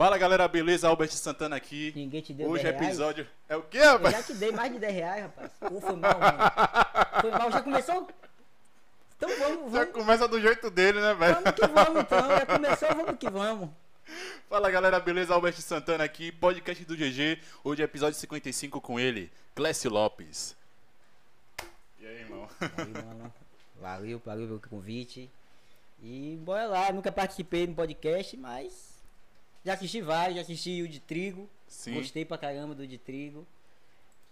Fala galera, beleza? Albert Santana aqui. Ninguém te deu Hoje 10 é reais? episódio. É o quê, Eu rapaz? já te dei mais de 10 reais, rapaz. Pô, foi mal, mano. Foi mal, já começou? Então vamos, Já vamos. começa do jeito dele, né, velho? Vamos que vamos, então. Já começou, vamos que vamos. Fala galera, beleza? Albert Santana aqui, podcast do GG. Hoje é episódio 55 com ele, Clécio Lopes. E aí, irmão? Aí, mano. Valeu, valeu pelo convite. E bora lá, nunca participei no podcast, mas já assisti vários, já assisti o de trigo. Sim. Gostei pra caramba do de trigo.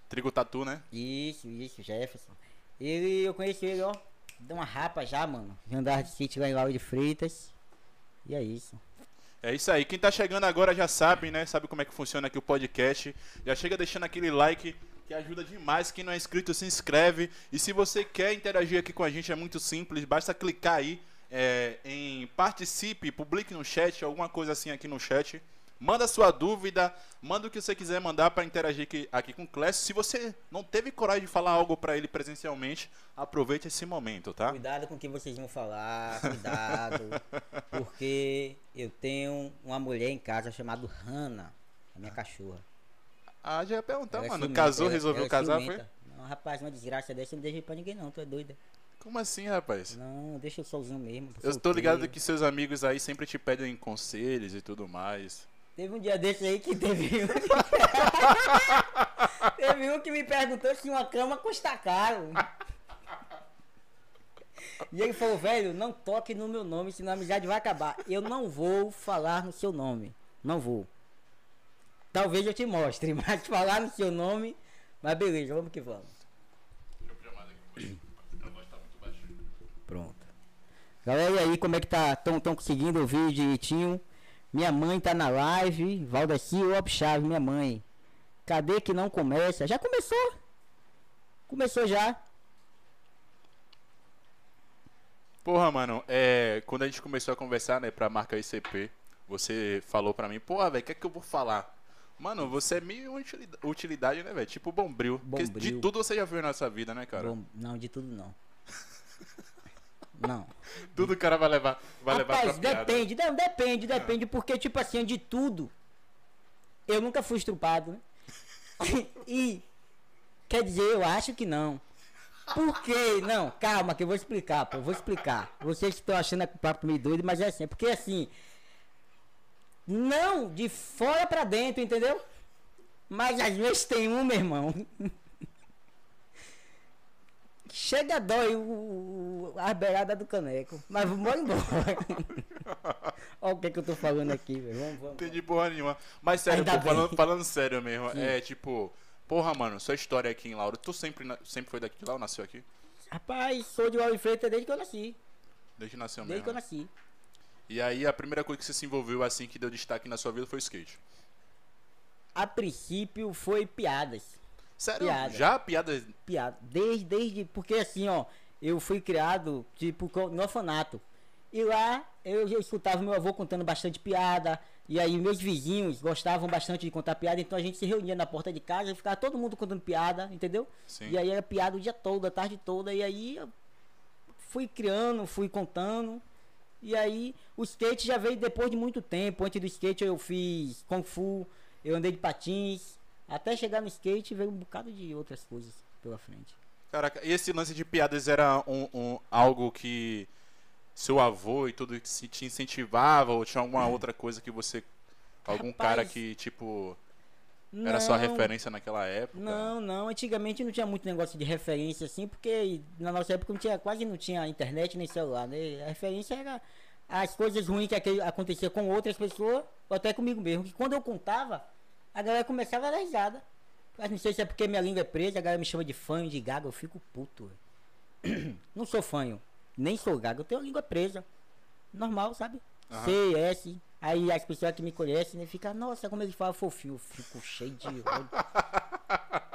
Trigo Tatu, né? Isso, isso, Jefferson. Ele, eu conheço ele, ó. Deu uma rapa já, mano. De andar de sítio lá em Lauro de Freitas. E é isso. É isso aí. Quem tá chegando agora já sabe, né? Sabe como é que funciona aqui o podcast. Já chega deixando aquele like que ajuda demais. Quem não é inscrito, se inscreve. E se você quer interagir aqui com a gente, é muito simples. Basta clicar aí é, em participe, publique no chat, alguma coisa assim aqui no chat. Manda sua dúvida, manda o que você quiser mandar para interagir aqui, aqui com o Clécio. Se você não teve coragem de falar algo para ele presencialmente, aproveite esse momento, tá? Cuidado com o que vocês vão falar, cuidado. porque eu tenho uma mulher em casa chamada Hanna, a minha cachorra. Ah, já ia perguntar, Ela é mano. Casou, ela- resolveu ela é casar, foi? Não, rapaz, uma desgraça dessa não deixa pra ninguém não, tu é doida. Como assim, rapaz? Não, deixa eu sozinho mesmo. Eu tô ligado que seus amigos aí sempre te pedem conselhos e tudo mais. Teve um dia desse aí que teve um. teve um que me perguntou se uma cama custa caro. E ele falou, velho, não toque no meu nome, senão a amizade vai acabar. Eu não vou falar no seu nome. Não vou. Talvez eu te mostre, mas falar no seu nome. Mas beleza, vamos que vamos. Pronto. Galera, e aí, como é que tá? Tão, tão conseguindo ouvir direitinho? Minha mãe tá na live. Valdeci Lopes Chaves, minha mãe. Cadê que não começa? Já começou? Começou já. Porra, mano, é, quando a gente começou a conversar, né, pra marca ICP, você falou pra mim, porra, velho, o que é que eu vou falar? Mano, você é meio utilida- utilidade, né, velho? Tipo bombril. Porque de Bombril. tudo você já viu nessa vida, né, cara? Bom, não, de tudo não. Não. Tudo o cara vai levar, vai levar Rapaz, piada. depende, não, depende, depende, porque tipo assim, de tudo. Eu nunca fui estrupado, né? e quer dizer, eu acho que não. Por quê? Não, calma que eu vou explicar, pô, eu vou explicar. Vocês estão achando que o papo meio doido, mas é assim, porque assim, não de fora pra dentro, entendeu? Mas às vezes tem um, meu irmão. Chega dói o, a beirada do caneco. Mas vamos embora. Olha o que, que eu tô falando aqui, velho. Vamos, vamos. Entendi porra nenhuma. Mas sério, pô, falando, falando sério mesmo, Sim. é tipo, porra, mano, sua história aqui em Lauro, tu sempre, sempre foi daqui de lá ou nasceu aqui? Rapaz, sou de Lauro Freitas desde que eu nasci. Desde que nasceu Desde que eu mesmo. nasci. E aí a primeira coisa que você se envolveu assim, que deu destaque na sua vida foi o skate. A princípio foi piadas. Sério? Piada. Já piada Piada. Desde, desde. Porque assim, ó, eu fui criado, tipo, no orfanato. E lá eu já escutava meu avô contando bastante piada. E aí meus vizinhos gostavam bastante de contar piada, então a gente se reunia na porta de casa e ficava todo mundo contando piada, entendeu? Sim. E aí era piada o dia todo, a tarde toda. E aí eu fui criando, fui contando. E aí o skate já veio depois de muito tempo. Antes do skate eu fiz Kung Fu, eu andei de patins. Até chegar no skate veio um bocado de outras coisas pela frente. Caraca, e esse lance de piadas era um, um- algo que seu avô e tudo que se te incentivava ou tinha alguma outra coisa que você algum Rapaz, cara que tipo era sua Não, referência naquela época? Não, não. Antigamente não tinha muito negócio de referência assim, porque na nossa época não tinha, quase não tinha internet nem celular, né? A referência era as coisas ruins que acontecia com outras pessoas, ou até comigo mesmo. Que quando eu contava, a galera começava a dar risada. Mas não sei se é porque minha língua é presa, a galera me chama de fanho, de gago, eu fico puto. velho. Não sou fanho, nem sou gago, eu tenho a língua presa. Normal, sabe? C, S. Aí as pessoas que me conhecem, né, ficam, nossa, como ele fala fofinho, eu fico cheio de ódio.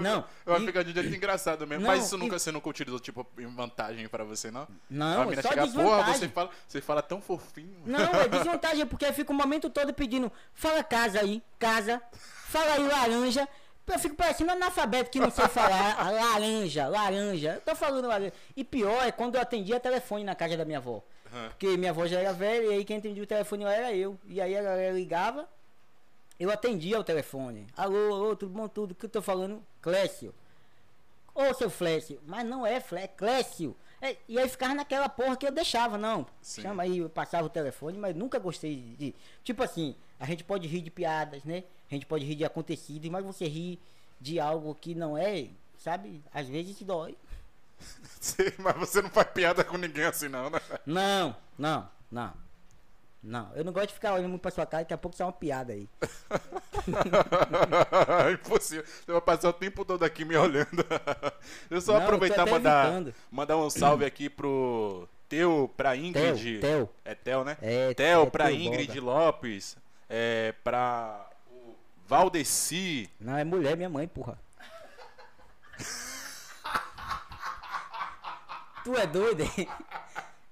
Não, Vai e- ficar de um jeito engraçado mesmo. Não, Mas isso nunca e- você nunca utilizou tipo em vantagem pra você, não? a Não, é mina só chega, porra, desvantagem. você fala, você fala tão fofinho. Não, é desvantagem, porque eu fico o momento todo pedindo, fala casa aí, casa, fala aí laranja, Eu fico parecendo analfabeto que não sei falar. a laranja, laranja. Eu tô falando laranja. E pior é quando eu atendia telefone na casa da minha avó. Porque minha avó já era velha e aí quem atendia o telefone era eu. E aí a galera ligava, eu atendia o telefone. Alô, alô, tudo bom, tudo. que eu tô falando? Clécio. Ô, seu Flécio. Mas não é Flé, é Clécio. É, e aí ficava naquela porra que eu deixava, não. Sim. Chama aí, eu passava o telefone, mas nunca gostei de, Tipo assim, a gente pode rir de piadas, né? A gente pode rir de acontecidos, mas você rir de algo que não é, sabe? Às vezes dói. Sim, mas você não faz piada com ninguém assim, não, né? Não, não, não. Não, eu não gosto de ficar olhando muito pra sua cara, daqui a pouco sai uma piada aí. Impossível. Você vai passar o tempo todo aqui me olhando. Deixa eu só Não, aproveitar e mandar, evitando. mandar um salve aqui pro Teu, pra Ingrid. Theo. É Theo, né? É, Theo, é pra Ingrid. Lopes. É, pra o Valdeci. Não, é mulher, minha mãe, porra. tu é doido, hein?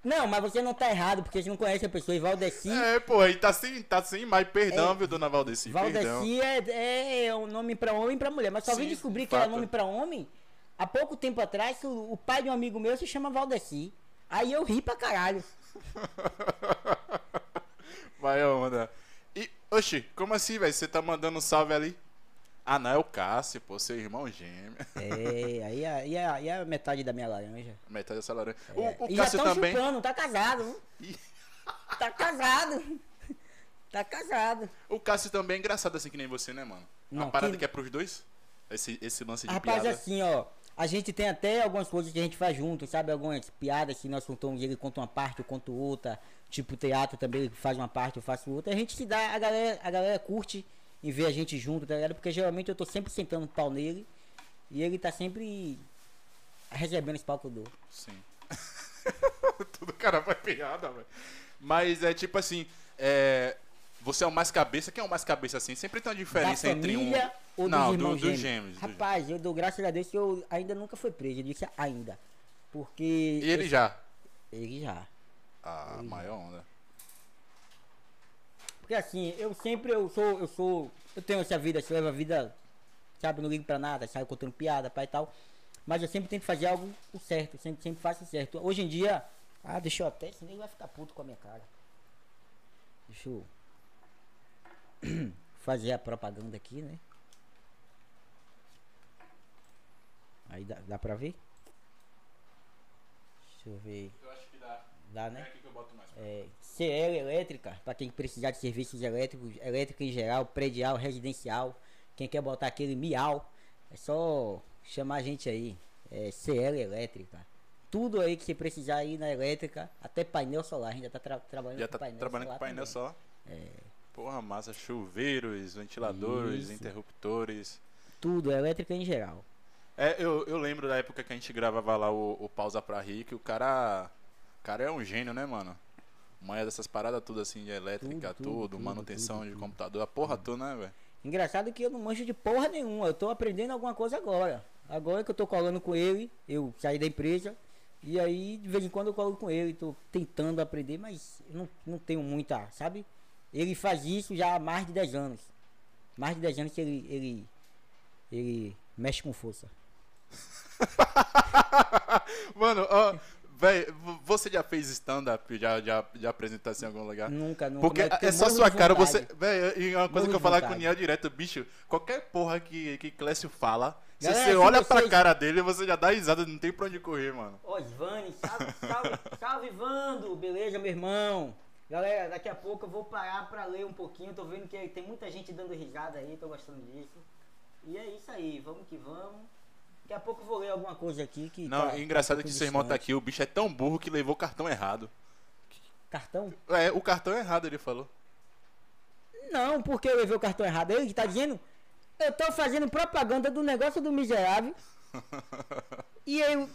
Não, mas você não tá errado, porque você não conhece a pessoa. E Valdeci. É, pô, aí tá sem, tá sem mais perdão, É, viu, dona Valdeci? Perdão. Valdeci é, é um nome pra homem e pra mulher. Mas só vim Sim, descobrir de que era fato. nome pra homem há pouco tempo atrás, que o, o pai de um amigo meu se chama Valdeci. Aí eu ri pra caralho. Vai, ó, manda. E, oxi, como assim, velho? Você tá mandando um salve ali? Ah, não, é o Cássio, pô, seu irmão gêmeo. É, aí aí é, aí é a metade da minha laranja. Metade dessa laranja. É. O, o e já Cássio estão também. chupando, tá casado. viu? Ih. Tá casado. Tá casado. O Cássio também é engraçado assim que nem você, né, mano? Não, Uma parada que- que... é pros dois? Esse, esse lance de Rapaz, piada. assim, ó. A gente tem até algumas coisas que a gente faz junto, sabe? Algumas piadas que nós contamos, ele conta uma parte, eu conto outra. Tipo, teatro também, ele faz uma parte, eu faço outra. A gente se dá, a galera, a galera curte em ver a gente junto, tá ligado? Porque geralmente eu tô sempre sentando pau nele e ele tá sempre recebendo esse pau que eu dou. Sim. Tudo cara vai piada, velho. Mas é tipo assim, é, você é o mais cabeça, quem é o mais cabeça assim? Sempre tem uma diferença da entre um. ou Não, dos do- irmãos dos gêmeos? gêmeos, Rapaz, eu dou graças a Deus que eu ainda nunca fui preso. Eu disse ainda. Porque. E ele já. Ele já. A maior onda. Porque assim, eu sempre eu sou, eu sou, eu tenho essa vida, eu levo a vida, sabe, não ligo pra nada, saio contando piada, pai e tal. Mas eu sempre tento fazer algo o certo, sempre, sempre faço o certo. Hoje em dia, ah, deixa eu até, senão ele vai ficar puto com a minha cara. Deixa eu fazer a propaganda aqui, né? Aí dá, dá pra ver? Deixa eu ver. Dá. Né? mais. É, CL Elétrica, para quem precisar de serviços elétricos, elétrica em geral, predial, residencial, quem quer botar aquele miau, é só chamar a gente aí. É CL Elétrica. Tudo aí que você precisar aí na elétrica, até painel solar, a gente já tá tra- trabalhando Já com tá painel trabalhando solar com painel também. só. Porra, massa, chuveiros, ventiladores, Isso. interruptores. Tudo, elétrica em geral. É, eu, eu lembro da época que a gente gravava lá o, o Pausa pra Rir, que o cara. O cara é um gênio, né, mano? Manha dessas paradas tudo assim, de elétrica, Tudo, tudo, tudo, manutenção tudo, de computador, a porra toda, né, velho? Engraçado que eu não manjo de porra nenhuma, eu tô aprendendo alguma coisa agora. Agora que eu tô colando com ele, eu saí da empresa, e aí de vez em quando eu colo com ele, tô tentando aprender, mas não, não tenho muita, sabe? Ele faz isso já há mais de 10 anos. Mais de 10 anos que ele, ele, ele mexe com força. Mano, ó, velho, você já fez stand-up, já, já, já apresentação em algum lugar? Nunca, nunca. Porque eu é só sua cara, vontade. você. Velho, e uma coisa Morro que eu falar com o. Niel direto, bicho, qualquer porra que, que Clécio fala, se Galera, você olha pra vocês- cara dele, você já dá risada, não tem pra onde correr, mano. Ó, Svani, salve, salve, salve, Vando, beleza, meu irmão? Galera, daqui a pouco eu vou parar pra ler um pouquinho, tô vendo que tem muita gente dando risada aí, tô gostando disso. E é isso aí, vamos que vamos. Daqui a pouco eu vou ler alguma coisa aqui que. Não, tá- engraçado tá um que seu irmão tá aqui, o bicho é tão burro que levou o cartão errado. Cartão? É, o cartão errado, ele falou. Não, porque eu levei o cartão errado. Ele que tá dizendo, eu tô fazendo propaganda do negócio do miserável. e aí,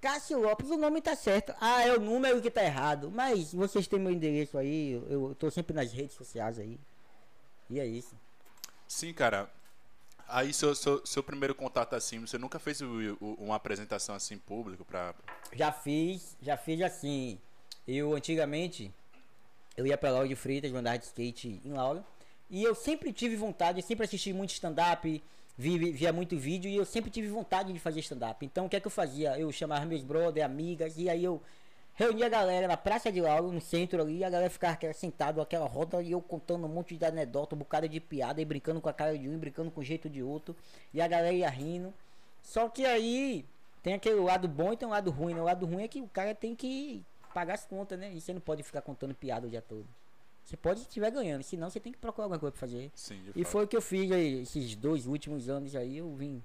Cássio Lopes, o nome tá certo. Ah, é o número que tá errado. Mas vocês têm meu endereço aí, eu, eu tô sempre nas redes sociais aí. E é isso. Sim, cara. Aí, seu, seu, seu primeiro contato assim, você nunca fez o- o- uma apresentação assim público pra. Já fiz, já fiz assim. Eu antigamente, eu ia pra Laura de Freitas, andar de skate em Laura. E eu sempre tive vontade, eu sempre assisti muito stand-up. vi, vi- via muito vídeo e eu sempre tive vontade de fazer stand-up. Então o que é que eu fazia? Eu chamava meus brother, amigas, e aí eu reunia a galera na Praça de Lauro, no centro ali, e a galera ficava aquela, sentado, aquela roda, e eu contando um monte de anedota, um bocado de piada, e brincando com a cara de um, e brincando com o jeito de outro, e a galera ia rindo. Só que aí tem aquele lado bom e tem um lado ruim, né? O lado ruim é que o cara tem que pagar as contas, né? E você não pode ficar contando piada o dia todo. Você pode se estiver ganhando, senão você tem que procurar alguma coisa pra fazer. Sim, E fato. foi o que eu fiz aí, esses dois últimos anos aí, eu vim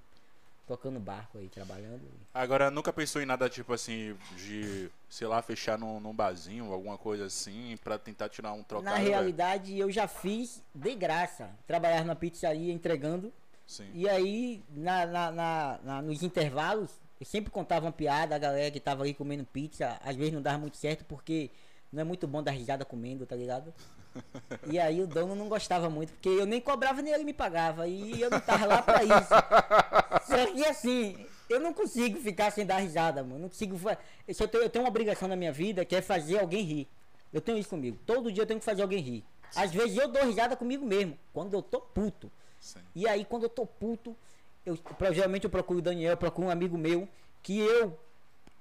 tocando barco aí, trabalhando. Agora, nunca pensou em nada tipo assim, de, sei lá, fechar num, num barzinho, alguma coisa assim, pra tentar tirar um trocado? Na realidade, eu já fiz de graça. Trabalhar na pizzaria entregando. Sim. E aí, na, na- na- na- nos intervalos, eu sempre contava uma piada, a galera que tava ali comendo pizza. Às vezes não dava muito certo porque não é muito bom dar risada comendo, tá ligado? E aí o dono não gostava muito, porque eu nem cobrava nem ele me pagava. E eu não tava lá pra isso. Só que assim, eu não consigo ficar sem dar risada, mano. Não consigo. Eu, tenho, eu tenho uma obrigação na minha vida que é fazer alguém rir. Eu tenho isso comigo. Todo dia eu tenho que fazer alguém rir. Às vezes eu dou risada comigo mesmo, quando eu tô puto. Sim. E aí, quando eu tô puto, eu, geralmente eu procuro o Daniel, eu procuro um amigo meu, que eu,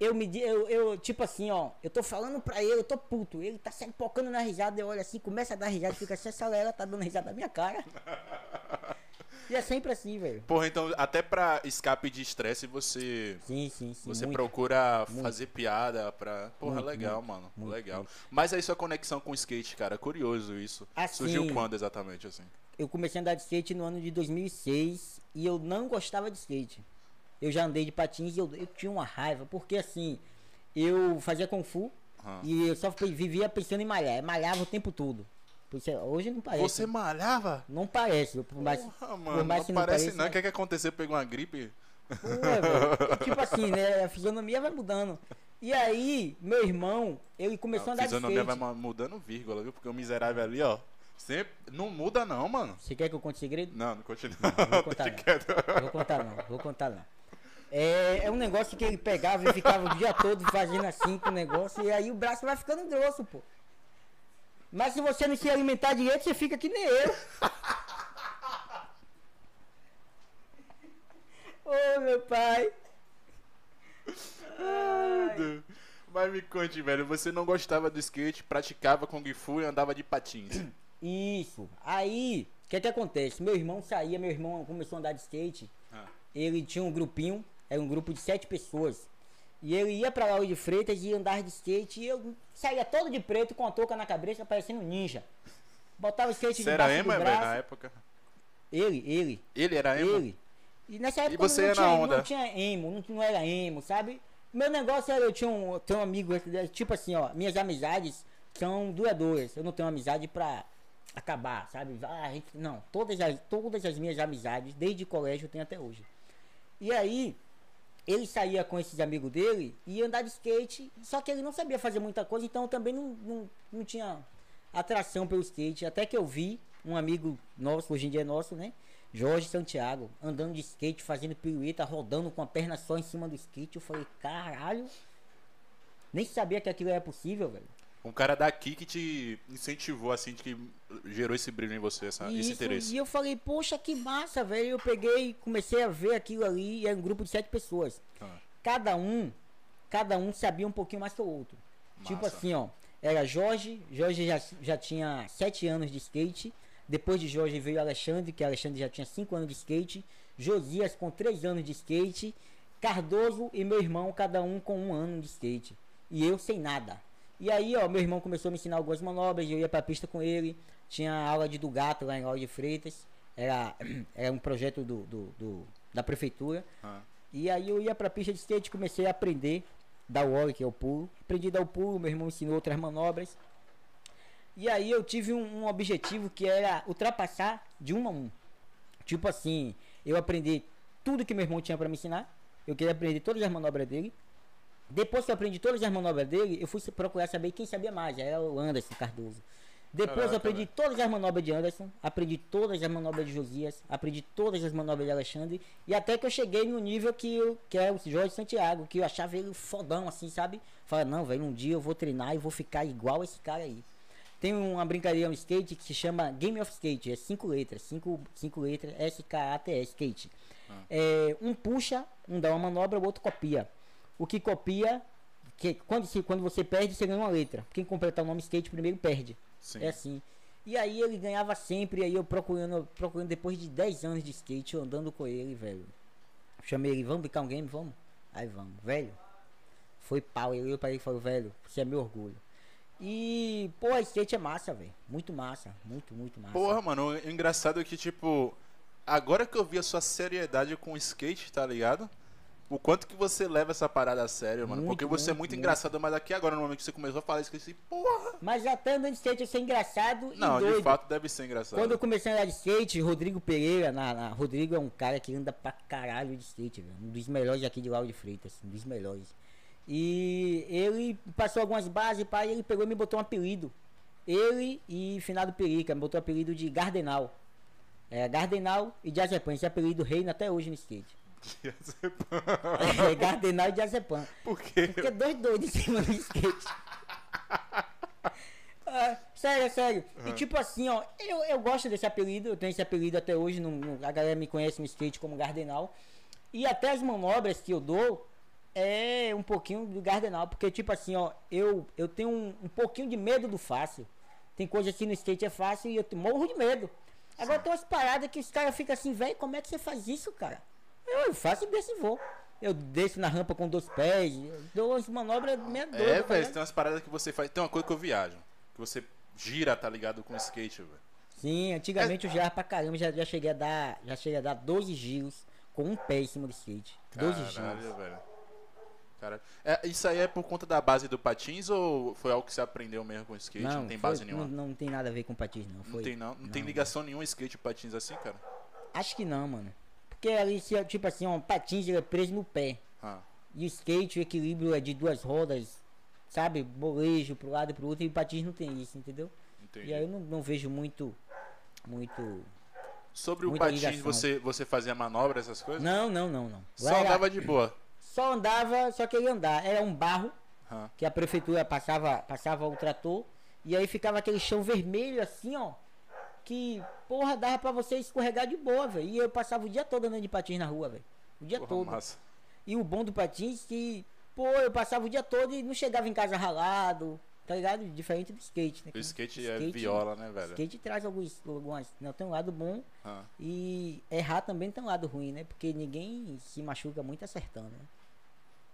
eu me, eu, eu, tipo assim, ó, eu tô falando pra ele, eu tô puto, ele tá se pocando na risada, eu olho assim, começa a dar risada, fica assim, essa galera tá dando risada na minha cara. E é sempre assim, velho. Porra, então, até pra escape de estresse, você. Sim, sim, sim. Você muito. procura fazer piada pra. Porra, Muito, legal, mano. muito, legal. muito. Mas aí sua conexão com o skate, cara, curioso isso. Assim- Surgiu quando exatamente, assim? Eu comecei a andar de skate no ano de 2006 e eu não gostava de skate. Eu já andei de patins e eu, eu tinha uma raiva, porque assim, eu fazia Kung Fu Aham. e eu só vivia pensando em malhar. Eu malhava o tempo todo. Por isso, Hoje não parece. Você malhava? Não parece, por mais, Porra, por mano, mais não que parece não. O que é que aconteceu? Pegou uma gripe? É. É tipo assim, né? A fisionomia vai mudando. E aí, meu irmão, ele começou a A andar de fisionomia skate. vai ma- mudando vírgula, viu? Porque o miserável ali, ó. Sempre. Não muda, não, mano. Você quer que eu conte segredo? Não, não continua. Não vou contar, não. Vou contar não, vou contar não. É, é um negócio que ele pegava e ficava o dia todo fazendo assim com o negócio, e aí o braço vai ficando grosso, pô. Mas se você não se alimentar direito, você fica que nem eu. Ô meu pai. Mas me conte, velho. Você não gostava do skate, praticava Kung Fu e andava de patins. Isso. Aí, o que que acontece? Meu irmão saía, meu irmão começou a andar de skate. Ah. Ele tinha um grupinho, era um grupo de sete pessoas. E ele ia pra Lauro de Freitas e andar de skate. E eu saía todo de preto com a touca na cabeça, parecendo um ninja. Botava o skate Você era do ema, velho, na época? Ele, ele, Ele era ema? ele. E nessa época você não, tinha, onda? não tinha emo, não, não era emo, sabe? Meu negócio era, eu tinha um, eu tenho um amigo, tipo assim, ó, minhas amizades são duradouras. Eu não tenho amizade pra acabar, sabe? Ah, a gente- não, todas as, todas as minhas amizades, desde colégio, eu tenho até hoje. E aí, ele saía com esses amigos dele e ia andar de skate, só que ele não sabia fazer muita coisa, então também não, não, não tinha atração pelo skate. Até que eu vi um amigo nosso, hoje em dia é nosso, né? Jorge Santiago, andando de skate, fazendo pirueta, rodando com a perna só em cima do skate. Eu falei, caralho, nem sabia que aquilo era possível, velho. Um cara daqui que te incentivou, assim, de que gerou esse brilho em você, essa, esse isso- interesse. E eu falei, poxa, que massa, velho. Eu peguei e comecei a ver aquilo ali, e era um grupo de sete pessoas. Ah, Cada um, cada um sabia um pouquinho mais que o outro. Tipo Massa. assim, ó. Era Jorge, Jorge já, já tinha sete anos de skate. Depois de Jorge veio Alexandre, que Alexandre já tinha cinco anos de skate. Josias com três anos de skate. Cardoso e meu irmão, cada um com um ano de skate. E eu sem nada. E aí, ó, meu irmão começou a me ensinar algumas manobras, eu ia pra pista com ele. Tinha aula de do gato lá em Lauro de Freitas. Era, era um projeto do, do- do- da prefeitura. ah. E aí eu ia pra pista de skate, comecei a aprender dar o ollie, que é o pulo. Aprendi a dar o pulo, meu irmão ensinou outras manobras. E aí eu tive um, um objetivo que era ultrapassar de um a um. Tipo assim, eu aprendi tudo que meu irmão tinha pra me ensinar. Eu queria aprender todas as manobras dele. Depois que eu aprendi todas as manobras dele, eu fui procurar saber quem sabia mais. Era o Anderson Cardoso. Depois Caraca, eu aprendi velho. todas as manobras de Anderson, aprendi todas as manobras de Josias, aprendi todas as manobras de Alexandre, e até que eu cheguei no nível que, eu, que é o Jorge Santiago, que eu achava ele fodão, assim, sabe? Falei, não, velho, um dia eu vou treinar e vou ficar igual esse cara aí. Tem uma brincadeira no skate que se chama Game of Skate, é cinco letras, cinco, cinco letras, S-K-A-T-E, skate. É, um puxa, um dá uma manobra, o outro copia. O que copia, que quando, se, quando você perde, você ganha uma letra. Quem completar o nome skate primeiro perde. Sim. É assim. E aí ele ganhava sempre, aí eu procurando, procurando depois de 10 anos de skate, eu andando com ele, velho. Chamei ele, vamos brincar um game, vamos? Aí vamos, velho. Foi pau, eu olhei pra ele e falei, velho, você é meu orgulho. E, pô, skate é massa, velho. Muito massa, muito, muito massa. Porra, mano, o engraçado é que, tipo, agora que eu vi a sua seriedade com o skate, tá ligado? O quanto que você leva essa parada a sério, mano. Muito, Porque você é muito, muito muito. engraçado, mas aqui agora, no momento que você começou a falar isso, eu esqueci, porra! Mas até andando de skate sou engraçado Não, doido. de fato deve ser engraçado. Quando eu comecei a andar de skate, Rodrigo Pereira, na, na- Rodrigo é um cara que anda pra caralho de skate, velho. Um dos melhores aqui de Lauro de Freitas, um dos melhores. E ele passou algumas bases, pai, ele pegou e me botou um apelido. Ele e Finado Perica, me botou o apelido de Gardenal. É, Gardenal e Diazepam. Esse apelido reina até hoje no skate. É, Gardenal e Diazepam. Por quê? Porque é dois doidos em cima do skate. Ah, sério, sério. E tipo assim, ó, eu, eu gosto desse apelido, eu tenho esse apelido até hoje, no, no- a galera me conhece no skate como Gardenal. E até as manobras que eu dou é um pouquinho do Gardenal, porque tipo assim, ó, eu, eu tenho um, um pouquinho de medo do fácil. Tem coisa que no skate é fácil e eu morro de medo. Agora tem umas paradas que os caras ficam assim, velho, como é que você faz isso, cara? Eu, faço e desço e vou. Eu desço na rampa com dois pés, dou umas manobras doidas. É, tá velho, ligado? tem umas paradas que você faz. Tem uma coisa que eu viajo. Que você gira, tá ligado, com skate, velho. Sim, antigamente eu girava pra caramba, já, já cheguei a dar. Já cheguei a dar 12 giros com um pé em cima do skate. 12 giros. Velho. Caralho. É, isso aí é por conta da base do patins ou foi algo que você aprendeu mesmo com skate? Não, tem foi- base nenhuma. Não, não tem nada a ver com patins, não. Foi, Não tem não, não, tem ligação nenhuma skate e patins assim, cara. Acho que não, mano. Porque ali, se- tipo assim, um patins ele é preso no pé. Ah, E o skate, o equilíbrio é de duas rodas, sabe? Bolejo pro lado e pro outro. E o patins não tem isso, entendeu? entendi. E aí eu não, não vejo muito. Muito. Sobre o patins, ligação. você, você fazia manobra, essas coisas? Não, não, não, não. Só Lá era- andava de boa. Só andava, só queria andar. Era um barro Ah, que a prefeitura passava, passava o trator e aí ficava aquele chão vermelho assim, ó. Que, porra, dava pra você escorregar de boa, velho. E eu passava o dia todo andando de patins na rua, velho. O dia porra, todo. massa. E o bom do patins que, pô, eu passava o dia todo e não chegava em casa ralado, tá ligado? Diferente do skate, né? O skate, é viola, né, velho? Skate traz alguns, algumas, não, tem um lado bom Ah, e errar também tem um lado ruim, né? Porque ninguém se machuca muito acertando, né?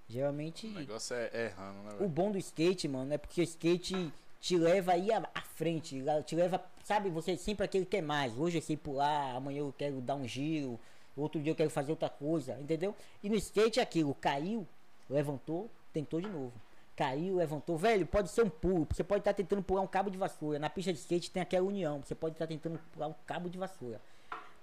Geralmente o negócio é, errando, né, o velho? bom do skate, mano, é porque o skate te leva aí à, frente, te leva, sabe, você sempre aquele quer mais. Hoje eu sei pular, amanhã eu quero dar um giro, outro dia eu quero fazer outra coisa, entendeu? E no skate é aquilo, caiu, levantou, tentou de novo. Caiu, levantou, velho, pode ser um pulo, você pode estar tentando pular um cabo de vassoura. Na pista de skate tem aquela união, você pode estar tentando pular um cabo de vassoura.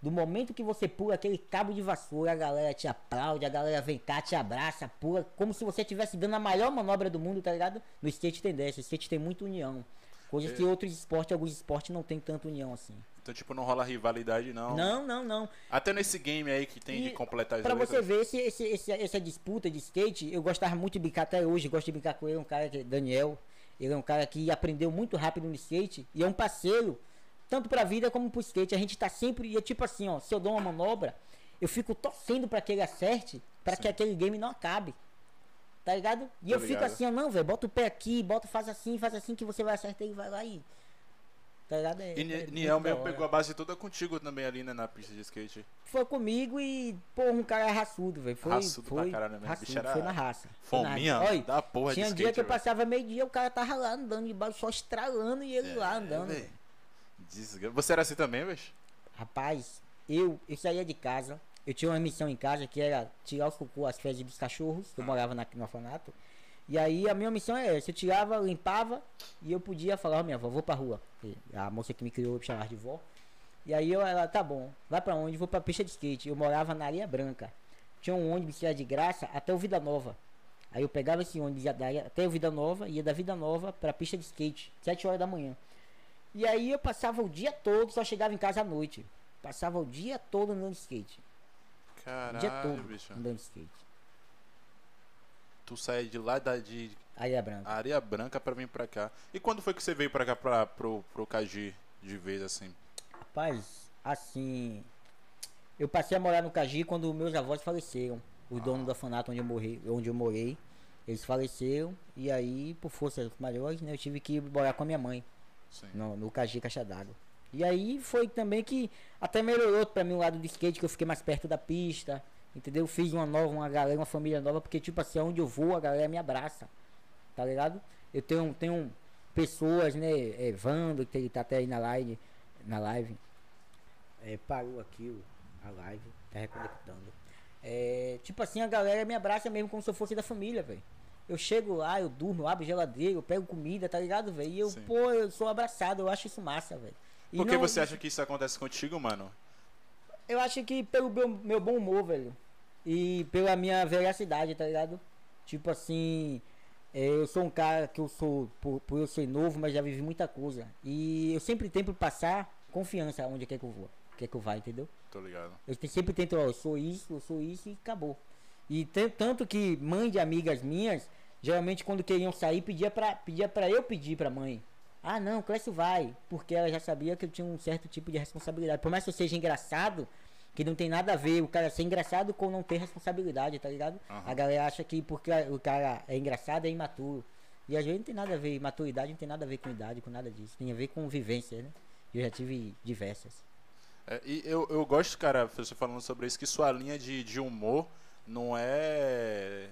Do momento que você pula aquele cabo de vassoura, a galera te aplaude, a galera vem cá, te abraça, pula, como se você estivesse dando a maior manobra do mundo, tá ligado? No skate tem dessa, o skate tem muita união. Coisas É. que outros esportes, alguns esportes não tem tanta união assim. Então, tipo, não rola rivalidade, não. Não, não, não. Até nesse game aí que tem E de completar as Pra letras. você ver esse, esse, esse- essa disputa de skate, eu gostava muito de brincar até hoje, gosto de brincar com ele, um cara que é Daniel. Ele é um cara que aprendeu muito rápido no skate e é um parceiro, tanto pra vida como pro skate. A gente tá sempre, e é tipo assim, ó, se eu dou uma manobra, eu fico torcendo pra que ele acerte, pra que aquele game não acabe. Tá ligado? E Tô eu fico ligado. assim, ó, não, velho, bota o pé aqui, bota, faz assim, faz assim que você vai acertar e vai lá e. Tá ligado? É, E é Niel mesmo pegou a base toda contigo também ali, né, na pista de skate. Foi comigo e, pô, um cara raçudo, velho. Foi, Raçudo pra foi, caralho mesmo, raçudo, era foi na raça. Foi na Fominha raça. Olha, da porra tinha de dia skate, que eu velho. passava meio dia, o cara tava lá andando de baixo, só estralando e ele lá andando. É, velho. velho. Desgra- Você era assim também, velho? Rapaz, eu, eu saía de casa, eu tinha uma missão em casa que era tirar os cocô, as fezes dos cachorros, que eu Ah. morava na, no orfanato. E aí a minha missão é essa, eu tirava, limpava e eu podia falar, ó, minha avó, vou pra rua. E A moça que me criou me chamava de vó. E aí eu, ela, tá bom, vai pra onde? Vou pra pista de skate. Eu morava na Areia Branca. Tinha um ônibus que era de graça até o Vida Nova. Aí eu pegava esse ônibus ia da- até o Vida Nova, ia da Vida Nova pra pista de skate, 7 horas da manhã. E aí eu passava o dia todo, só chegava em casa à noite. Passava o dia todo andando de skate. O dia Caralho, todo bicho. andando de skate. Tu saía de lá da, de Areia Branca. areia branca pra vir pra cá. E quando foi que você veio pra cá, pra, pro, pro KG, de vez assim? Rapaz, assim. Eu passei a morar no Cagi quando meus avós faleceram. Os donos do orfanato onde eu, morri, onde eu morei. Eles faleceram. E aí, por forças maiores, né, eu tive que morar com a minha mãe. No, no Cagi Caixa d'Água. E aí foi também que até melhorou pra mim o lado do skate, que eu fiquei mais perto da pista. Entendeu? Fiz uma nova, uma galera, uma família nova, porque tipo assim, onde eu vou, a galera me abraça. Tá ligado? Eu tenho, tenho pessoas, né? É, Vando, que tá até aí na live. Na live. É, parou aqui a live, tá reconectando. É, tipo assim, a galera me abraça mesmo como se eu fosse da família, velho. Eu chego lá, eu durmo, eu abro geladeira, eu pego comida, tá ligado, velho? E eu, Sim. pô, eu sou abraçado, eu acho isso massa, velho. Por que não- você acha que isso acontece contigo, mano? Eu acho que pelo meu, meu bom humor, velho. E pela minha veracidade, tá ligado? Tipo assim, é, eu sou um cara que eu sou, por, por eu ser novo, mas já vivi muita coisa. E eu sempre tento passar confiança onde quer que eu vou. Quer que eu vá, entendeu? Tô ligado. Eu sempre tento, ó, eu sou isso, eu sou isso e acabou. E tan- tanto que mãe de amigas minhas, geralmente quando queriam sair, pedia pra, pedia pra eu pedir pra mãe. Ah não, Clécio vai. Porque ela já sabia que eu tinha um certo tipo de responsabilidade. Por mais que eu seja engraçado, que não tem nada a ver o cara ser engraçado com não ter responsabilidade, tá ligado? Aham. A galera acha que porque o cara é engraçado é imaturo. E às vezes não tem nada a ver, maturidade não tem nada a ver com idade, com nada disso. Tem a ver com vivência, né? Eu já tive diversas. É, e eu, eu gosto, cara, você falando sobre isso, que sua linha de, de humor não é.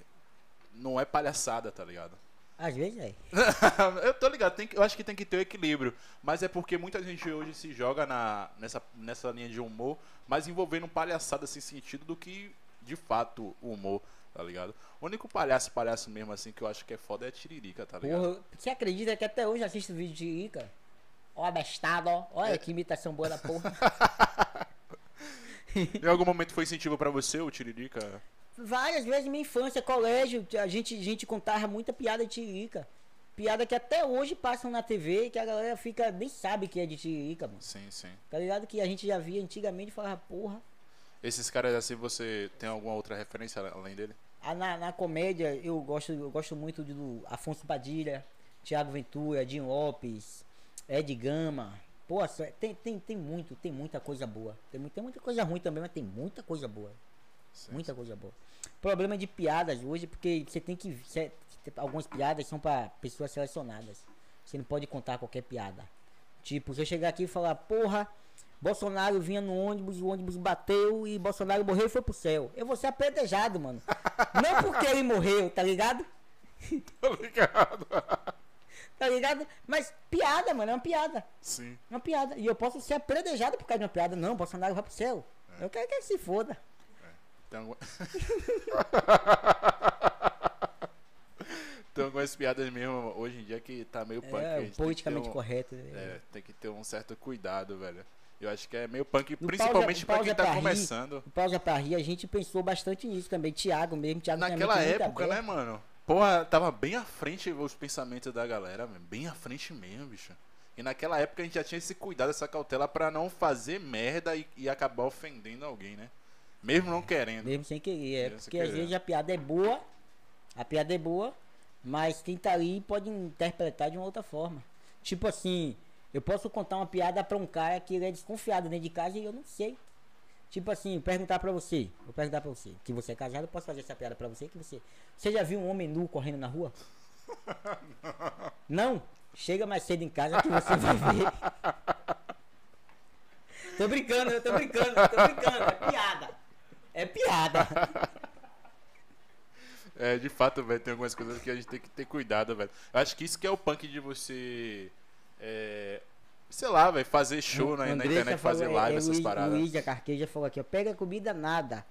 Não é palhaçada, tá ligado? Às vezes é. eu tô ligado, tem que- eu acho que tem que ter o equilíbrio. Mas é porque muita gente hoje se joga na, nessa, nessa linha de humor, mas envolvendo palhaçada sem sentido do que de fato o humor, tá ligado? O único palhaço, palhaço mesmo assim que eu acho que é foda é a Tiririca, tá ligado? Porra, você acredita que até hoje assisto vídeo de Ica? Ó, bestado, ó. Olha que imitação boa da porra. Em algum momento foi incentivo pra você, o Tiririca? Várias vezes minha infância, colégio, a gente, a gente contava muita piada de Tiririca. Piada que até hoje passam na TV que a galera fica, nem sabe que é de Tiririca, mano. Sim, sim. Tá ligado? Que a gente já via antigamente e falava, porra. Esses caras assim, você tem alguma outra referência além dele? Ah, na, na comédia eu gosto, eu gosto muito do Afonso Padilha, Thiago Ventura, Dinho Lopes, Ed Gama. Pô, tem, tem, tem muito, tem muita coisa boa. Tem, tem muita coisa ruim também, mas tem muita coisa boa. Sim, Muita coisa boa. Problema de piadas hoje, porque você tem que. cê- algumas piadas são pra pessoas selecionadas. Você não pode contar qualquer piada. Tipo, eu chegar aqui e falar, porra, Bolsonaro vinha no ônibus, o ônibus bateu e Bolsonaro morreu e foi pro céu. Eu vou ser apedrejado, mano. Não porque ele morreu, tá ligado? Tô ligado. Tá ligado? Mas piada, mano, é uma piada. Sim. É uma piada. E eu posso ser apedrejado por causa de uma piada. Não, Bolsonaro vai pro céu. Eu quero que ele se foda. Tem alguma... Tem algumas piadas mesmo hoje em dia que tá meio punk. É, tem que politicamente um- correto. né? É, tem que ter um certo cuidado, velho. Eu acho que é meio punk, No principalmente pra quem tá pra rir, começando. No Pausa pra rir, a gente pensou bastante nisso também. Thiago mesmo, a Naquela época, né, mano? Porra, tava bem à frente os pensamentos da galera. Bem à frente mesmo, bicho. E naquela época a gente já tinha esse cuidado, essa cautela pra não fazer merda e, e acabar ofendendo alguém, né? Mesmo não querendo. Mesmo sem querer. É Mesmo porque às querer. vezes a piada é boa, a piada é boa, mas quem tá ali pode interpretar de uma outra forma. Tipo assim, eu posso contar uma piada pra um cara que ele é desconfiado dentro de casa e eu não sei. Tipo assim, perguntar pra você, vou perguntar pra você, que você é casado, eu posso fazer essa piada pra você, que você. Você já viu um homem nu correndo na rua? Não? Chega mais cedo em casa que você vai ver. Tô brincando, eu tô brincando, tô brincando, é piada. É piada. É, de fato, velho, tem algumas coisas que a gente tem que ter cuidado, velho. Acho que isso que é o punk de você. É, sei lá, velho, fazer show na, na internet, fazer falou, é, live, é, essas paradas. Luiz da Carqueja falou aqui, ó, pega comida nada.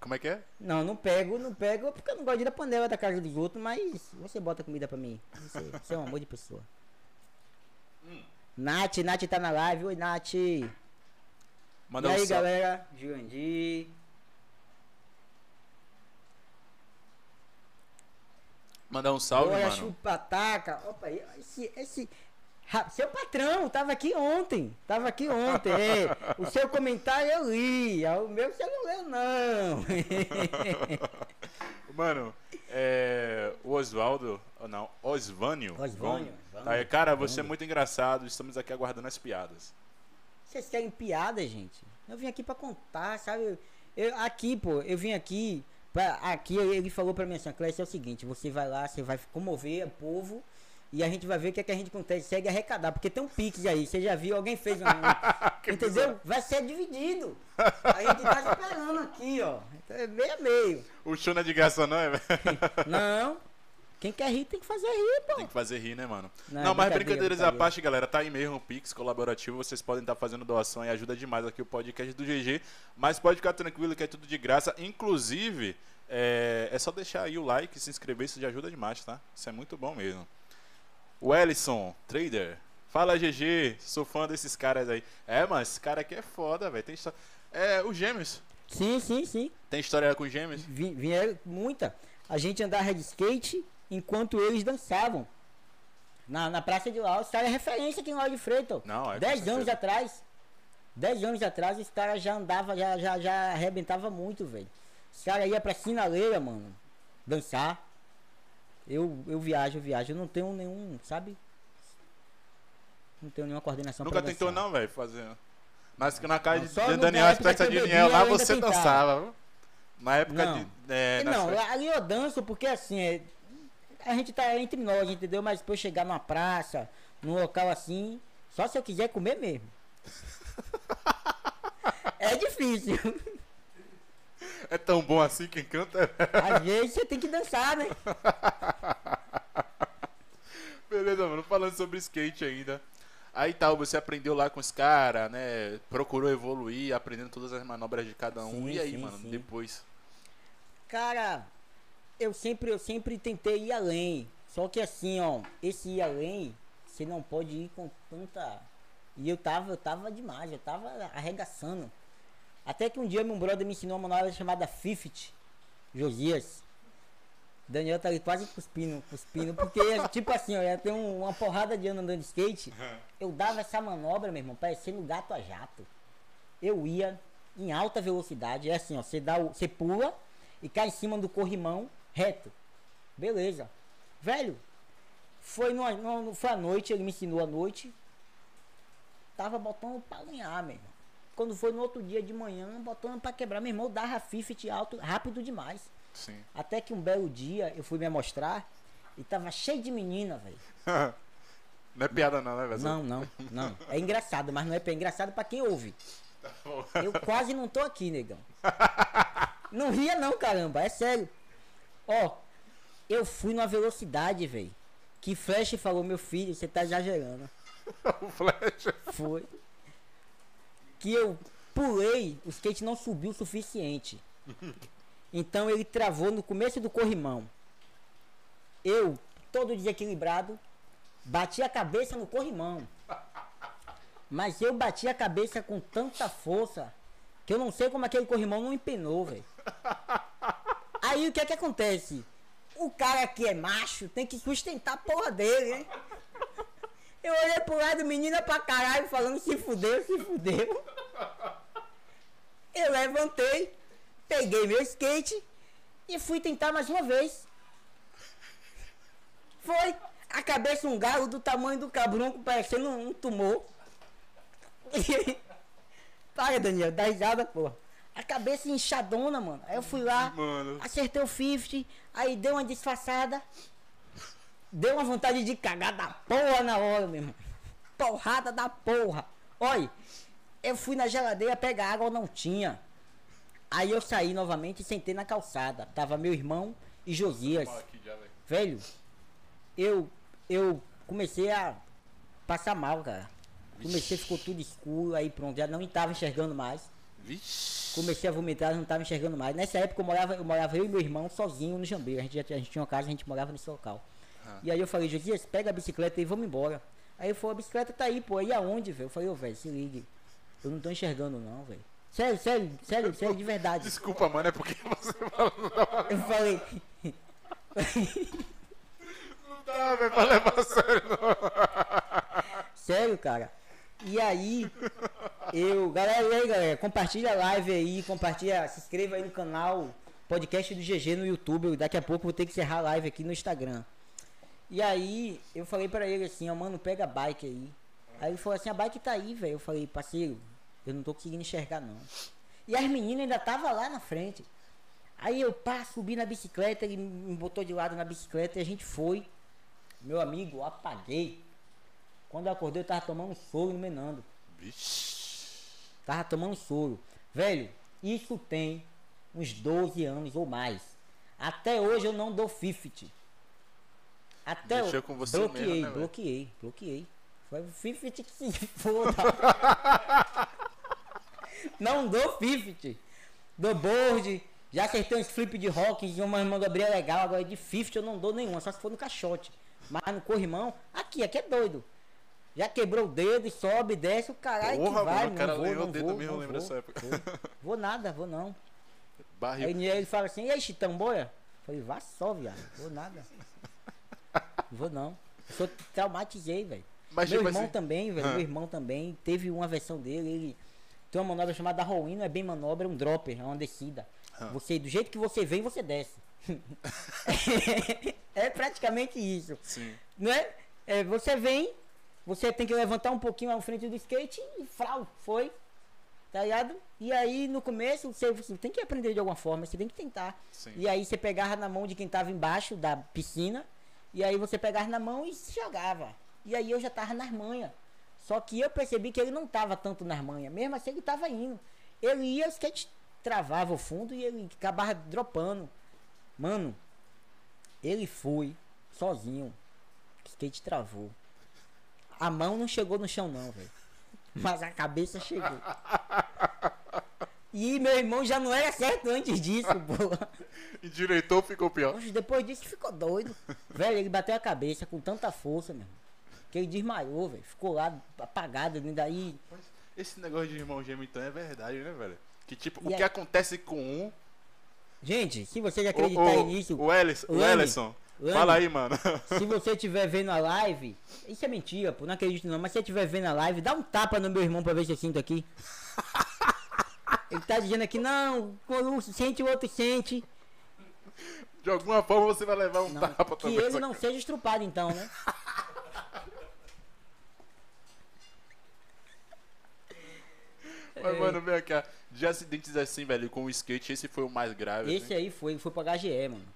Como é que é? Não, não pego, não pego, porque eu não gosto de ir da panela da casa dos outros, mas você bota comida pra mim. Você, você é um amor de pessoa. Hum. Nath, Nath tá na live. Oi, Nath. E Manda aí, um salve. galera? Jurandir. Mandar um salve, Olha, mano. chupataca. Opa, esse, esse. Seu patrão, tava aqui ontem. Tava aqui ontem. é. O seu comentário eu li. O meu você não leu, não. Mano, é, o Oswaldo, não, Osvânio. Osvânio, Tá aí, cara, você é muito engraçado, estamos aqui aguardando as piadas. Vocês querem piada, gente? Eu vim aqui pra contar, sabe? Eu, aqui, pô, eu vim aqui. Pra, aqui ele falou pra mim assim, Clécio, é o seguinte, você vai lá, você vai comover o povo. E a gente vai ver o que, é que a gente consegue segue arrecadar. Porque tem um Pix aí, você já viu, alguém fez um. entendeu? Vai ser dividido. A gente tá esperando aqui, ó. É meio a meio. O show não é de graça, não, é, velho? Não. Quem quer rir tem que fazer rir, pô. Tem que fazer rir, né, mano? Não, Não, é mas brincadeira, brincadeiras à parte, galera, tá aí mesmo o Pix colaborativo. Vocês podem estar fazendo doação e ajuda demais aqui o podcast do GG. Mas pode ficar tranquilo que é tudo de graça. Inclusive, é, é só deixar aí o like, se inscrever, isso já ajuda demais, tá? Isso é muito bom mesmo. O Ellison, trader. Fala, GG. Sou fã desses caras aí. É, mas esse cara aqui é foda, velho. Tem história. É, os gêmeos. Sim, sim, sim. Tem história com os gêmeos? Vi- Vieram muita. A gente andava de skate enquanto eles dançavam. Na, na Praça de Laos, cara é referência aqui em Lauro de Freitas. Não, é, Dez anos atrás. Dez anos atrás, os caras já andava, já, já, já arrebentava muito, velho. Os caras iam pra sinaleira, mano. Dançar. Eu, eu viajo, eu viajo. Eu não tenho nenhum, sabe? Não tenho nenhuma coordenação Nunca tentou, dançar. não, velho, fazer. Mas na casa Não, de, Daniel que eu de Niel, bebia, lá você tentava. dançava. Na época Não. de. É, não, ali eu danço porque assim, é, a gente tá entre nós, entendeu? Mas pra eu chegar numa praça, num local assim, só se eu quiser comer mesmo. é difícil. É tão bom assim quem canta. Às vezes você tem que dançar, né? Beleza, mano. Falando sobre skate ainda. Aí tal, você aprendeu lá com os caras, né? Procurou evoluir, aprendendo todas as manobras de cada um. Sim, e aí, sim, mano, sim. depois. Cara, eu sempre, eu sempre tentei ir além. Só que assim, ó, esse ir além, você não pode ir com tanta. E eu tava, eu tava demais, eu tava arregaçando. Até que um dia meu brother me ensinou uma manobra chamada Fifth, Josias. Daniel tá ali quase cuspindo, cuspindo, porque tipo assim, ó, eu tenho uma porrada de ano andando de skate. Eu dava essa manobra, meu irmão, parecendo gato a jato. Eu ia em alta velocidade, é assim, ó, você dá o, você pula e cai em cima do corrimão reto. Beleza. Velho, foi no, no, foi à noite, ele me ensinou à noite. Tava botando pra alinhar, meu irmão. Quando foi no outro dia de manhã, botando pra quebrar, meu irmão, dava fifty alto, rápido demais. Sim. Até que um belo dia eu fui me mostrar e tava cheio de menina, velho. não é piada, não, né, velho? Não, não, não. É engraçado, mas não é, é engraçado pra quem ouve. bom. Eu quase não tô aqui, negão. Não ria não, caramba, é sério. Ó, eu fui numa velocidade, velho. Que Flash falou, meu filho, você tá exagerando. o Flash. Foi. Que eu pulei, o skate não subiu o suficiente. Então ele travou no começo do corrimão. Eu, todo desequilibrado, bati a cabeça no corrimão. Mas eu bati a cabeça com tanta força que eu não sei como aquele corrimão não empenou, velho. Aí o que é que acontece? O cara que é macho tem que sustentar a porra dele, hein? Eu olhei pro lado, menina pra caralho, falando se fudeu, se fudeu. Eu levantei, peguei meu skate e fui tentar mais uma vez. Foi. A cabeça um galo do tamanho do cabrunco, parecendo um tumor. Para, Daniel, dá risada, porra. A cabeça inchadona, mano. Aí eu fui lá, Mano. acertei o 50, aí deu uma disfarçada. Deu uma vontade de cagar da porra na hora, meu irmão. Porrada da porra. Olha, eu fui na geladeira pegar água, não tinha. Aí eu saí novamente e sentei na calçada. Tava meu irmão e Josias. Velho. Eu eu comecei a passar mal, cara. Comecei, ficou tudo escuro, aí pronto, já não tava enxergando mais. Vixe. Comecei a vomitar, não tava enxergando mais. Nessa época eu morava, eu morava eu e meu irmão sozinho no Jambeiro. A gente, a gente tinha uma casa, a gente morava nesse local. Ah. E aí eu falei, Josias, pega a bicicleta e vamos embora. Aí ele falou, a bicicleta tá aí, pô. E aonde, velho? Eu falei, ô, velho, se ligue. Eu não tô enxergando não, velho. Sério, sério, sério, sério, de verdade. Desculpa, mano, é porque você falou. Eu falei, Não dá, velho, pra levar a sério, não. sério, cara. E aí, eu, galera, e aí, galera, compartilha a live aí, compartilha, se inscreva aí no canal podcast do GG no YouTube. Daqui a pouco vou ter que encerrar a live aqui no Instagram. E aí, eu falei pra ele assim, ó, mano, pega a bike aí. Aí ele falou assim, a bike tá aí, velho. Eu falei, parceiro, Eu não tô conseguindo enxergar, não. E as meninas ainda tava lá na frente. Aí eu pá, subi na bicicleta, ele me botou de lado na bicicleta e a gente foi. Meu amigo, apaguei. Quando eu acordei, eu tava tomando soro no Menando. Vixe. Tava tomando soro. Velho, isso tem uns 12 anos ou mais. Até hoje eu não dou 50. Até eu com você bloqueei, mesmo, né, velho? bloqueei, bloqueei. Foi 50 que se foda. não dou 50. Dou board. Já acertei uns flip de rock de uma manobrinha legal. Agora de 50 eu não dou nenhuma, só se for no caixote. Mas no corrimão, aqui, aqui é doido. Já quebrou o dedo, sobe, desce, o caralho que Porra, vai. mano, o não cara não o dedo vou, mesmo, lembra vou, dessa época. Vou, vou nada, vou não. Barril. Aí ele fala assim, e aí, Chitão, boia? Falei, vá só, viado. Vou nada. Vou não. Eu só traumatizei, velho. Mas, Meu tipo irmão assim- também, velho. Ah. Meu irmão também. Teve uma versão dele, ele tem uma manobra chamada não é bem manobra, é um dropper, é uma descida. Ah. Você, do jeito que você vem, você desce. é praticamente isso. Sim. Não é? É, você vem, você tem que levantar um pouquinho à frente do skate e frau, foi. Tá ligado? E aí no começo você, você tem que aprender de alguma forma, você tem que tentar. Sim. E aí você pegava na mão de quem tava embaixo da piscina, e aí você pegava na mão e se jogava. E aí eu já tava nas manhas. Só que eu percebi que ele não tava tanto nas manhas, mesmo assim ele tava indo. Ele ia, o skate travava o fundo e ele acabava dropando. Mano, ele foi sozinho. O skate travou. A mão não chegou no chão não, velho. Mas a cabeça chegou. E meu irmão já não era certo antes disso, porra. Endireitou, ficou pior. Poxa, depois disso ficou doido. velho, ele bateu a cabeça com tanta força, meu. irmão, Que ele desmaiou, velho. Ficou lá apagado, e daí. Mas esse negócio de irmão gêmeo então é verdade, né, velho? Que tipo, E o é- que acontece com um. Gente, se vocês O, acreditarem o, nisso, o, Ellis, o Lani, Ellison. Lani. Fala aí, mano. se você estiver vendo a live, isso é mentira, pô, não acredito não, mas se você estiver vendo a live, dá um tapa no meu irmão pra ver se eu sinto aqui. Ele tá dizendo aqui, não, quando um sente, o outro sente. De alguma forma você vai levar um Não, tapa que também. ele só não seja estrupado então, né? Mas, mano, vem cá. De acidentes assim, velho, com o skate, esse foi o mais grave. Esse né? aí foi, ele foi pra HGE, mano.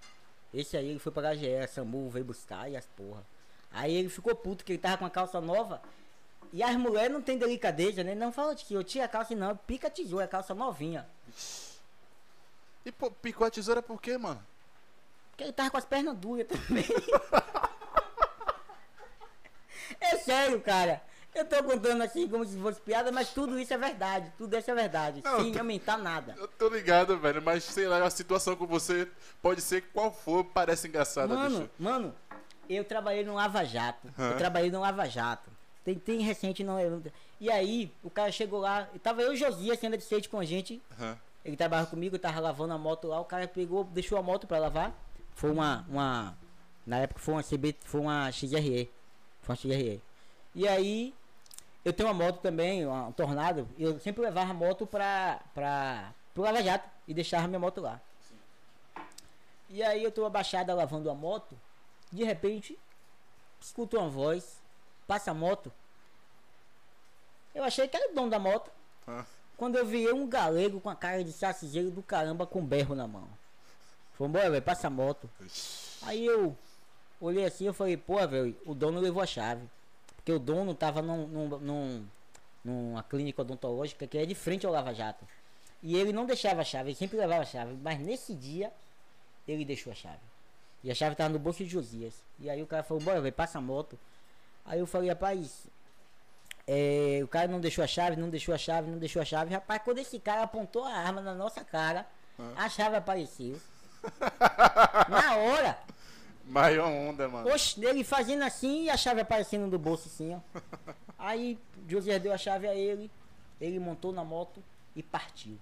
Esse aí ele foi pra HGE, a Samu veio buscar e as porra. Aí ele ficou puto que ele tava com a calça nova. E as mulheres não tem delicadeza, né? Não fala de que eu tiro a calça não, pica a tesoura, calça novinha. E pô, picou a tesoura por quê, mano? Porque ele tava com as pernas duras também. é sério, cara. Eu tô contando assim como se fosse piada, mas tudo isso é verdade. Tudo isso é verdade. Não, sem tu- aumentar nada. Eu tô ligado, velho, mas sei lá, a situação com você pode ser qual for, parece engraçada, Mano, bicho. mano, eu trabalhei no Lava Jato. Hã? Eu trabalhei no Lava Jato. Tem, tem recente não. eu- E aí, o cara chegou lá, tava eu e o Josias anda de skate com a gente. Aham. Ele trabalhava comigo, eu tava lavando a moto lá, o cara pegou, deixou a moto pra lavar. Foi uma. uma na época foi uma CB, foi uma XRE. Foi uma XRE. E aí, eu tenho uma moto também, uma, um tornado. Eu sempre levava a moto pra, pra, pro Lava Jato e deixava minha moto lá. E aí eu tô abaixada lavando a moto, de repente, escuto uma voz, passa a moto. Eu achei que era o dono da moto. Ah. Quando eu vi um galego com a cara de saciseiro do caramba com um berro na mão. Falei, bora, velho, passa a moto. Aí eu olhei assim eu falei, pô, velho, o dono levou a chave. Porque o dono tava num, num, num- numa clínica odontológica que é de frente ao Lava Jato. E ele não deixava a chave, ele sempre levava a chave. Mas nesse dia, ele deixou a chave. E a chave tava no bolso de Josias. E aí o cara falou, bora, velho, passa a moto. Aí eu falei, rapaz, é, o cara não deixou a chave, não deixou a chave, não deixou a chave. Rapaz, quando esse cara apontou a arma na nossa cara, a chave apareceu. na hora. Maior onda, mano. Oxe, ele fazendo assim e a chave aparecendo do bolso assim, ó. Aí José deu a chave a ele, ele montou na moto e partiu.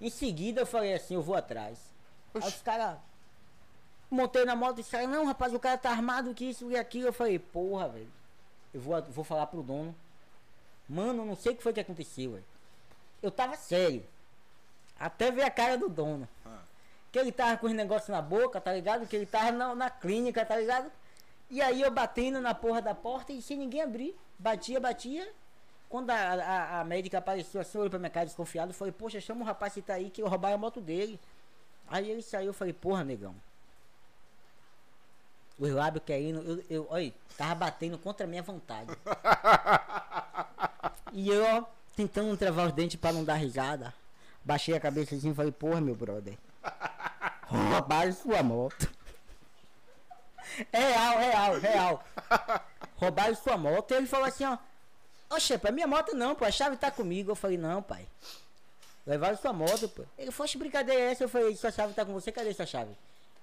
Em seguida eu falei assim, eu vou atrás. Aí Oxe. os caras. Montei na moto e disseram, não, rapaz, o cara tá armado que isso e aquilo. Eu falei, porra, velho. Eu vou, vou falar pro dono. Mano, não sei o que foi que aconteceu, velho. Eu tava sério. Até ver a cara do dono. Ah. Que ele tava com os negócios na boca, tá ligado? Que ele tava na, na clínica, tá ligado? E aí eu batendo na porra da porta e sem ninguém abrir. Batia, batia. Quando a, a, a médica apareceu assim, olhou pra minha cara desconfiado, falei, poxa, chama o rapaz que tá aí que eu roubaram a moto dele. Aí ele saiu, eu falei, porra, negão. Os lábios querendo, eu, eu, olha, tava batendo contra a minha vontade. e eu, ó, tentando travar os dentes pra não dar risada. Baixei a cabeça assim e falei, porra, meu brother. Roubaram sua moto. Real, real, real. Roubaram sua moto. E ele falou assim, ó. Oxe, pra minha moto não, pô. A chave tá comigo. Eu falei, não, pai. Levaram sua moto, pô. Ele falou, brincadeira é essa? Eu falei, sua chave tá com você, cadê sua chave?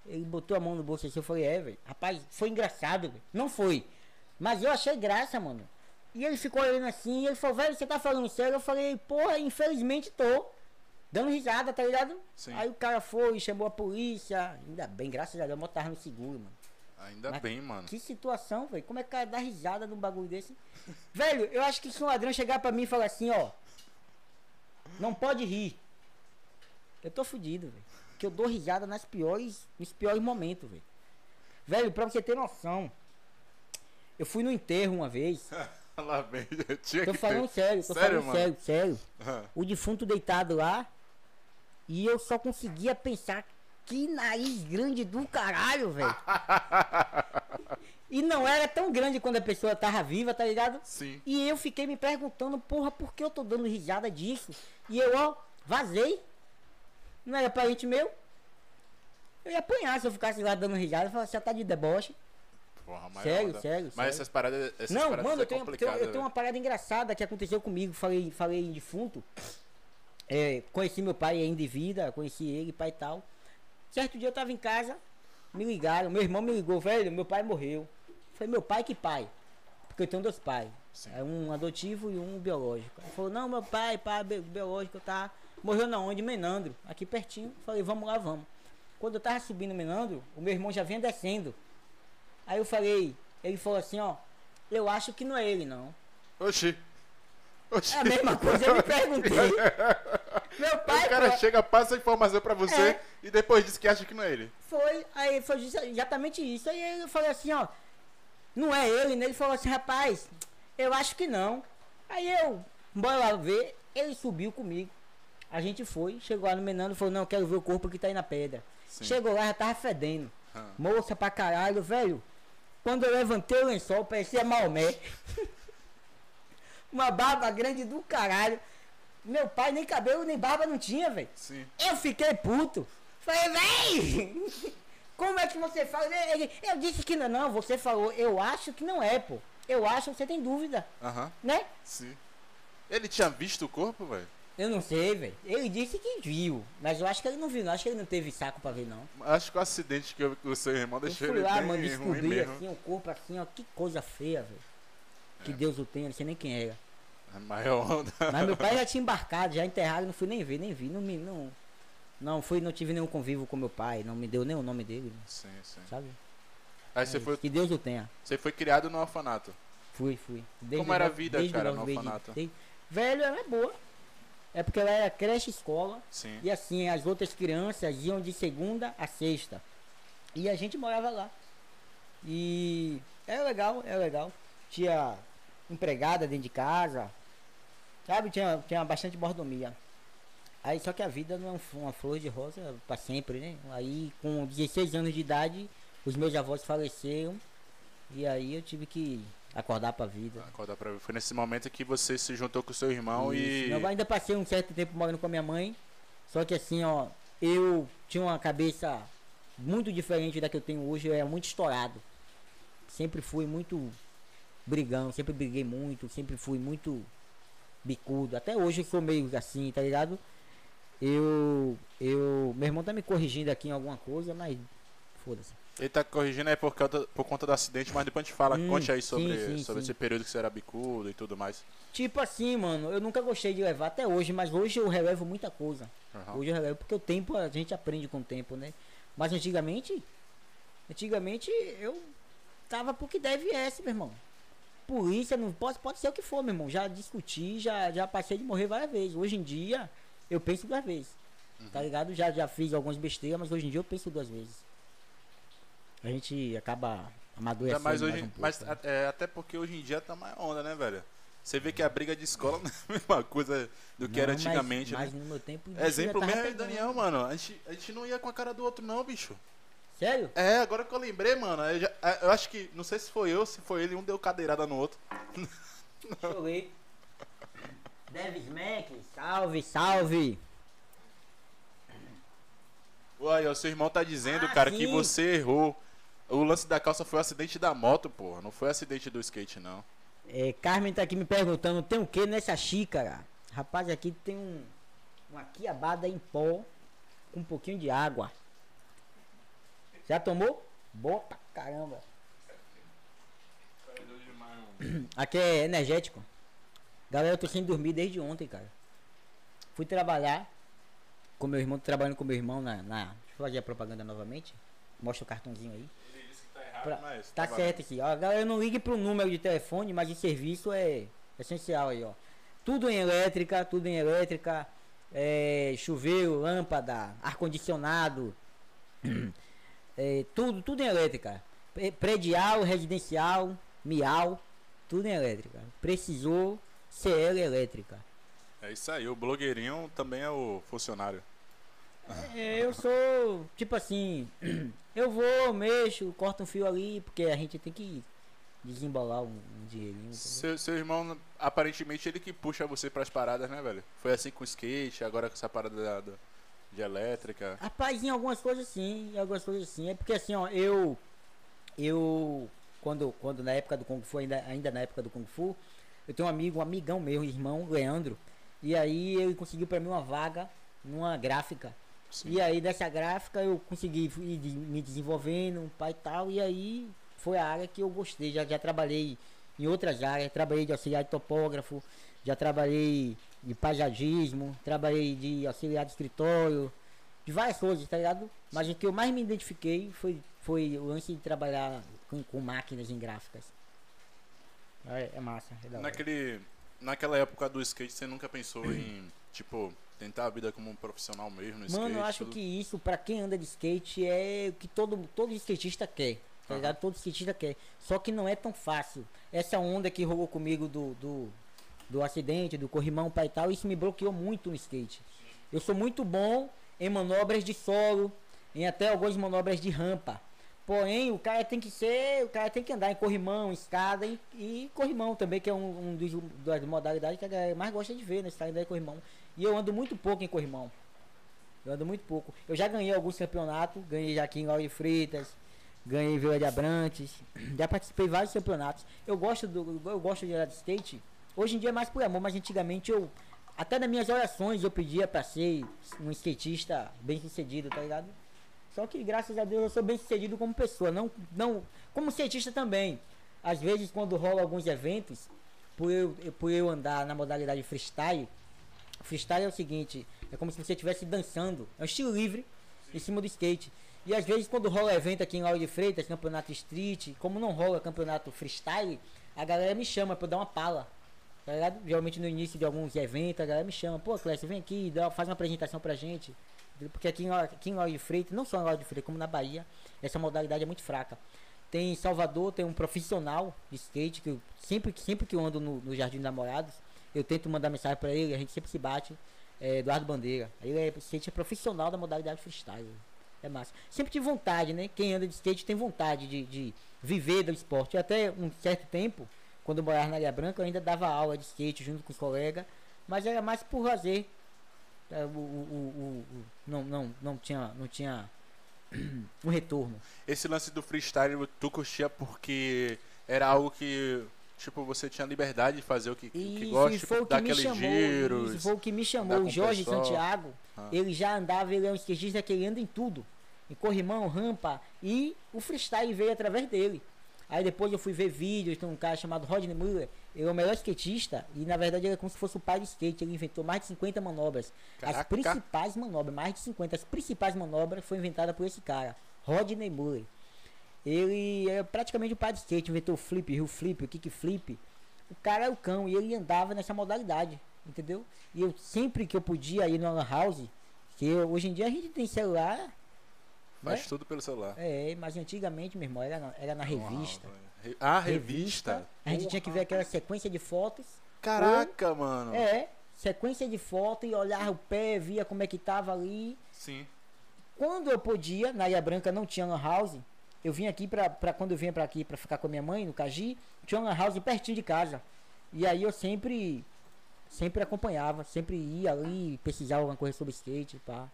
Ele botou a mão no bolso assim, eu falei, é, velho. Rapaz, foi engraçado. Não foi. Mas eu achei graça, mano. E ele ficou olhando assim, ele falou, velho, você tá falando sério? Eu falei, porra, infelizmente tô. Dando risada, tá ligado? Sim. Aí o cara foi chamou a polícia. Ainda bem, graças a Deus, a moto tava no seguro, mano. Ainda Mas bem, mano. Que situação, velho. Como é que o cara dá risada num bagulho desse? velho, eu acho que se um ladrão chegar pra mim e falar assim, ó. Não pode rir. Eu tô fudido, velho. Que eu dou risada nas piores, nos piores momentos, velho. Velho, pra você ter noção. Eu fui no enterro uma vez. Lá bem, tinha Tô falando ter. sério, tô Sério, falando mano? sério, sério. Ah, O defunto deitado lá. E eu só conseguia pensar que nariz grande do caralho, velho. E não era tão grande quando a pessoa tava viva, tá ligado? Sim. E eu fiquei me perguntando, porra, por que eu tô dando risada disso? E eu, ó, vazei. Não era parente meu. Eu ia apanhar se eu ficasse lá dando risada. Eu falava, você tá de deboche. Porra, mas Sério, onda. sério, Mas sério. essas paradas. Essas não, paradas mano, é eu tenho, complicado, tenho- eu tenho velho. uma parada engraçada que aconteceu comigo. Falei, falei em defunto. É, conheci meu pai ainda de vida, conheci ele, pai e tal. Certo dia eu tava em casa, me ligaram, meu irmão me ligou, velho, meu pai morreu. Falei, meu pai que pai? Porque eu tenho dois pais. É um adotivo e um biológico. Ele falou, não, meu pai, pai bi- biológico, tá. Morreu na onde? Menandro, aqui pertinho. Falei, vamos lá, vamos. Quando eu tava subindo Menandro, o meu irmão já vinha descendo. Aí eu falei, ele falou assim, ó, eu acho que não é ele não. Oxi. É a mesma coisa, eu me perguntei. Meu pai o cara chega, passa a informação pra você É. e depois diz que acha que não é ele. foi, aí foi exatamente isso. Aí eu falei assim, ó, não é ele, né? Ele falou assim, rapaz, eu acho que não. Aí eu, bora lá ver, ele subiu comigo. A gente foi, chegou lá no Menando e falou, não, eu quero ver o corpo que tá aí na pedra. Sim. Chegou lá, já tava fedendo. Ah. Moça pra caralho, velho. Quando eu levantei o lençol, parecia Maomé. Uma barba grande do caralho. Meu pai nem cabelo nem barba não tinha, velho. Sim. Eu fiquei puto. Falei, véi! Como é que você fala? Ele, eu disse que não, não, você falou, eu acho que não é, pô. Eu acho, você tem dúvida, Aham. né? Sim. Ele tinha visto o corpo, velho? Eu não sei, velho. Ele disse que viu, mas eu acho que ele não viu, não. Acho que ele não teve saco pra ver, não. Acho que o acidente que com o seu irmão Eu deixou fui ele lá, bem mano, descobri assim, o corpo assim, ó, que coisa feia, velho. É. Que Deus o tenha, não sei nem quem era. A maior onda. Mas meu pai já tinha embarcado, já enterrado, não fui nem ver, nem vi. Não me. Não, não fui, não tive nenhum convívio com meu pai, não me deu nem o nome dele, Sim, sim. sabe? Aí você É, foi, Que Deus o tenha. você foi criado no orfanato. Fui, fui. Como era a vida, desde cara, no desde- orfanato? desde- Velho, era boa. É porque ela era creche escola. Sim. E assim, as outras crianças iam de segunda a sexta. E a gente morava lá. E era legal, era legal. Tinha empregada dentro de casa. Sabe, tinha, tinha bastante mordomia. Aí só que a vida não é uma flor de rosa pra sempre, né? Aí com 16 anos de idade, os meus avós faleceram. E aí eu tive que acordar pra vida. Acordar pra ver. Foi nesse momento que você se juntou com o seu irmão Isso. e. Eu ainda passei um certo tempo morando com a minha mãe. Só que assim, ó, eu tinha uma cabeça muito diferente da que eu tenho hoje. Eu era muito estourado. Sempre fui muito brigão, sempre briguei muito, sempre fui muito bicudo. Até hoje eu sou meio assim, tá ligado? Eu. Eu. Meu irmão tá me corrigindo aqui em alguma coisa, mas. Foda-se. Ele tá corrigindo aí por conta, por conta do acidente, mas depois a gente fala. Hum, Conte aí sim, sobre, sim, sobre sim. esse período que você era bicudo e tudo mais. Tipo assim, mano, eu nunca gostei de levar até hoje, mas hoje eu relevo muita coisa. Aham. Hoje eu relevo, porque o tempo a gente aprende com o tempo, né? Mas antigamente, antigamente eu tava porque deve esse, meu irmão. Polícia, não pode, pode ser o que for, meu irmão. Já discuti, já, já passei de morrer várias vezes. Hoje em dia, eu penso duas vezes. Uhum. Tá ligado? Já, já fiz algumas besteiras, mas hoje em dia eu penso duas vezes. A gente acaba amadurecendo mas mais hoje, um pouco, mas né? é, até porque hoje em dia tá mais onda, né, velho? Você vê que a briga de escola não é a mesma coisa do que Não, era mas- antigamente, mas, né? no meu tempo. Exemplo mesmo é. Daniel, mano. A gente, a gente não ia com a cara do outro, não, bicho. Sério? É, agora que eu lembrei, mano. Eu, já- eu acho que, não sei se foi eu, se foi ele, um deu cadeirada no outro. Deixa eu ver. Devis Mac, salve, salve. Uai, o seu irmão tá dizendo, Ah, cara, que sim. você errou. O lance da calça foi o acidente da moto, porra. Não foi acidente do skate, não. É, Carmen tá aqui me perguntando, tem o que nessa xícara? Rapaz, aqui tem um uma quiabada em pó com um pouquinho de água. Já tomou? Boa pra caramba. Aqui é energético. Galera, eu tô sem dormir desde ontem, cara. Fui trabalhar com meu irmão, tô trabalhando com meu irmão na, na. Deixa eu fazer a propaganda novamente. Mostra o cartãozinho aí. Ele disse que tá errado, Pra- mas. Tá certo aqui, ó. Galera, não ligue pro número de telefone, mas o serviço é essencial aí, ó. Tudo em elétrica, tudo em elétrica. É, chuveiro, lâmpada, ar-condicionado. é, tudo, tudo em elétrica. Pre- Predial, residencial, miau, tudo em elétrica. Precisou CL elétrica. É isso aí, o blogueirinho também é o funcionário. É, eu sou, tipo assim, eu vou, mexo, corto um fio ali, porque a gente tem que desembolar um, um dinheirinho. Seu, seu irmão, aparentemente, ele que puxa você pras paradas, né, velho? Foi assim com o skate, agora com essa parada da- da- de elétrica. Rapaz, em algumas coisas sim, em algumas coisas sim. É porque assim, ó, eu. Eu. Quando, quando na época do Kung Fu, ainda, ainda na época do Kung Fu, eu tenho um amigo, um amigão meu, irmão, Leandro. E aí ele conseguiu pra mim uma vaga numa gráfica. Sim. E aí dessa gráfica eu consegui ir me desenvolvendo, pai e tal, e aí foi a área que eu gostei. Já, já trabalhei em outras áreas, trabalhei de auxiliar de topógrafo, já trabalhei de paisagismo, trabalhei de auxiliar de escritório, de várias coisas, tá ligado? Mas o que eu mais me identifiquei foi, foi o lance de trabalhar com, com máquinas em gráficas. É, é massa, é. Naquele, naquela época do skate, você nunca pensou em, tipo, tentar a vida como um profissional mesmo no skate? Mano, eu acho tudo? que isso, pra quem anda de skate, é o que todo, todo skatista quer. Tá ligado? Todo skatista quer. Só que não é tão fácil. Essa onda que rolou comigo do, do, do acidente, do corrimão, pai e tal, isso me bloqueou muito no skate. Eu sou muito bom em manobras de solo, em até algumas manobras de rampa. Porém, o cara tem que ser. O cara tem que andar em corrimão, escada e, e corrimão também, que é um, um dos, das modalidades que a galera mais gosta de ver, né? Escada e corrimão. E eu ando muito pouco em corrimão. Eu ando muito pouco. Eu já ganhei alguns campeonatos, ganhei já aqui em Lauro de Freitas, ganhei em Vila de Abrantes, já participei de vários campeonatos. Eu gosto do eu gosto de andar de skate. Hoje em dia é mais por amor, mas antigamente eu até nas minhas orações eu pedia pra ser um skatista bem sucedido, tá ligado? Só que graças a Deus eu sou bem sucedido como pessoa, não não como skatista também. Às vezes quando rola alguns eventos, por eu, por eu andar na modalidade freestyle, Freestyle é o seguinte, é como se você estivesse dançando, é um estilo livre em cima do skate. E às vezes quando rola evento aqui em Lauro de Freitas, campeonato street, como não rola campeonato freestyle, a galera me chama pra eu dar uma pala. Tá ligado? Geralmente no início de alguns eventos, a galera me chama, pô, Clécio, vem aqui, dá, faz uma apresentação pra gente. Porque aqui em, aqui em Lauro de Freitas, não só em Lauro de Freitas, como na Bahia, essa modalidade é muito fraca. Tem em Salvador, tem um profissional de skate, que eu, sempre, sempre que eu ando no, no Jardim dos Namorados, eu tento mandar mensagem pra ele, a gente sempre se bate. É Eduardo Bandeira. Ele é skate é profissional da modalidade freestyle. É massa. Sempre tive vontade, né? Quem anda de skate tem vontade de, de viver do esporte. Até um certo tempo, quando eu morava na Ilha Branca, eu ainda dava aula de skate junto com os colegas, mas era mais por lazer. É, O, o, o- não, não, não tinha, não tinha um retorno. Esse lance do freestyle tu curtia porque era algo que, tipo, você tinha liberdade de fazer o que, que Isso, gosta, foi tipo, o que me aqueles chamou. giros. Isso foi o que me chamou. O Jorge. Santiago, Ah. ele já andava, ele é um skatista que ele anda em tudo. Em corrimão, rampa. E o freestyle veio através dele. Aí depois eu fui ver vídeos de um cara chamado Rodney Muller. Ele é o melhor skatista. E na verdade ele é como se fosse o pai do skate. Ele inventou mais de 50 manobras. As Caraca. principais manobras, mais de 50. As principais manobras foi inventada por esse cara. Rodney Muller. Ele é praticamente o pai do skate. Inventou o flip, heel flip, o kick flip. O cara é o cão e ele andava nessa modalidade, entendeu? E eu sempre que eu podia ir na lan house, que eu- hoje em dia a gente tem celular, Faz né? tudo pelo celular. É, mas antigamente, meu irmão, era na, era na revista. Re- Ah, revista. A gente tinha que ver aquela sequência de fotos Caraca, mano. É, sequência de foto e olhar o pé, via como é que tava ali. Sim. Quando eu podia, na Ilha Branca não tinha lan house, eu vim aqui pra, pra quando eu vinha pra aqui pra ficar com a minha mãe, no Caji, tinha uma lan house pertinho de casa. E aí eu sempre, sempre acompanhava, sempre ia ali, pesquisava alguma coisa sobre skate, pá.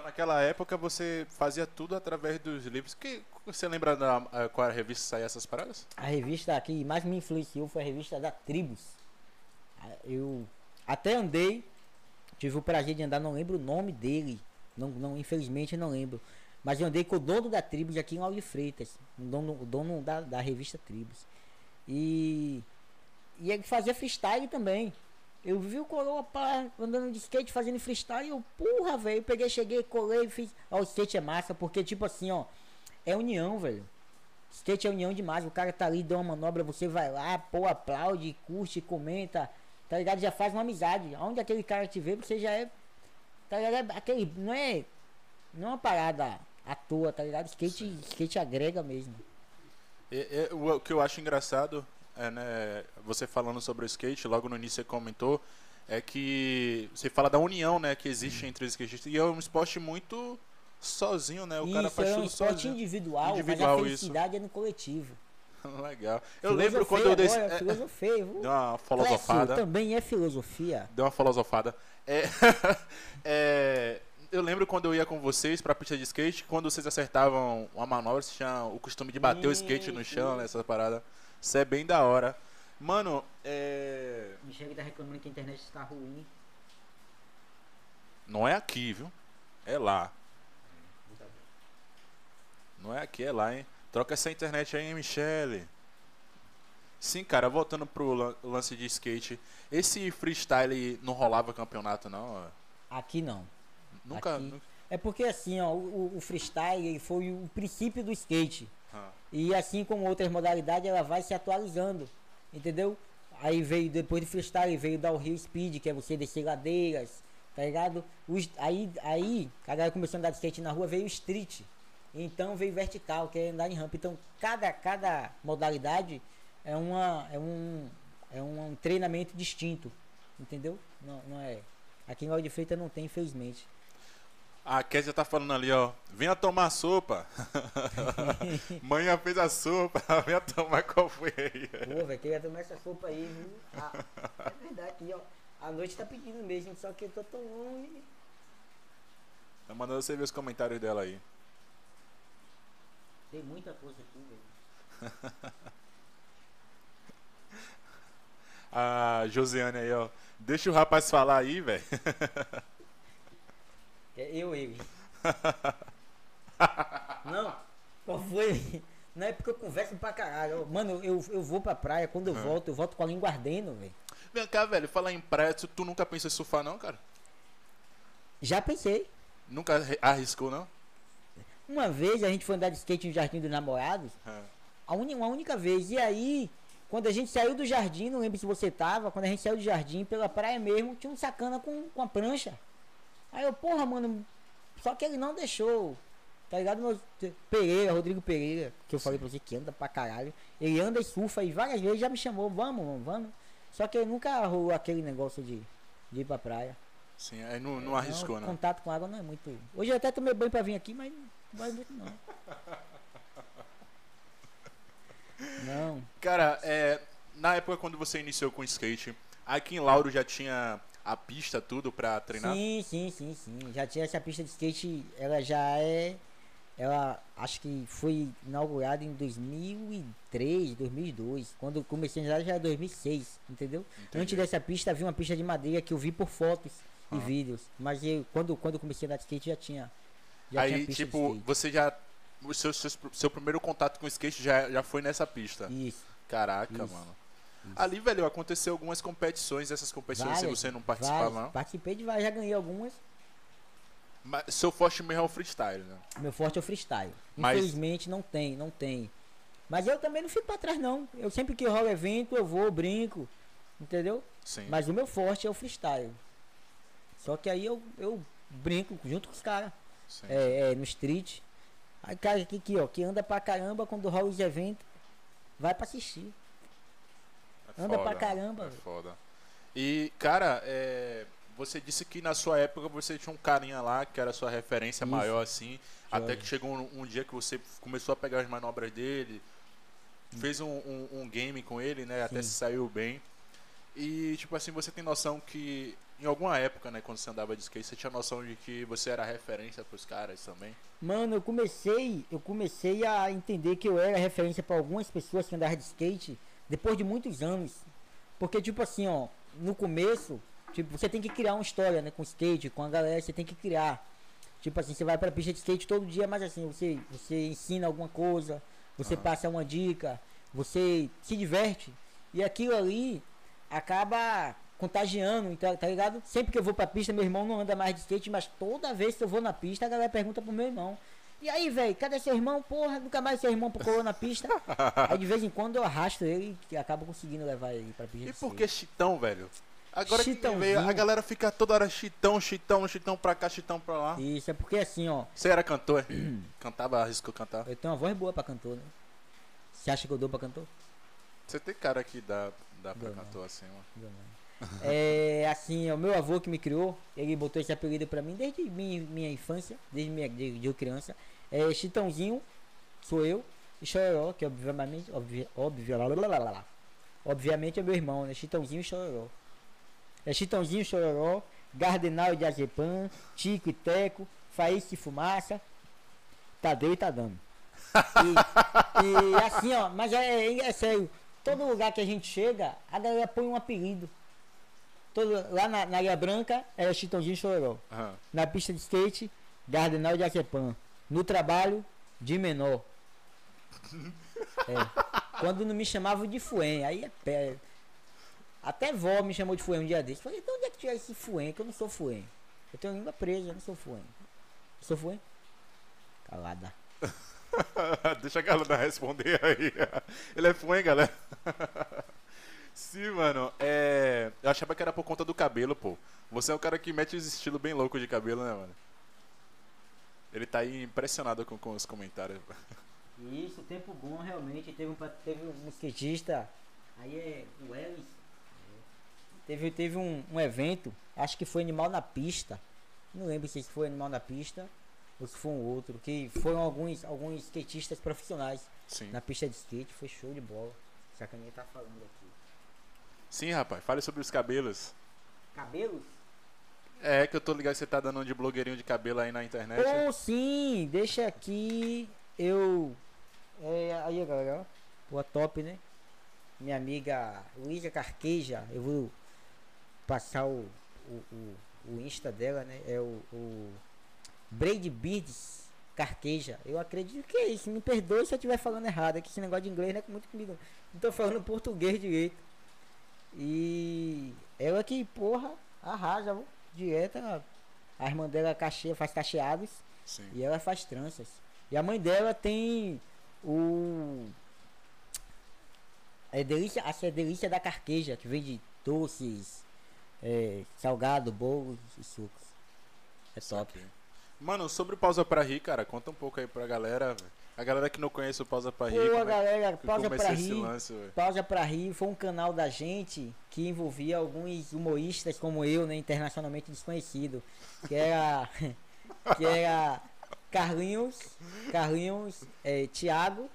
Então naquela época você fazia tudo através dos livros. Que você lembra da eh, qual era a revista que saía essas paradas? A revista que mais me influenciou foi a revista da Tribos. Ah, Eu até andei, tive o prazer de andar, não lembro o nome dele. Não, não, infelizmente não lembro. Mas eu andei com o dono da Tribos aqui em Lauro Freitas. O dono, o dono da, da revista Tribos. E, e ele fazia freestyle também. Eu vi o Coroa pá, andando de skate fazendo freestyle. Eu, porra, velho. Peguei, cheguei, colei, fiz. Ó, o skate é massa, porque tipo assim, ó. É união, velho. Skate é união demais. O cara tá ali, dá uma manobra, você vai lá, pô, aplaude, curte, comenta. Tá ligado? Já faz uma amizade. Onde aquele cara te vê, você já é. Tá ligado? É Aquele, não é. Não é uma parada à toa, tá ligado? Skate, skate agrega mesmo. E- e- o, o que eu acho engraçado é, né, você falando sobre o skate, logo no início você comentou, é que você fala da união, né, que existe entre os skatistas. E é um esporte muito sozinho, né? O cara isso faz é um tudo esporte sozinho. individual, Individual, mas a isso. felicidade é no coletivo. Legal. Eu lembro quando eu dei, é, filosofei, deu uma Clécio, filosofada. também é filosofia. Deu uma filosofada. É, é, eu lembro quando eu ia com vocês pra pista de skate, quando vocês acertavam uma manobra, vocês tinham o costume de bater o skate no chão, Isso. nessa parada. Isso é bem da hora. Mano, é. Michele tá reclamando que a internet está ruim. Não é aqui, viu? É lá. Não é aqui, é lá, hein? Troca essa internet aí, hein, Michele? Sim, cara, voltando pro lan- lance de skate. Esse freestyle não rolava campeonato, não? Aqui não. Nunca. Aqui. É porque assim, ó, o, o freestyle foi o princípio do skate. Ah, E assim como outras modalidades, ela vai se atualizando. Entendeu? Aí veio, depois do freestyle, veio dar o Rio Speed, que é você descer ladeiras, tá ligado? Os- aí, aí, a galera começou a andar de skate na rua, veio o street. Então veio vertical, que é andar em rampa. Então cada, cada modalidade é, uma, é, um, é um treinamento distinto. Entendeu? Não, não é. Aqui em Lauro de Freitas não tem, infelizmente. A Kézia tá falando ali, ó. Venha tomar sopa. Manhã fez a sopa. Venha tomar qual foi aí. Pô, velho, queria tomar essa sopa aí, viu? Ah, é verdade, aqui, ó. A noite tá pedindo mesmo, só que eu tô tão longe. Tá mandando você ver os comentários dela aí. Tem muita coisa aqui, velho. A Josiane aí, ó. Deixa o rapaz falar aí, velho. É eu, ele. Não, qual foi? Não é porque eu converso pra caralho. Mano, eu, eu vou pra praia, quando eu volto, eu volto com a língua ardendo, velho. Vem cá, velho. Falar em praia, tu nunca pensou em surfar, não, cara? Já pensei. Nunca arri- arriscou, não? Uma vez a gente foi andar de skate no Jardim dos Namorados. Ah. A uni- uma única vez. E aí, quando a gente saiu do jardim, não lembro se você tava, quando a gente saiu do jardim pela praia mesmo, tinha um sacana com, com a prancha. Aí eu, porra, mano, só que ele não deixou. Tá ligado? Meu, Pereira, Rodrigo Pereira, que eu falei pra você que anda pra caralho. Ele anda e surfa e várias vezes já me chamou, vamos, vamos, vamos. Só que nunca rolou aquele negócio de, de ir pra praia. Sim, aí não, não arriscou, não. Contato com água não é muito. Hoje eu até tomei banho pra vir aqui, mas não vai muito não. Não. Cara, é, na época quando você iniciou com skate, aqui em Lauro já tinha a pista, tudo pra treinar? Sim, sim, sim, sim. Já tinha essa pista de skate, ela já é. Ela acho que foi inaugurada em 2003, 2002. Quando eu comecei a andar já era 2006, entendeu? Entendi. Antes dessa pista havia uma pista de madeira que eu vi por fotos Ah. e vídeos. Mas eu, quando, quando eu comecei a andar de skate já tinha. Já tinha Aí, de tipo, você já. O seu, seu, seu primeiro contato com skate já, já foi nessa pista. Isso. Caraca, Isso. mano. Ali, velho, aconteceu algumas competições, essas competições se Várias, você não participava, várias. não. Participei de várias, já ganhei algumas. Mas seu forte mesmo é o freestyle, né? Meu forte é o freestyle. Mas- Infelizmente não tem, não tem. Mas eu também não fico pra trás não. Eu sempre que rola evento, eu vou, brinco. Entendeu? Sim. Mas o meu forte é o freestyle. Só que aí eu, eu brinco junto com os caras. É, é, no street. Aí cara aqui, aqui, ó, que anda pra caramba quando rola os eventos, vai pra assistir. Anda foda, pra caramba. É foda. E, cara, é, você disse que na sua época você tinha um carinha lá que era a sua referência Isso. maior, assim. Até que chegou um, um dia que você começou a pegar as manobras dele, fez um, um- um game com ele, né? Até Sim. se saiu bem. E, tipo assim, você tem noção que em alguma época, né, quando você andava de skate, você tinha noção de que você era referência pros caras também? Mano, eu comecei, eu comecei a entender que eu era referência pra algumas pessoas que andavam de skate depois de muitos anos. Porque tipo assim, ó, no começo, tipo, você tem que criar uma história, né, com skate, com a galera, você tem que criar. Tipo assim, você vai pra pista de skate todo dia, mas assim, você você ensina alguma coisa, você Aham. passa uma dica, você se diverte e aquilo ali acaba contagiando, então, tá ligado? Sempre que eu vou pra pista, meu irmão não anda mais de skate, mas toda vez que eu vou na pista, a galera pergunta pro meu irmão. E aí, velho, cadê seu irmão? Porra, nunca mais seu irmão colou na pista. aí de vez em quando eu arrasto ele e acabo conseguindo levar ele pra pista E por que chitão, velho? Agora que Chitãozinho. veio, a galera fica toda hora chitão, chitão, chitão pra cá, chitão pra lá. Isso, é porque assim, ó, Você era cantor? Cantava, arriscou cantar. eu tenho uma voz boa pra cantor, né? Você acha que eu dou pra cantor? Você tem cara que dá, dá pra Dou não. cantor assim, mano. Não. É assim, o meu avô que me criou, ele botou esse apelido pra mim desde minha, minha infância, desde minha de, de criança. É Chitãozinho, sou eu, e Chororó, que obviamente, obvi, obvi, lá, lá, lá, obviamente é meu irmão, né? Chitãozinho e Chororó. É Chitãozinho, Chororó, Gardenal de Azepam, Tico e Teco, Faísca e Fumaça, Tadeu e tá dando. E, e assim, ó, mas é, é, é sério, todo lugar que a gente chega, a galera põe um apelido. Todo, lá na, na Ilha Branca era Chitãozinho e Chororó. Aham. Na pista de skate, Gardenal de Acepan. No trabalho, de menor. É. Quando não me chamavam de Fuém, aí é pé. Até vó me chamou de Fuém um dia desse. Falei, de onde é que tira esse Fuém? Que eu não sou Fuém. Eu tenho a língua presa, eu não sou Fuém. Eu sou Fuém? Calada. Deixa a galera responder aí. Ele é fã, hein, galera? Sim, mano. É... Eu achava que era por conta do cabelo, pô. Você é um cara que mete os estilos bem loucos de cabelo, né, mano? Ele tá aí impressionado com, com os comentários. Isso, tempo bom realmente. Teve um, teve um skatista, aí é o Ellis. Teve, teve um, um evento, acho que foi Animal na Pista. Não lembro se foi Animal na Pista ou se foi um outro. Que foram alguns, alguns skatistas profissionais Sim. na pista de skate. Foi show de bola. Sacaninha tá falando aqui. Sim, rapaz. Fale sobre os cabelos. Cabelos? É que eu tô ligado que você tá dando um de blogueirinho de cabelo aí na internet. Ou sim, deixa aqui. Eu. É, aí galera, ó. Boa top, né? Minha amiga Luísa Carqueja, eu vou passar o, o, o, o Insta dela, né? É o, o Braid Beards Carqueja. Eu acredito que é isso. Me perdoe se eu estiver falando errado. É que esse negócio de inglês não é muito comigo. Não tô falando português direito. E ela que, porra, arrasa, viu? direto. ela- A irmã dela cacheia, faz cacheados. Sim. E ela faz tranças. E a mãe dela tem o. É delícia, acho que é delícia da carqueja, que vende doces, é, salgado, bolos e sucos. É top. Mano, sobre o Pausa pra Rir, cara, conta um pouco aí pra galera. velho. A galera que não conhece o Pausa pra Rir. Pô, como é galera, que pausa pra rir. lance? Pausa pra rir foi um canal da gente que envolvia alguns humoristas como eu, né, internacionalmente desconhecido, que era que era Carlinhos, Carlinhos, é, Thiago,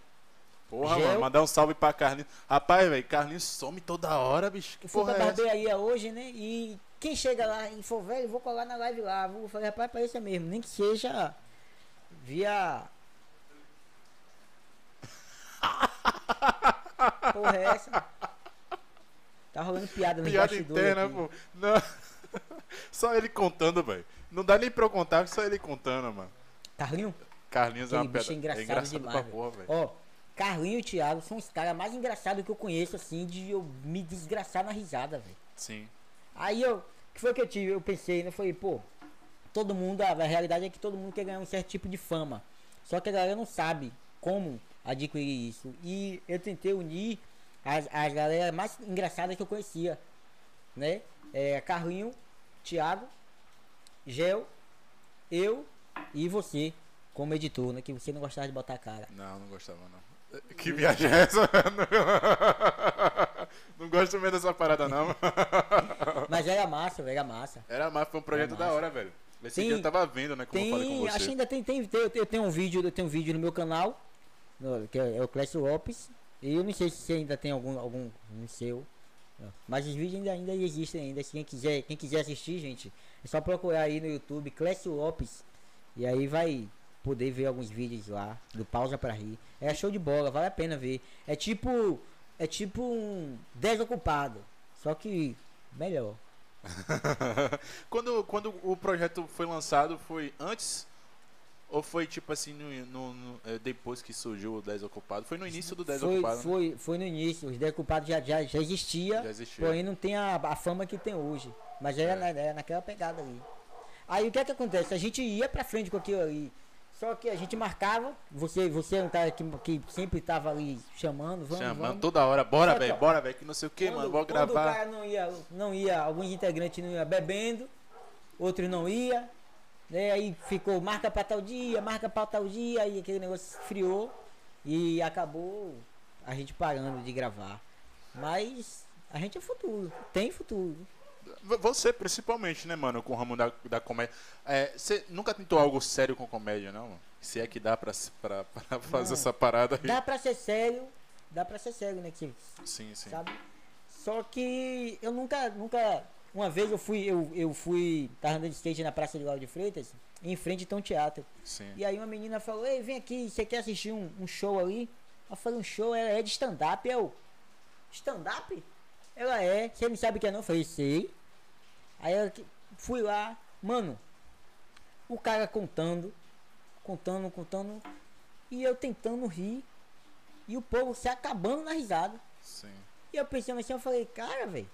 Porra, Gel. mano, mandar um salve pra Carlinhos. Rapaz, velho, Carlinhos some toda hora, bicho. Que Eu fui porra pra é barbearia hoje, né? E quem chega lá e for velho, eu vou colar na live lá. Vou falei, rapaz, parece mesmo. Nem que seja via. Porra, é essa? Tá rolando piada no Piada interna, aqui. pô. Não. Só ele contando, velho. Não dá nem pra eu contar, só ele contando, mano. Carlinho? Carlinhos é Aquele uma bicho pedra. é engraçado, é engraçado demais, porra, velho. Ó, Carlinho e Thiago são os caras mais engraçados que eu conheço, assim, de eu me desgraçar na risada, velho. Sim. Aí eu, que foi que eu tive? Eu pensei, né? Falei, pô, todo mundo, a, a realidade é que todo mundo quer ganhar um certo tipo de fama. Só que a galera não sabe como adquirir isso. E eu tentei unir as, as galera mais engraçadas que eu conhecia, né? É, Carlinho, Thiago, Gel, eu e você, como editor, né? Que você não gostava de botar a cara. Não, não gostava, não. Que viagem é essa? não gosto mesmo dessa parada, não. Mas era massa, velho, era massa. Era massa, foi um projeto da hora, velho. Esse Tem- dia eu tava vendo, né? Como eu falei com Tem, você. acho que ainda tem, tem, tem- eu tenho um vídeo, eu tenho um vídeo no meu canal, que é, é o Clécio Lopes, e eu não sei se ainda tem algum, algum no seu, mas os vídeos ainda, ainda existem ainda, quem quiser, quem quiser assistir, gente, é só procurar aí no YouTube, Clécio Lopes, e aí vai poder ver alguns vídeos lá, do Pausa pra Rir, é show de bola, vale a pena ver, é tipo, é tipo um desocupado, só que melhor. quando, quando o projeto foi lançado, foi antes ou foi tipo assim, no, no- no- é, depois que surgiu o 10 Ocupado? Foi no início do 10 Foi, Ocupado, né? foi, foi no início, os desocupados já, já, já existia, Já existia. Porém não tem a, a fama que tem hoje. Mas era, É. na- era naquela pegada ali. Aí o que é que acontece? A gente ia pra frente com aquilo ali. Só que a gente marcava, você, você é um cara que, que sempre tava ali chamando, vamos, Chamando vamos. toda hora, bora, velho, bora, velho, que não sei o que, mano, vou quando o gravar. cara não ia, não ia, alguns integrantes não iam bebendo, outros não ia, né? Aí ficou marca pra tal dia, marca pra tal dia, aí aquele negócio esfriou e acabou a gente parando de gravar. Mas a gente é futuro, tem futuro. Você, principalmente, né, mano, com o ramo da, da comédia. É, você nunca tentou algo sério com comédia, não? Se é que dá pra, pra, pra fazer Não. essa parada aí. Dá pra ser sério, dá pra ser sério, né? Que você Sim, sim. sabe? Só que eu nunca, nunca. Uma vez eu fui, eu, eu fui, tava andando de skate na Praça de Lauro de Freitas, em frente a um teatro. sim. E aí uma menina falou, ei, vem aqui, você quer assistir um, um show ali? Eu falei, um show é, é de stand-up, eu. Stand-up? Ela é, você não sabe o que é não? Eu falei, sei. Aí eu fui lá, mano, o cara contando, contando, contando, e eu tentando rir, e o povo se acabando na risada. sim. E eu pensando assim, eu falei, cara, velho.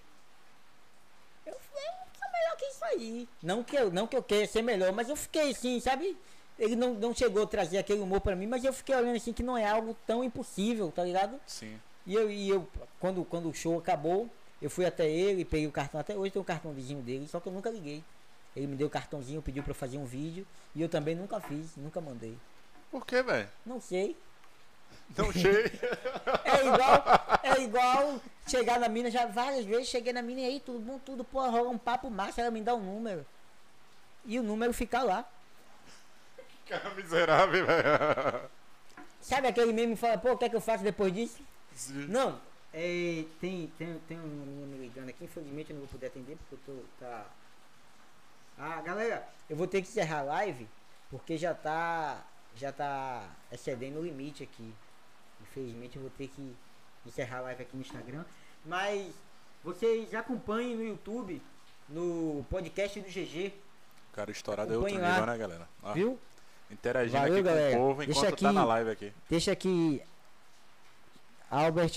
Eu falei, eu sou melhor que isso aí. Não que, eu, não que eu queira ser melhor, mas eu fiquei assim, sabe? Ele não, não chegou a trazer aquele humor pra mim, mas eu fiquei olhando assim que não é algo tão impossível, tá ligado? Sim. E eu, e eu quando, quando o show acabou, eu fui até ele, peguei o cartão, até hoje tem o cartãozinho dele, só que eu nunca liguei. Ele me deu o cartãozinho, pediu pra eu fazer um vídeo, e eu também nunca fiz, nunca mandei. Por que, velho? Não sei. Não cheio. É igual, é igual chegar na mina, já várias vezes cheguei na mina e aí, tudo bom, tudo, pô, rola um papo massa, ela me dá um número. E o número fica lá. Cara miserável, velho. Sabe aquele meme que fala, pô, o que é que eu faço depois disso? Sim. Não, é, tem, tem, tem uma menina me ligando aqui, infelizmente eu não vou poder atender porque eu tô, tá... Ah, galera, eu vou ter que encerrar a live porque já tá, já tá excedendo o limite aqui. Infelizmente eu vou ter que encerrar a live aqui no Instagram. Mas vocês acompanhem no YouTube, no podcast do GG, Cara, estourado é outro Acompanhe lá. nível, né, galera? Ó, viu? interagindo Valeu, aqui galera. com o povo Deixa enquanto tá aqui- na live aqui. Deixa que Albert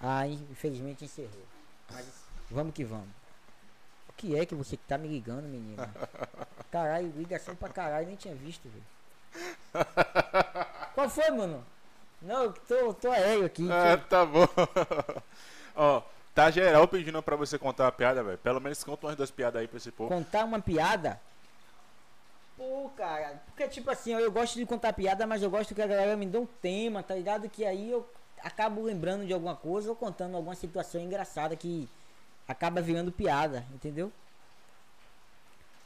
ah, infelizmente encerrou. Mas vamos que vamos. O que é que você tá me ligando, menina? Caralho, ligação pra caralho, nem tinha visto, velho. Qual foi, mano? Não, eu tô, tô aéreo aqui. Ah, tá bom. Ó, tá geral pedindo pra você contar uma piada, velho. Pelo menos conta umas duas piadas aí pra esse povo. Contar uma piada? Pô, cara, porque tipo assim, ó, eu gosto de contar piada, mas eu gosto que a galera me dê um tema, tá ligado? Que aí eu acabo lembrando de alguma coisa ou contando alguma situação engraçada que acaba virando piada, entendeu?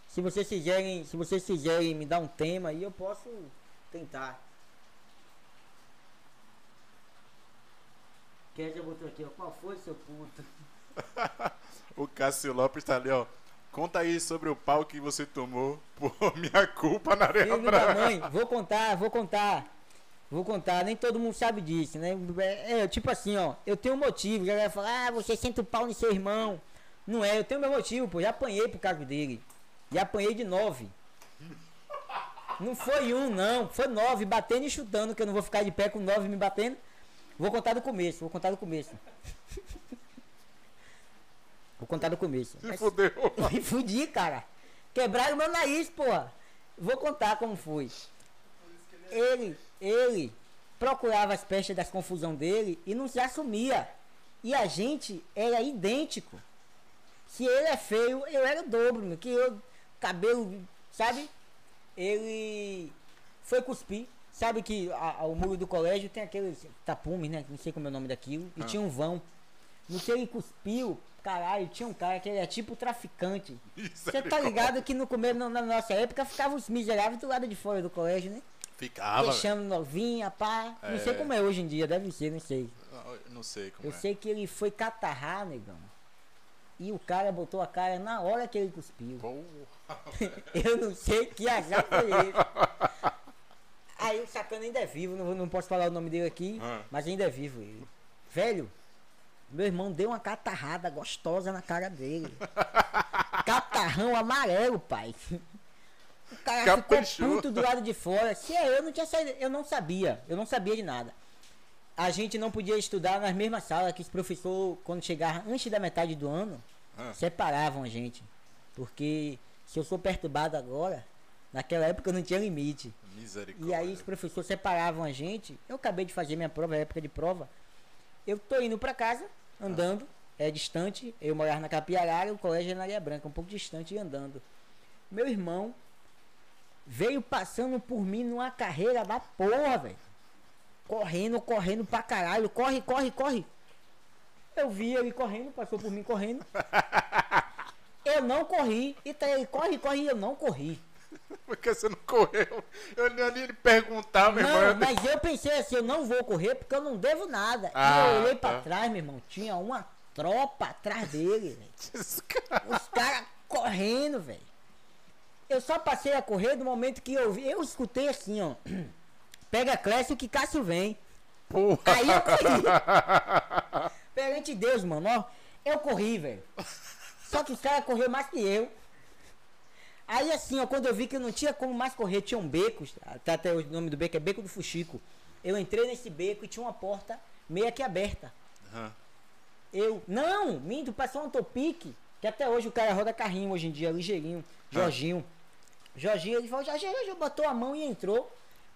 Se vocês quiserem, se vocês quiserem me dar um tema aí, eu posso tentar. Kézia botou aqui, ó. Qual foi, seu puto? O Cássio Lopes tá ali, ó. Conta aí sobre o pau que você tomou por minha culpa na areia Filho da mãe, vou contar, vou contar. Vou contar, nem todo mundo sabe disso, né? É, tipo assim, ó, eu tenho um motivo, a galera fala, ah, você senta o pau no seu irmão. Não é, eu tenho meu motivo, pô, já apanhei por causa dele. E apanhei de nove. Não foi um, não, foi nove, batendo e chutando, que eu não vou ficar de pé com nove me batendo. Vou contar do começo, vou contar do começo. Vou contar do começo. Se Mas- fudeu. me fudi, cara. Quebraram meu nariz, porra. Vou contar como foi. Ele, ele procurava as pestas das confusão dele e não se assumia. E a gente era idêntico. Se ele é feio, eu era o dobro, meu. Que eu, cabelo, sabe? Ele foi cuspir. Sabe que a- a- o muro do colégio tem aqueles tapumes, né? Não sei como é o nome daquilo. E Ah. tinha um vão. No que ele cuspiu, caralho, tinha um cara que ele é tipo traficante. Você tá Misericórdia. ligado que no começo, na na nossa época, ficavam os miseráveis do lado de fora do colégio, né? Ficava. Deixando novinha, pá. Não sei É. como é hoje em dia, deve ser, não sei. Não, Não sei como Eu é. sei que ele foi catarrar, negão. E o cara botou a cara na hora que ele cuspiu. Porra. Eu não sei que azar foi esse. Aí o sacana ainda é vivo, não, não posso falar o nome dele aqui, Ah. mas ainda é vivo ele. Velho, meu irmão deu uma catarrada gostosa na cara dele. Catarrão amarelo, pai. O cara Caprichou. ficou puto do lado de fora. Se é eu, não tinha saído. Eu não sabia. Eu não sabia de nada. A gente não podia estudar nas mesmas salas que os professores, quando chegava antes da metade do ano, Ah. separavam a gente. Porque se eu sou perturbado agora, naquela época não tinha limite. Misericórdia. E aí os professores separavam a gente. Eu acabei de fazer minha prova, época de prova. Eu tô indo pra casa, andando, é distante. Eu morava na Capiarara, o colégio é na Areia Branca, um pouco distante e andando. Meu irmão veio passando por mim numa carreira da porra, velho. Correndo, correndo pra caralho. Corre, corre, corre. Eu vi ele correndo, passou por mim correndo. Eu não corri. E tá ele, corre, corre, eu não corri. Por que você não correu? Eu nem lhe perguntar, meu irmão. mas eu pensei assim, eu não vou correr porque eu não devo nada. Ah, e eu olhei pra tá. trás, meu irmão, tinha uma tropa atrás dele, velho. Os caras correndo, velho. Eu só passei a correr do momento que eu vi. Eu escutei assim, ó. Pega Clécio que Cássio vem. Porra. Aí eu corri. Perante Deus, mano, ó. Eu corri, velho. Só que os caras correram mais que eu. Aí assim, ó, quando eu vi que eu não tinha como mais correr, tinha um beco, tá até o nome do beco é Beco do Fuxico. Eu entrei nesse beco e tinha uma porta meio que aberta. Aham. Eu, não, minto, passou um topique, que até hoje o cara roda carrinho hoje em dia, ligeirinho, Jorginho. Jorginho, ele falou, Jorginho, Jorginho, botou a mão e entrou.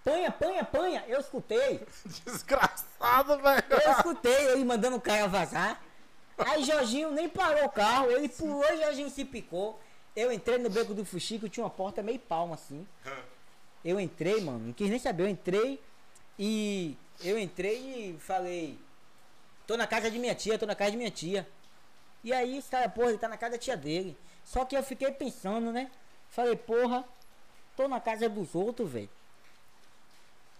Panha, panha, panha, eu escutei. Desgraçado, velho. Eu escutei ele mandando o cara vazar. Aí Jorginho nem parou o carro, ele pulou e Jorginho se picou. Eu entrei no beco do Fuxico, tinha uma porta meio palma assim. Eu entrei, mano, não quis nem saber, eu entrei e eu entrei e falei, tô na casa de minha tia, tô na casa de minha tia. E aí os caras, porra, ele tá na casa da tia dele. Só que eu fiquei pensando, né? Falei, porra, tô na casa dos outros, velho.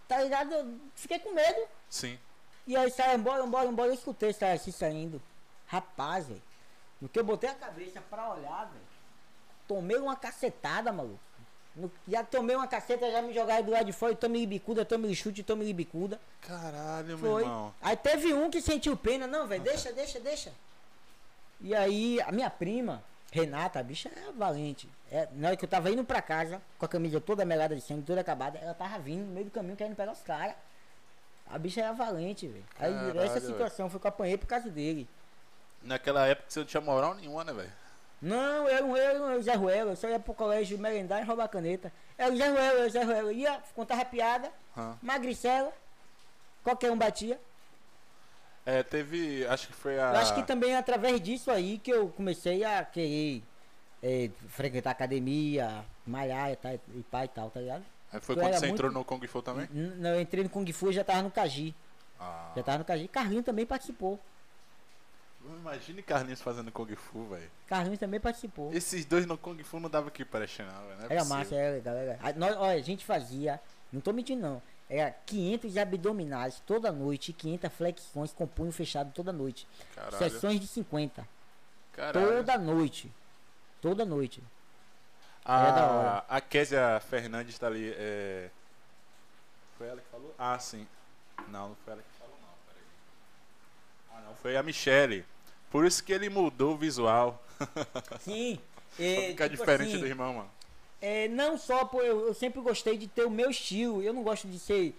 Tá ligado? Eu fiquei com medo. Sim. E aí sai embora, embora, embora, eu escutei cara assim saindo. Rapaz, velho. No que eu botei a cabeça pra olhar, velho. Tomei uma cacetada, maluco. No- já tomei uma caceta, já me jogaram do lado de fora, e tome bicuda, tome chute, tome bicuda. Caralho, meu Foi. irmão. Aí teve um que sentiu pena, não, velho, deixa, deixa, deixa. E aí a minha prima, Renata, a bicha é valente. É, na hora que eu tava indo pra casa, com a camisa toda melada de sangue, toda acabada, ela tava vindo no meio do caminho querendo pegar os caras. A bicha era valente, velho. Aí Caralho, essa situação foi que eu apanhei por causa dele. Naquela época você não tinha moral nenhuma, né, velho? Não, eu um eu, o Zé Ruelo, eu só ia pro colégio merendar e roubar caneta. Era o Zé Ruelo, era o Zé Ruelo. Eu ia, contava piada, Hã. magricela, qualquer um batia. É, teve. Acho que foi a. Eu acho que também é através disso aí que eu comecei a querer é, frequentar academia, malhar e, tal, e pá e tal, tá ligado? É, Foi eu quando você entrou muito- no Kung Fu também? Não, eu entrei no Kung Fu e já tava no Kaji. Ah. Já tava no Kaji. Carlinhos também participou. Imagine Carlinhos fazendo Kung Fu, velho. Carlinhos também participou. Esses dois no Kung Fu não dava que velho. Não é Era possível. massa, era legal. Era. A, nós, olha, a gente fazia, não tô mentindo não, era 500 abdominais toda noite e 500 flexões com punho fechado toda noite. Caralho. Sessões de 50. Caralho. Toda noite. Toda noite. A, a Késia Fernandes tá ali. É... Foi ela que falou? Ah, sim. Não, não foi ela que falou, não. Peraí. Ah, não. Foi a Michelle. Por isso que ele mudou o visual. Sim. pra é, ficar tipo diferente assim, do irmão, mano. É, não só por eu, eu sempre gostei de ter o meu estilo. Eu não gosto de ser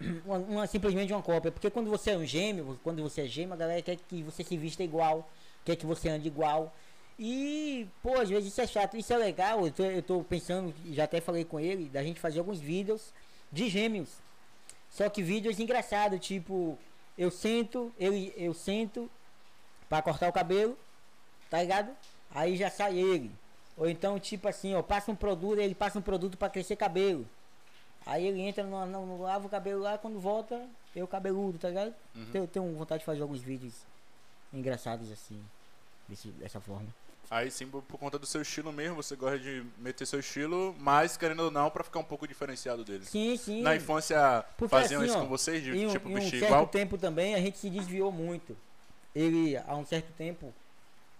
uma, uma- simplesmente uma cópia. Porque quando você é um gêmeo, quando você é gêmeo, a galera quer que você se vista igual, quer que você ande igual. E, pô, às vezes isso é chato, isso é legal. Eu tô, eu tô pensando, já até falei com ele, da gente fazer alguns vídeos de gêmeos. Só que vídeos engraçados, tipo, eu sento, eu, eu sento pra cortar o cabelo, tá ligado? Aí já sai ele. Ou então, tipo assim, ó, passa um produto, ele passa um produto pra crescer cabelo. Aí ele entra no, no, no- lava o cabelo lá, quando volta, eu cabeludo, tá ligado? Uhum. Eu tenho vontade de fazer alguns vídeos engraçados assim, desse, dessa forma. Aí sim, por por conta do seu estilo mesmo, você gosta de meter seu estilo, mas querendo ou não, pra ficar um pouco diferenciado deles. Sim, sim. Na infância Porque faziam assim, isso ó, com vocês, de em tipo em um vestir certo igual? tempo também a gente se desviou muito. Ele, há um certo tempo,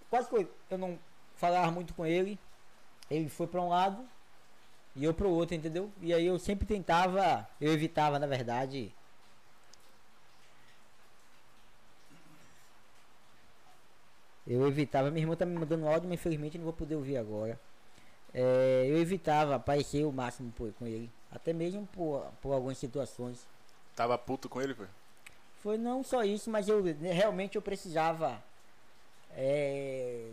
quase que eu não falava muito com ele. Ele foi pra um lado e eu pro outro, entendeu? E aí eu sempre tentava, eu evitava, na verdade. Eu evitava, minha irmã tá me mandando áudio, mas infelizmente não vou poder ouvir agora. É, eu evitava aparecer o máximo por- com ele. Até mesmo por, por algumas situações. Tava puto com ele, foi? Foi não só isso, mas eu realmente eu precisava é,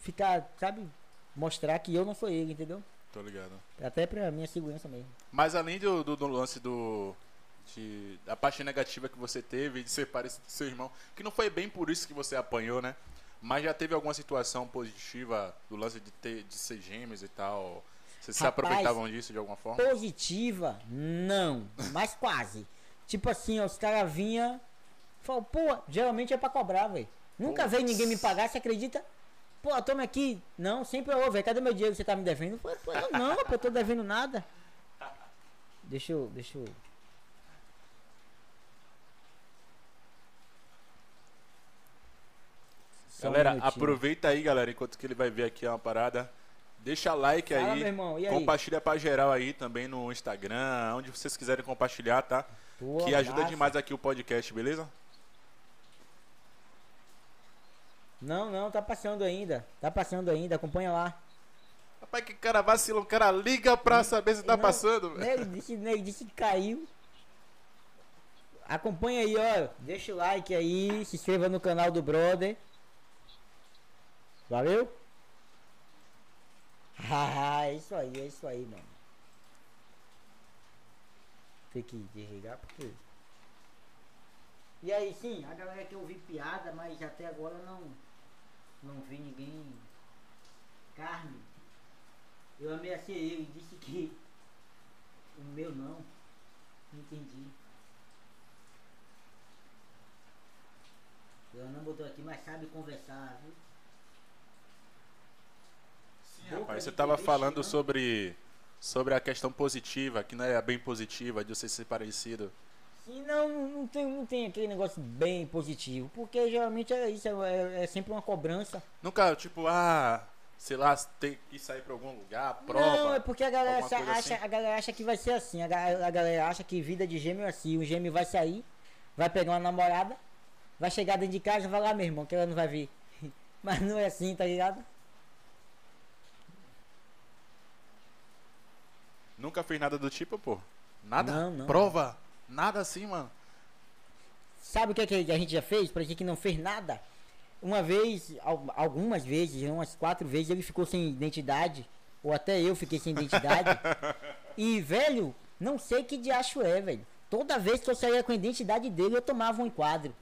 ficar, sabe, mostrar que eu não sou ele, entendeu? Tô ligado. Até pra minha segurança mesmo. Mas além do, do, do lance do. De, da parte negativa que você teve de ser parecido com seu irmão, que não foi bem por isso que você apanhou, né? Mas já teve alguma situação positiva do lance de, ter, de ser gêmeos e tal? Vocês se Rapaz, aproveitavam disso de alguma forma? Positiva, não, mas quase. Tipo assim, ó, os caras vinham, falam, pô, geralmente é pra cobrar, velho. Nunca veio ninguém me pagar, você acredita? Pô, toma aqui. Não, sempre ô, velho, cadê meu dinheiro que você tá me devendo? Pô, pô, eu não, pô, eu tô devendo nada. Deixa eu, deixa eu. Só um Galera, minutinho. aproveita aí, galera, enquanto que ele vai ver aqui uma parada. Deixa like Fala, aí. meu irmão, e aí? Compartilha pra geral aí também no Instagram, onde vocês quiserem compartilhar, tá? Pô, que ajuda massa. demais aqui o podcast, beleza? Não, não, tá passando ainda. Tá passando ainda, acompanha lá. Rapaz, que cara vacila, o cara liga pra saber se tá Não, passando. velho. Nego disse, nego disse que caiu. Acompanha aí, ó. Deixa o like aí, se inscreva no canal do brother. Valeu? Ah, é isso aí, é isso aí, mano. Tem que desligar porque. E aí, sim, a galera que ouvi piada, mas até agora não. Não vi ninguém. Carne. Eu ameacei ele, disse que. O meu não. Entendi. Eu não botou aqui, mas sabe conversar, viu? Boca Rapaz, você tava falando sobre, sobre a questão positiva, que não é bem positiva, de você ser parecido. Sim, não, não tem, não tem aquele negócio bem positivo. Porque geralmente é isso, é, é sempre uma cobrança. Nunca, tipo, ah, sei lá, tem que sair pra algum lugar, prova. Não, é porque a galera, acha, assim. a galera acha que vai ser assim. A, a galera acha que vida de gêmeo é assim. O gêmeo vai sair, vai pegar uma namorada, vai chegar dentro de casa e vai lá, meu irmão, que ela não vai vir. Mas não é assim, tá ligado? Nunca fez nada do tipo, pô? Nada? Não, não. Prova? Nada assim, mano. Sabe o que, é que a gente já fez? Pra gente que não fez nada. Uma vez, al- algumas vezes, umas quatro vezes, ele ficou sem identidade. Ou até eu fiquei sem identidade. e, velho, não sei que diacho é, velho. Toda vez que eu saía com a identidade dele, eu tomava um enquadro.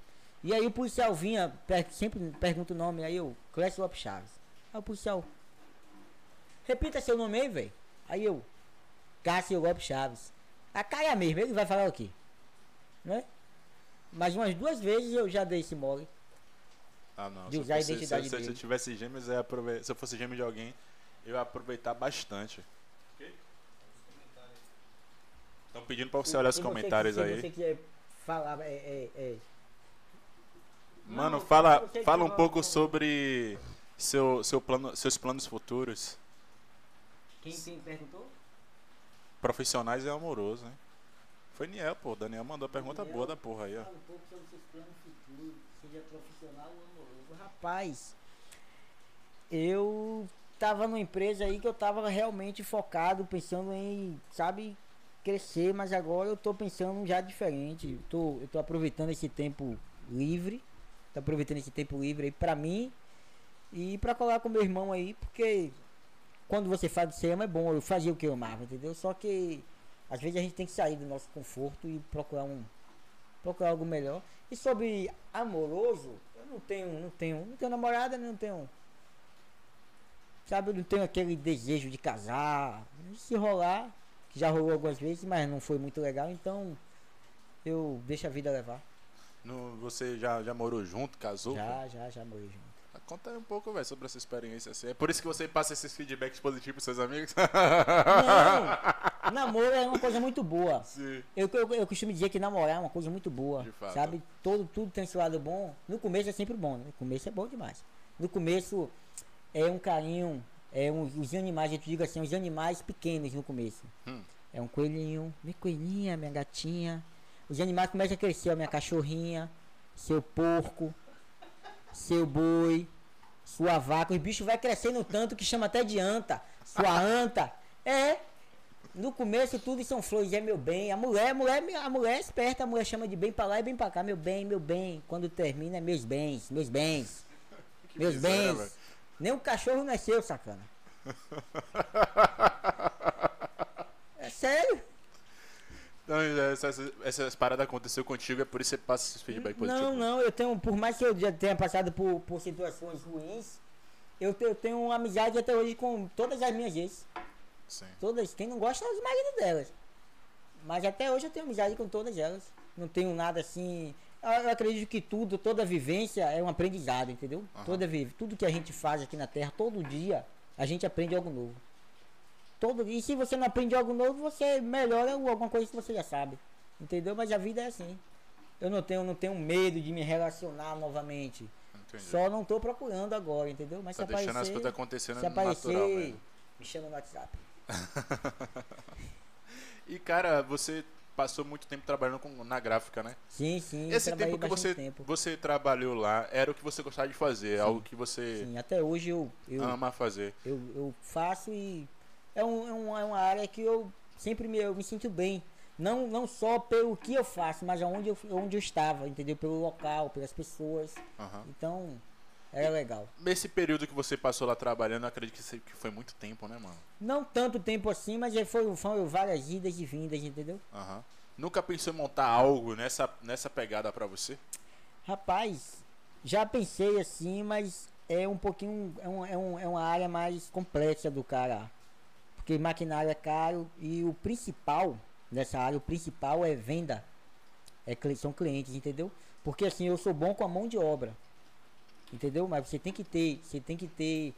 E aí o policial vinha, sempre pergunta o nome, aí eu, Clécio Lopes Chaves. Aí o policial, repita seu nome aí, velho. Aí eu, Cássio Lopes Chaves. A cara mesmo, ele vai falar o quê? Né? Mas umas duas vezes eu já dei esse mole. Ah, não. De se eu usar a fosse- identidade se, se, se eu dele. tivesse gêmeos, eu aprove- se eu fosse gêmeo de alguém, eu ia aproveitar bastante. Estão pedindo pra você olhar os Se você- comentários se aí. você quiser falar, é, é, é. Mano, fala, se fala um pouco sobre seu, seu plano, seus planos futuros, Quem, quem perguntou? Profissionais e amorosos, né? Foi Niel, pô. Daniel mandou a pergunta Daniel? boa da porra aí, ó. Um pouco sobre seus planos futuros, seja profissional ou amoroso. Rapaz, eu tava numa empresa aí que eu tava realmente focado, pensando em, sabe, crescer, mas agora eu tô pensando já diferente. Eu tô, eu tô aproveitando esse tempo livre, tô aproveitando esse tempo livre aí pra mim e pra colar com meu irmão aí, porque quando você faz o que você ama é bom, eu fazia o que eu amava, entendeu? Só que às vezes a gente tem que sair do nosso conforto e procurar um procurar algo melhor. E sobre amoroso, eu não tenho, não tenho, não tenho namorada, não tenho. Sabe, eu não tenho aquele desejo de casar. Se rolar, que já rolou algumas vezes, mas não foi muito legal, então eu deixo a vida levar. No, você já, já morou junto, casou? Já, já, já morei junto. Conta aí um pouco, velho, sobre essa experiência assim. É por isso que você passa esses feedbacks positivos pros seus amigos? Não, namoro é uma coisa muito boa. Sim. Eu, eu, eu costumo dizer que namorar é uma coisa muito boa, De fato. sabe? Todo, tudo tem seu lado bom. No começo é sempre bom, né? No começo é bom demais. No começo é um carinho, é um, os animais, eu te digo assim, os animais pequenos no começo. Hum. É um coelhinho, minha coelhinha, minha gatinha. Os animais começam a crescer, minha cachorrinha, seu porco, seu boi, sua vaca. Os bichos vai crescendo tanto que chama até de anta, sua anta. É. No começo tudo são flores, é meu bem. A mulher, a mulher, a mulher é esperta, a mulher chama de bem pra lá e bem pra cá, meu bem, meu bem. Quando termina é meus bens, meus bens. Que meus bens. velho. Nem um cachorro não é seu, sacana. É sério? Então, essas, essas paradas aconteceu contigo, é por isso que você passa esses feedbacks positivos. Não, não, eu tenho, por mais que eu já tenha passado por, por situações ruins, eu, eu tenho amizade até hoje com todas as minhas ex. Sim. Todas, quem não gosta é os maridos delas. Mas até hoje eu tenho amizade com todas elas. Não tenho nada assim. Eu, acredito que tudo, toda vivência é um aprendizado, entendeu? Aham. Toda tudo que a gente faz aqui na Terra, todo dia, a gente aprende algo novo. Todo, e se você não aprende algo novo, você melhora alguma coisa que você já sabe. Entendeu? Mas a vida é assim. Eu não tenho, não tenho medo de me relacionar novamente. Entendi. Só não tô procurando agora, entendeu? Mas tá se deixando as coisas acontecendo se aparecer, natural, me chama no WhatsApp. E cara, você passou muito tempo trabalhando com, na gráfica, né? Sim, sim. Esse tempo que você, tempo. você trabalhou lá era o que você gostava de fazer, algo que você Sim, até hoje eu, eu, ama fazer. eu, eu faço e é, um, é, um- é uma área que eu sempre me, eu me sinto bem. Não, não só pelo que eu faço, mas aonde eu, onde eu estava, entendeu? Pelo local, pelas pessoas. Aham. Então, era legal. Nesse período que você passou lá trabalhando, eu acredito que, foi muito tempo, né, mano? Não tanto tempo assim, mas foi, foram várias idas e vindas, entendeu? Aham. Nunca pensou em montar algo nessa, nessa pegada pra você? Rapaz, já pensei assim, mas é um pouquinho. É, um, é, um, é uma área mais complexa do cara. Porque maquinário é caro e o principal nessa área, o principal é venda. É, são clientes, entendeu? Porque assim, eu sou bom com a mão de obra. Entendeu? Mas você tem que ter, você tem que ter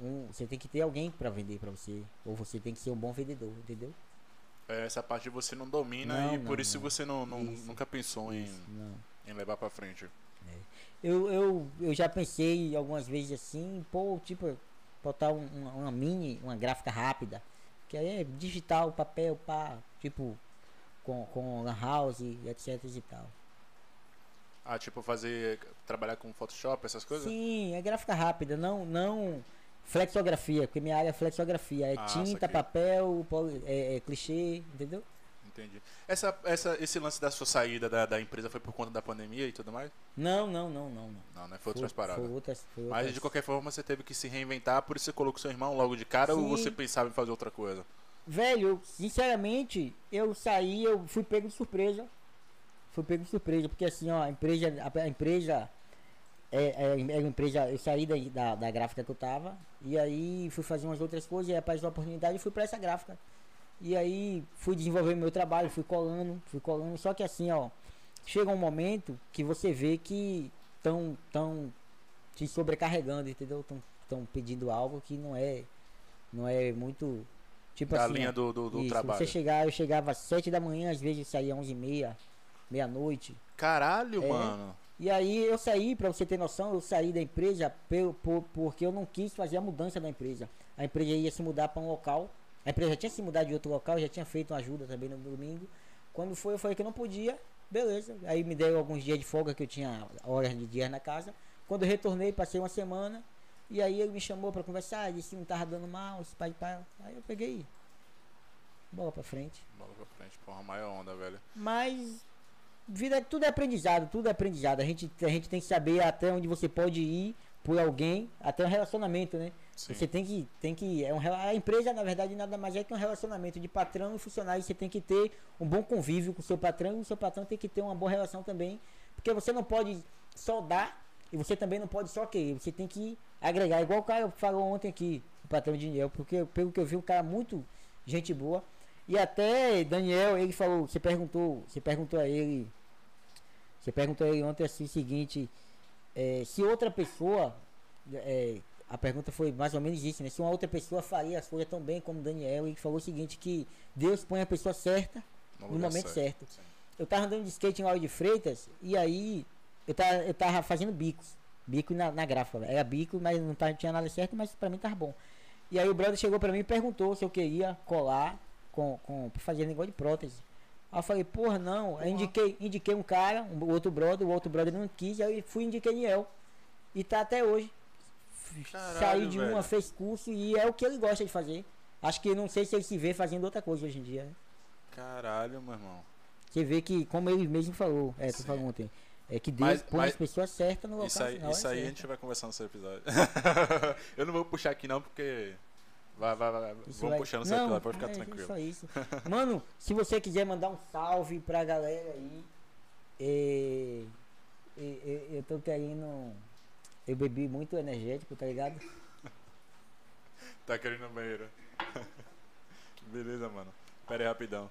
um, você tem que ter alguém para vender para você, ou você tem que ser um bom vendedor, entendeu? É, Essa parte você não domina Não, e por não, isso não. você não, Isso. nunca pensou em, Não. em levar pra frente. Eu, eu, eu já pensei algumas vezes assim, pô, tipo, botar um- uma, uma mini, uma gráfica rápida, que aí é digital, papel, pá, tipo, com, com house, e etc e tal. Ah, tipo, fazer. trabalhar com Photoshop, essas coisas? Sim, é gráfica rápida, não, não flexografia, porque minha área é flexografia, é Ah, tinta, papel, é, é clichê, entendeu? Entendi. Essa, essa, esse lance da sua saída da, da empresa foi por conta da pandemia e tudo mais? Não, não, não, não, não. Não, né? Foi outras paradas. Foi outras, foi Mas outras- de qualquer forma você teve que se reinventar, por isso você colocou seu irmão logo de cara ou Sim. você pensava em fazer outra coisa? Velho, sinceramente, eu saí, eu fui pego de surpresa. Fui pego de surpresa, porque assim, ó, a empresa, a, a empresa é, é, é empresa, eu saí da, da, da gráfica que eu tava, e aí fui fazer umas outras coisas, e apareceu a oportunidade e fui pra essa gráfica. E aí fui desenvolver meu trabalho, fui colando, fui colando, só que assim, ó, chega um momento que você vê que estão tão te sobrecarregando, entendeu? Estão tão pedindo algo que não é não é muito tipo da assim, linha do, do, do isso, trabalho. Você chegar, eu chegava às 7 da manhã, às vezes saía 11 e meia, meia-noite. Caralho, É. mano. E aí eu saí, pra você ter noção, eu saí da empresa por, por- porque eu não quis fazer a mudança da empresa. A empresa ia se mudar para um local. A empresa já tinha se mudado de outro local, já tinha feito uma ajuda também no domingo. Quando foi, eu falei que não podia, beleza. Aí me deram alguns dias de folga que eu tinha horas de dias na casa. Quando eu retornei, passei uma semana. E aí ele me chamou para conversar, disse que não tava dando mal, esse pai de pai. Aí eu peguei. Bola pra frente. Bola pra frente, porra, maior onda, velho. Mas vida, tudo é aprendizado, tudo é aprendizado. A gente, a gente tem que saber até onde você pode ir por alguém, até um relacionamento, né? Sim. Você tem que, tem que, é um, a empresa na verdade nada mais é que um relacionamento de patrão e funcionário. Você tem que ter um bom convívio com o seu patrão e o seu patrão tem que ter uma boa relação também, porque você não pode só dar e você também não pode só querer. Você tem que agregar, igual o cara falou ontem aqui, o patrão de Daniel, porque pelo que eu vi, um cara muito gente boa. E até Daniel, ele falou, você perguntou, você perguntou a ele Você perguntou aí ontem assim o seguinte, é, se outra pessoa, é, a pergunta foi mais ou menos isso, né? Se uma outra pessoa faria as coisas tão bem como Daniel e falou o seguinte, que Deus põe a pessoa certa no, no momento certo. certo. Eu tava andando de skate em Lauro de Freitas e aí eu tava, eu tava fazendo bicos. Bico na, na grafa. Era bico, mas não tava, tinha nada certo, mas pra mim tava bom. E aí o brother chegou pra mim e perguntou se eu queria colar com, com, pra fazer negócio de prótese. Aí eu falei, porra, não. Aí indiquei, indiquei um cara, um outro brother, o outro brother não quis, aí fui indiquei Niel. E tá até hoje. Caralho, Saí de velho. uma, fez curso e é o que ele gosta de fazer. Acho que não sei se ele se vê fazendo outra coisa hoje em dia. Né? Caralho, meu irmão. Você vê que, como ele mesmo falou, é, tu falou ontem, é que Deus mas, põe mas, as pessoas certas no local. Isso aí, isso aí a gente vai conversar no seu episódio. eu não vou puxar aqui não, porque. Vai, vai, vai. Isso Vamos vai... no seu episódio, pode ficar é, tranquilo. Só isso. Mano, se você quiser mandar um salve pra galera aí. É, é, é, eu tô querendo. Eu bebi muito energético, tá ligado? tá querendo no banheiro. Beleza, mano. Pera aí rapidão.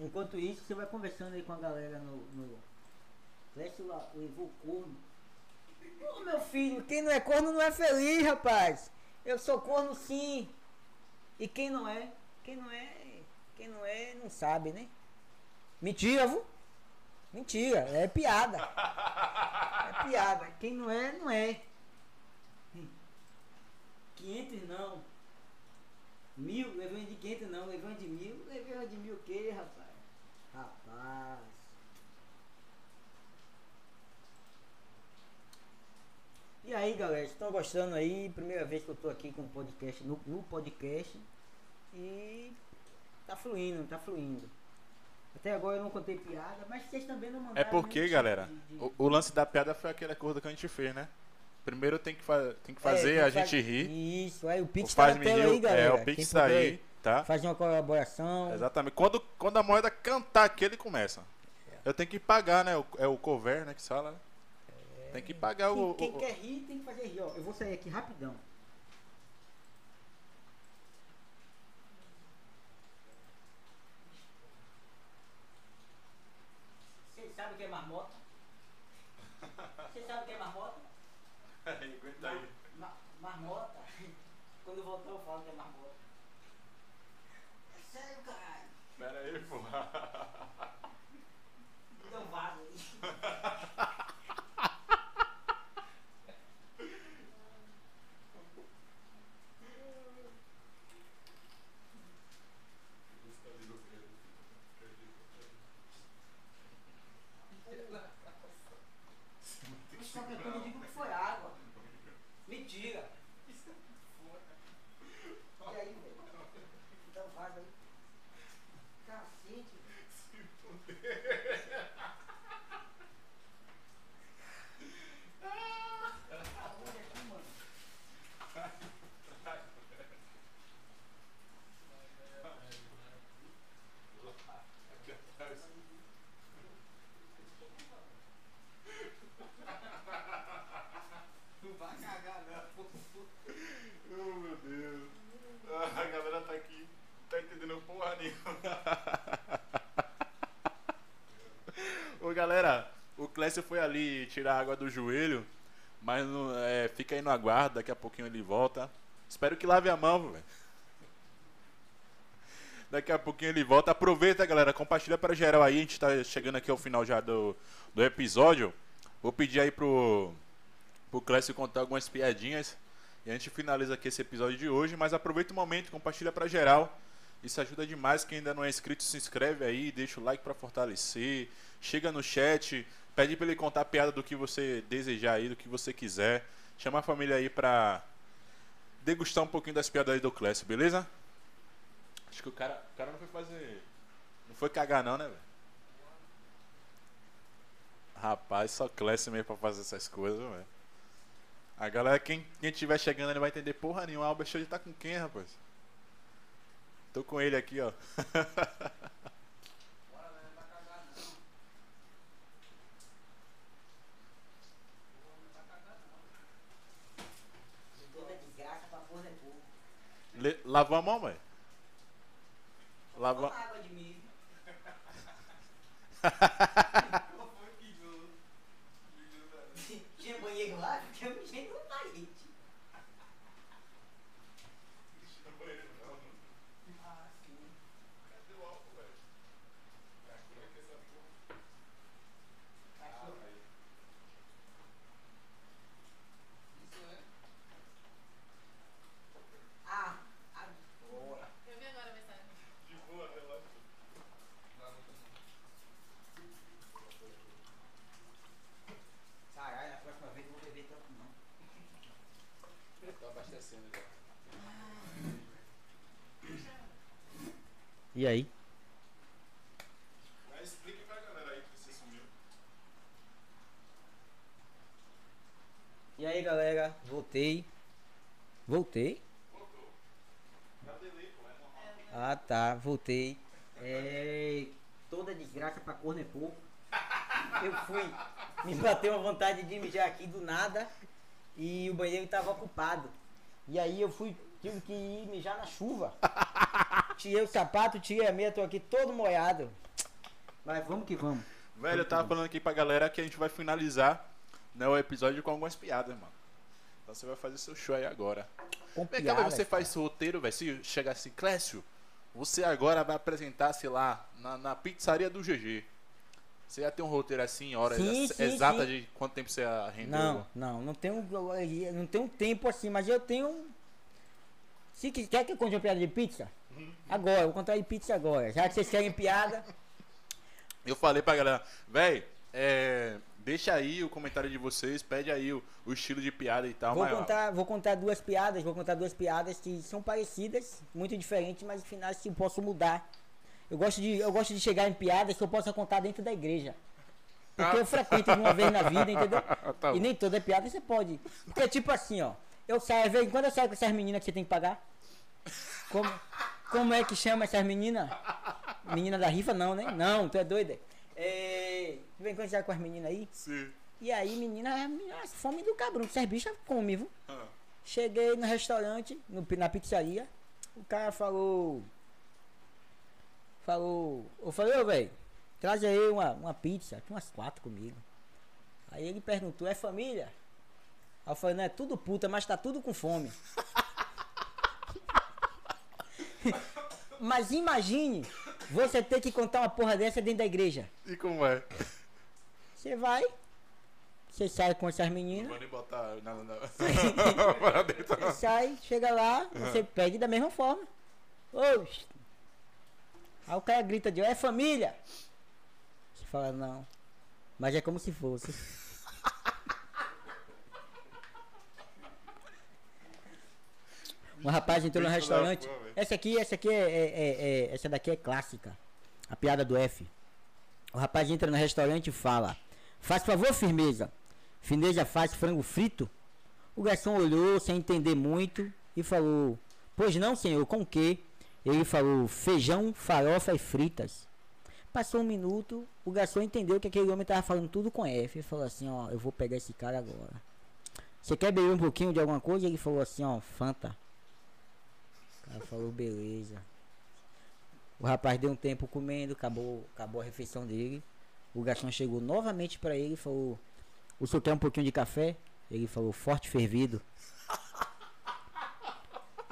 Enquanto isso, você vai conversando aí com a galera no. no... lá, levou corno. Ô meu filho, quem não é corno não é feliz, rapaz. Eu sou corno sim. E quem não é? Quem não é? Quem não é não sabe, né? Mentira, viu? Mentira, é piada. É piada. Quem não é, não é. 500 não. Mil, levou de 500 não, levou de mil, levou de mil o quê, rapaz? Rapaz. E aí, galera, estão gostando aí? Primeira vez que eu tô aqui com o podcast, no, no podcast. E tá fluindo, tá fluindo. Até agora eu não contei piada, mas vocês também não mandaram. É porque, tipo galera, de, de... O, o, lance da piada foi aquele acordo que a gente fez, né? Primeiro tem que, fa tem que fazer é, a gente rir. Isso, aí o Pix o tá na tela aí, galera. É, o Pix tá aí tá? Fazer uma colaboração. Exatamente. Quando, quando a moeda cantar aqui, ele começa. Eu tenho que pagar, né? É o cover, né? Que fala. Né? É... Tem que pagar quem, o. Quem o... quer rir tem que fazer rir, ó. Eu vou sair aqui rapidão. Você sabe o que é marmota? Você sabe o que é marmota? Aguenta aí. marmota. Quando voltar eu falo que é marmota. Pera aí, porra. Então vaza aí. Só que quando eu digo que foi água. Mentira. E aí, velho? Então vaza aí. Cacete. Se fuder. galera, o Clécio foi ali tirar água do joelho, mas não, é, fica aí no aguardo, daqui a pouquinho ele volta. Espero que lave a mão, velho. Daqui a pouquinho ele volta. Aproveita, galera, compartilha para geral aí. A gente tá chegando aqui ao final já do, do episódio. Vou pedir aí pro, pro Clécio contar algumas piadinhas. E a gente finaliza aqui esse episódio de hoje. Mas aproveita o momento, compartilha para geral. Isso ajuda demais. Quem ainda não é inscrito, se inscreve aí, deixa o like para fortalecer. Chega no chat, pede para ele contar a piada do que você desejar aí, do que você quiser. Chama a família aí pra degustar um pouquinho das piadas aí do Clécio, beleza? Acho que o cara, o cara não foi fazer. Não foi cagar, não, né, velho? Rapaz, só Clécio mesmo pra fazer essas coisas, velho. A galera, quem, quem tiver chegando, ele vai entender porra nenhuma. O Albert Show tá com quem, rapaz? Tô com ele aqui, ó. lavou a mão, mãe? Lavou. água de milho. Tinha banheiro lá, tinha gente no parede. Ah, sim. Ah, agora. Eu vi agora a mensagem. Caralho, na próxima vez eu vou beber tanto não. E aí? Mas explique pra galera aí que você sumiu. E aí galera, voltei. Voltei? Dá delay, pô, é normal. Ah tá, voltei. É. Toda desgraça pra corno é pouco. Eu fui. Me bateu uma vontade de mijar aqui do nada. E o banheiro tava ocupado. E aí eu fui, tive que ir mijar na chuva. Tirei o sapato, tirei a meia, tô aqui todo molhado. Mas vamos que vamos. Velho, eu tava falando aqui pra galera que a gente vai finalizar né, o episódio com algumas piadas, mano. Então você vai fazer seu show aí agora. Com Vem cá, você faz seu roteiro, velho. Se chegar assim, Clécio, você agora vai apresentar, sei lá, na, na pizzaria do GG. Você já tem um roteiro assim, hora Sim, ex- sim, exata sim. de quanto tempo você rendeu? Não, não, não tem um, não um tempo assim, mas eu tenho. Se que- quer que eu conte uma piada de pizza? Agora, eu vou contar de pizza agora. Já que vocês querem piada, Eu falei pra galera, velho, é, deixa aí o comentário de vocês, pede aí o, o estilo de piada e tal. vou contar, vou contar duas piadas, vou contar duas piadas que são parecidas, muito diferentes, mas no final se eu posso mudar. Eu gosto de, eu gosto de chegar em piadas que eu possa contar dentro da igreja. Porque eu frequento uma vez na vida, entendeu? Tá e nem toda piada você pode. Porque tipo assim, ó. Eu saio, vezes, quando eu saio com essas meninas que você tem que pagar. Como, como é que chama essas meninas? Menina da rifa não, né? Não, tu é doida. É. Vem quando você sai com as meninas aí. Sim. E aí, menina, é menina, é fome do cabrão, que essas bichas comem, viu? Ah, Cheguei no restaurante, no, na pizzaria, o cara falou. Falou. Eu falei, ô velho, traz aí uma, uma pizza, tinha umas quatro comigo. Aí ele perguntou, é família? Aí eu falei, não é tudo puta, mas tá tudo com fome. mas imagine você ter que contar uma porra dessa dentro da igreja. E como é? Você vai, você sai com essas meninas. Não vou nem botar nada na. Você sai, chega lá, você pede da mesma forma. Oxe. Aí o cara grita de é família. Você fala, não. Mas é como se fosse. Um rapaz entrou no restaurante. Essa aqui, essa aqui é, é- é- é- Essa daqui é clássica. A piada do F. O rapaz entra no restaurante e fala: Faz favor, firmeza. Firmeza faz frango frito? O garçom olhou sem entender muito e falou: Pois não, senhor, com o quê? Ele falou: Feijão, farofa e fritas. Passou um minuto, o garçom entendeu que aquele homem estava falando tudo com F. Ele falou assim: Ó, eu vou pegar esse cara agora. Você quer beber um pouquinho de alguma coisa? Ele falou assim: Ó, Fanta. O cara falou: Beleza. O rapaz deu um tempo comendo, acabou, acabou a refeição dele. O garçom chegou novamente para ele e falou: O senhor quer um pouquinho de café? Ele falou: Forte fervido.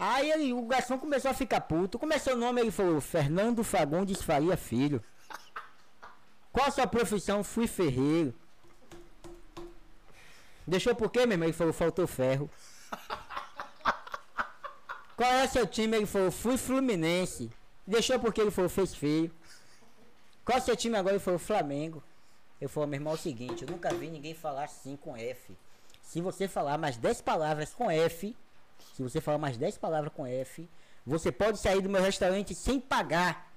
Aí ele, o garçom começou a ficar puto. Começou o nome, ele falou: Fernando Fagundes Faria Filho. Qual a sua profissão? Fui ferreiro. Deixou por quê, meu irmão? Ele falou: Faltou ferro. Qual é seu time? Ele falou: Fui Fluminense. Deixou porque ele falou: Fez feio. Qual é seu time agora? Ele falou: Flamengo. Eu falei: Meu irmão, é o seguinte: eu nunca vi ninguém falar assim com F. Se você falar mais 10 palavras com F, se você falar mais 10 palavras com F, você pode sair do meu restaurante sem pagar.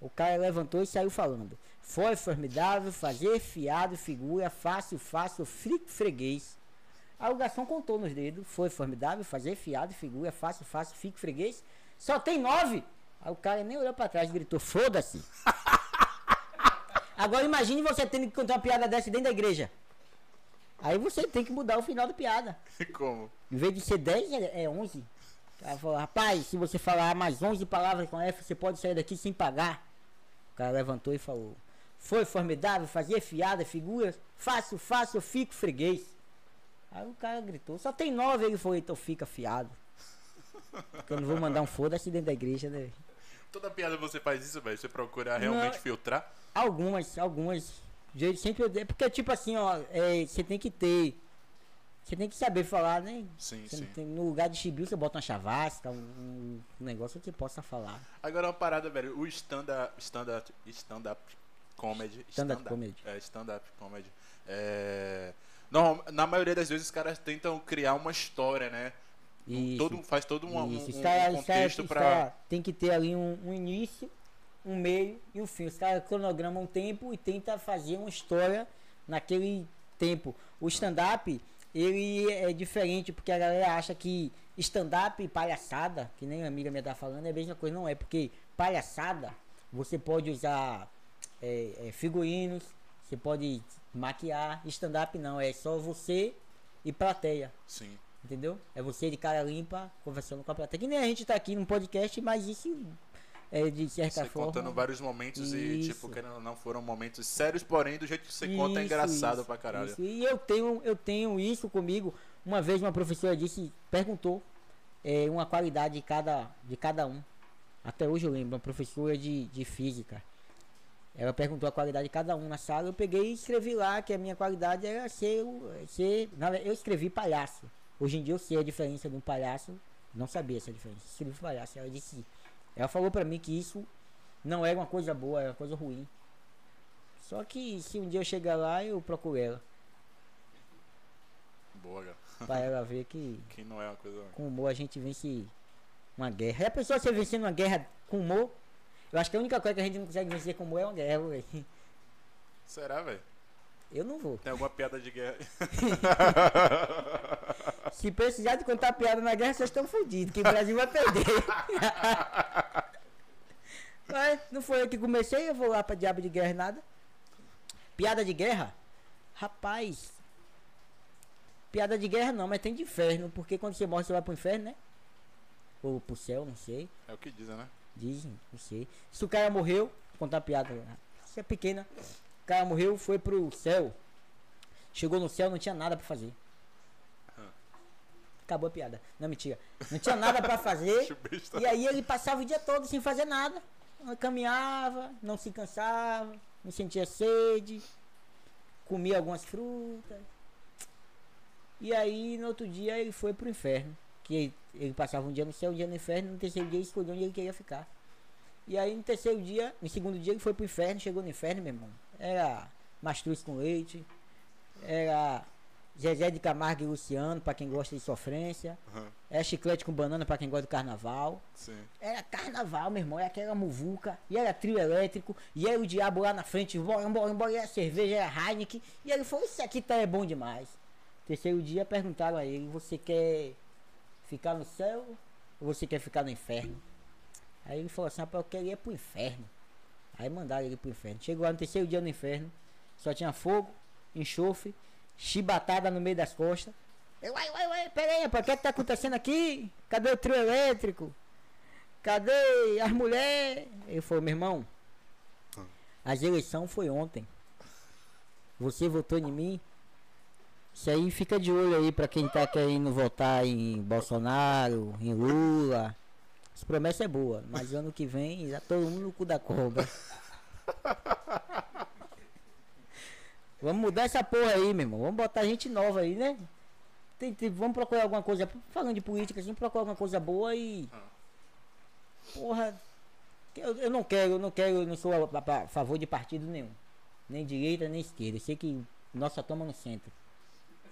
O cara levantou e saiu falando. Foi formidável fazer fiado, figura, fácil, fácil, fri- freguês. Aí o garçom contou nos dedos. Foi formidável fazer fiado, figura, fácil, fácil, fico, freguês. Só tem nove. Aí o cara nem olhou pra trás e gritou: Foda-se. Agora imagine você tendo que contar uma piada dessa dentro da igreja. Aí você tem que mudar o final da piada. Como? Em vez de ser 10, é é 11. O cara falou, rapaz, se você falar mais 11 palavras com F, você pode sair daqui sem pagar. O cara levantou e falou, Foi formidável, fazia fiada, figuras. Faço, faço, eu fico freguês. Aí o cara gritou, só tem nove, ele foi, então fica fiado. Porque eu não vou mandar um foda-se dentro da igreja, né? Toda piada você faz isso, velho? Você procura realmente Não. filtrar? Algumas, algumas. Sempre eu dei. Porque, tipo assim, ó, é, você tem que ter. Você tem que saber falar, né? Sim, Você sim. não tem- no lugar de chibio, você bota uma chavasca, um, um negócio que possa falar. Agora uma parada, velho. O stand-up stand stand comedy. Stand-up stand-up- comedy. É, stand-up comedy. É... Normal- na maioria das vezes os caras tentam criar uma história, né? Isso. Todo, faz todo um, um- os um os contexto pra. caras tem que ter ali um, um início, um meio e um fim. Os caras cronogramam um tempo e tenta fazer uma história naquele tempo. O stand-up, ele é diferente, porque a galera acha que stand-up e palhaçada, que nem a amiga minha tá falando, é a mesma coisa, não é, porque palhaçada, você pode usar é, é, figurinos, você pode maquiar, stand-up não, é só você e plateia. Sim. Entendeu? É você de cara limpa conversando com a plateia. Que nem a gente tá aqui num podcast, mas isso é de certa Você forma. contando vários momentos e, tipo, Isso. querendo ou não, foram momentos sérios, porém, do jeito que você conta é Isso, engraçado isso, pra caralho. isso. E eu tenho, eu tenho isso comigo. Uma vez uma professora disse, perguntou é, uma qualidade de cada, de cada um. Até hoje eu lembro, uma professora de, de física. Ela perguntou a qualidade de cada um na sala. Eu peguei e escrevi lá que a minha qualidade era ser. ser eu escrevi palhaço. Hoje em dia eu sei a diferença de um palhaço. Não sabia essa diferença. Escrevi palhaço. Ela disse. Ela falou pra mim que isso não era uma coisa boa, era uma coisa ruim. Só que se um dia eu chegar lá, eu procuro ela. Boa, cara. Pra ela ver que Que não é uma coisa. com humor a gente vence uma guerra. E a pessoa você vencendo uma guerra com humor, eu acho que a única coisa que a gente não consegue vencer com humor é uma guerra, velho. Será, velho? Eu não vou. Tem alguma piada de guerra? Se precisar de contar piada na guerra, vocês estão fodidos, que o Brasil vai perder. Mas não foi eu que comecei, eu vou lá pra diabo de guerra nada. Piada de guerra? Rapaz. Piada de guerra não, mas tem de inferno, porque quando você morre você vai pro inferno, né? Ou pro céu, não sei. É o que dizem, né? Dizem, não sei. Se o cara morreu, contar piada. Isso é pequena. Cara morreu, foi pro céu. Chegou no céu, não tinha nada pra fazer. Acabou a piada. Não, mentira. Não tinha nada pra fazer. E aí ele passava o dia todo sem fazer nada. Caminhava, não se cansava, não sentia sede, comia algumas frutas. E aí no outro dia ele foi pro inferno. Que ele, ele passava um dia no céu, um dia no inferno, no terceiro dia ele escolheu onde ele queria ficar. E aí no terceiro dia, no segundo dia ele foi pro inferno, chegou no inferno, meu irmão. Era mastruz com leite, era Zezé de Camargo e Luciano, pra quem gosta de sofrência. Aham, Era chiclete com banana pra quem gosta do carnaval. Sim. Era carnaval, meu irmão, era aquela muvuca, e era trio elétrico, e era o diabo lá na frente, bora, bora, bora, e era cerveja, era Heineken, e ele falou, isso aqui tá é bom demais. Terceiro dia perguntaram a ele, você quer ficar no céu ou você quer ficar no inferno? Aí ele falou assim, rapaz, eu queria ir pro inferno. Aí mandaram ele pro inferno. Chegou lá no terceiro dia no inferno, só tinha fogo, enxofre, chibatada no meio das costas. Eu, uai, uai, uai, pera rapaz, o que, é que tá acontecendo aqui? Cadê o trio elétrico? Cadê as mulheres? Ele falou, meu irmão, as eleições foi ontem. Você votou em mim? Isso aí fica de olho aí pra quem tá querendo votar em Bolsonaro, em Lula. As promessas é boa, mas ano que vem já todo mundo no cu da cobra. Vamos mudar essa porra aí, meu irmão. Vamos botar gente nova aí, né? Tem- tem- vamos procurar alguma coisa. Falando de política, assim, procurar alguma coisa boa e. Porra. Eu, eu não quero, eu não quero, eu não sou a, a- a favor de partido nenhum. Nem direita, nem esquerda. Eu sei que nossa toma no centro.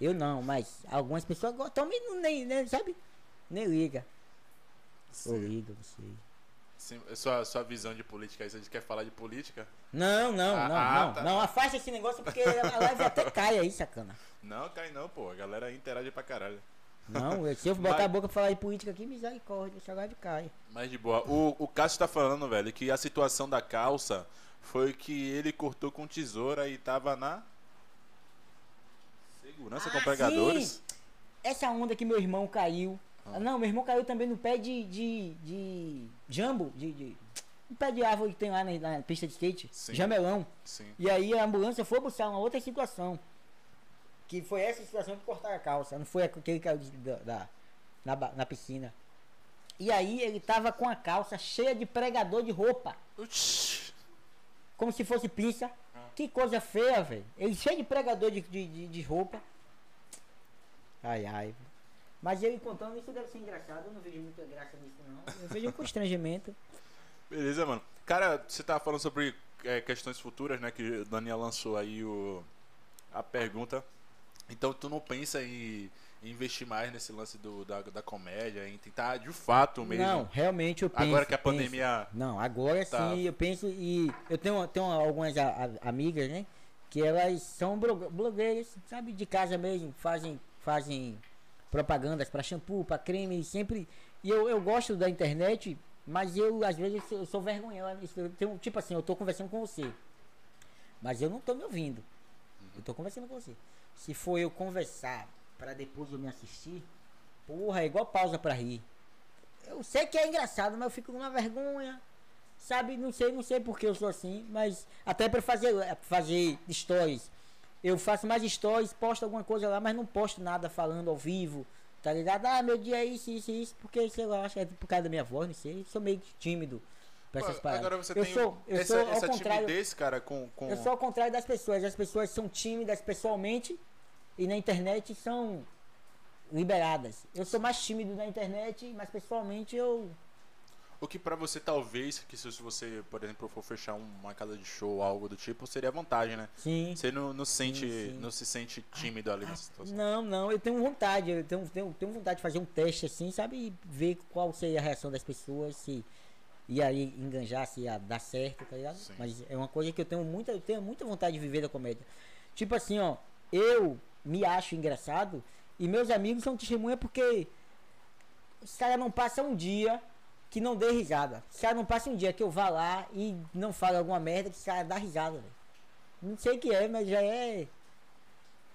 Eu não, mas algumas pessoas gostam nem, nem, sabe? Nem liga. Ou Sim. liga, não sei. Sim. Sua, sua visão de política aí, você quer falar de política? Não, não, Ah, não, ah, não. tá. Não, afasta esse negócio porque a live até cai aí, sacana. Não, cai não, pô. A galera interage pra caralho. Não, se eu botar Mas- a boca pra falar de política aqui, misericórdia, essa live cai. Mas de boa. O, o Cássio tá falando, velho, que a situação da calça foi que ele cortou com tesoura e tava na. Segurança Ah, com pregadores. sim. Essa onda que meu irmão caiu. Ah. Não, meu irmão caiu também no pé de. de. de. jambo. De. de um pé de árvore que tem lá na, na pista de skate, Sim. jamelão. Sim. E aí a ambulância foi buscar uma outra situação. Que foi essa situação de cortar a calça, não foi aquele que caiu da, da- na, na piscina. E aí ele tava com a calça cheia de pregador de roupa, Uxi. como se fosse pinça. Que coisa feia, velho. Ele cheio de pregador de, de, de, de roupa. Ai, ai. Mas ele contando isso deve ser engraçado. Eu não vejo muita graça nisso, não. Eu vejo um constrangimento. Beleza, mano. Cara, você tava falando sobre é, questões futuras, né? Que o Daniel lançou aí o, a pergunta. Então tu não pensa em, em investir mais nesse lance do, da, da comédia, em tentar de fato mesmo. Não, realmente eu penso. Agora que a penso. pandemia. Não, agora Tá. sim, eu penso e eu tenho, tenho algumas a- a- amigas, né? Que elas são blo- blogueiras, sabe, de casa mesmo, fazem, fazem propagandas para shampoo, para creme, sempre. E eu, eu gosto da internet, mas eu às vezes eu sou, tenho, tipo assim, eu tô conversando com você, mas eu não tô me ouvindo. Eu tô conversando com você. Se for eu conversar para depois eu me assistir, porra, é igual pausa para rir. Eu sei que é engraçado, mas eu fico com uma vergonha. Sabe, não sei, não sei porque eu sou assim, mas até para fazer fazer stories. Eu faço mais stories, posto alguma coisa lá, mas não posto nada falando ao vivo. Tá ligado? Ah, meu dia é isso, isso, isso, porque sei lá, acho que é por causa da minha voz, não sei. Sou meio tímido pra essas paradas. Agora você eu tem sou, eu essa, sou ao essa contrário. timidez, cara, com. com... Eu sou ao contrário das pessoas. As pessoas são tímidas pessoalmente e na internet são liberadas. Eu sou mais tímido na internet, mas pessoalmente eu. O que pra você talvez, que se você, por exemplo, for fechar uma casa de show ou algo do tipo, seria vantagem, né? Sim. Você não, não sente, sim. não se sente tímido ali nessa situação. Não, não, eu tenho vontade, eu tenho, tenho, tenho vontade de fazer um teste assim, sabe? E ver qual seria a reação das pessoas, se ia aí enganjar, se ia dar certo, tá ligado? Sim. Mas é uma coisa que eu tenho muita, eu tenho muita vontade de viver da comédia. Tipo assim, ó, eu me acho engraçado e meus amigos são testemunha porque os caras não passam um dia que não dê risada. Os caras não passam um dia que eu vá lá e não fale alguma merda que os caras dão risada, velho. Não sei o que é, mas já é.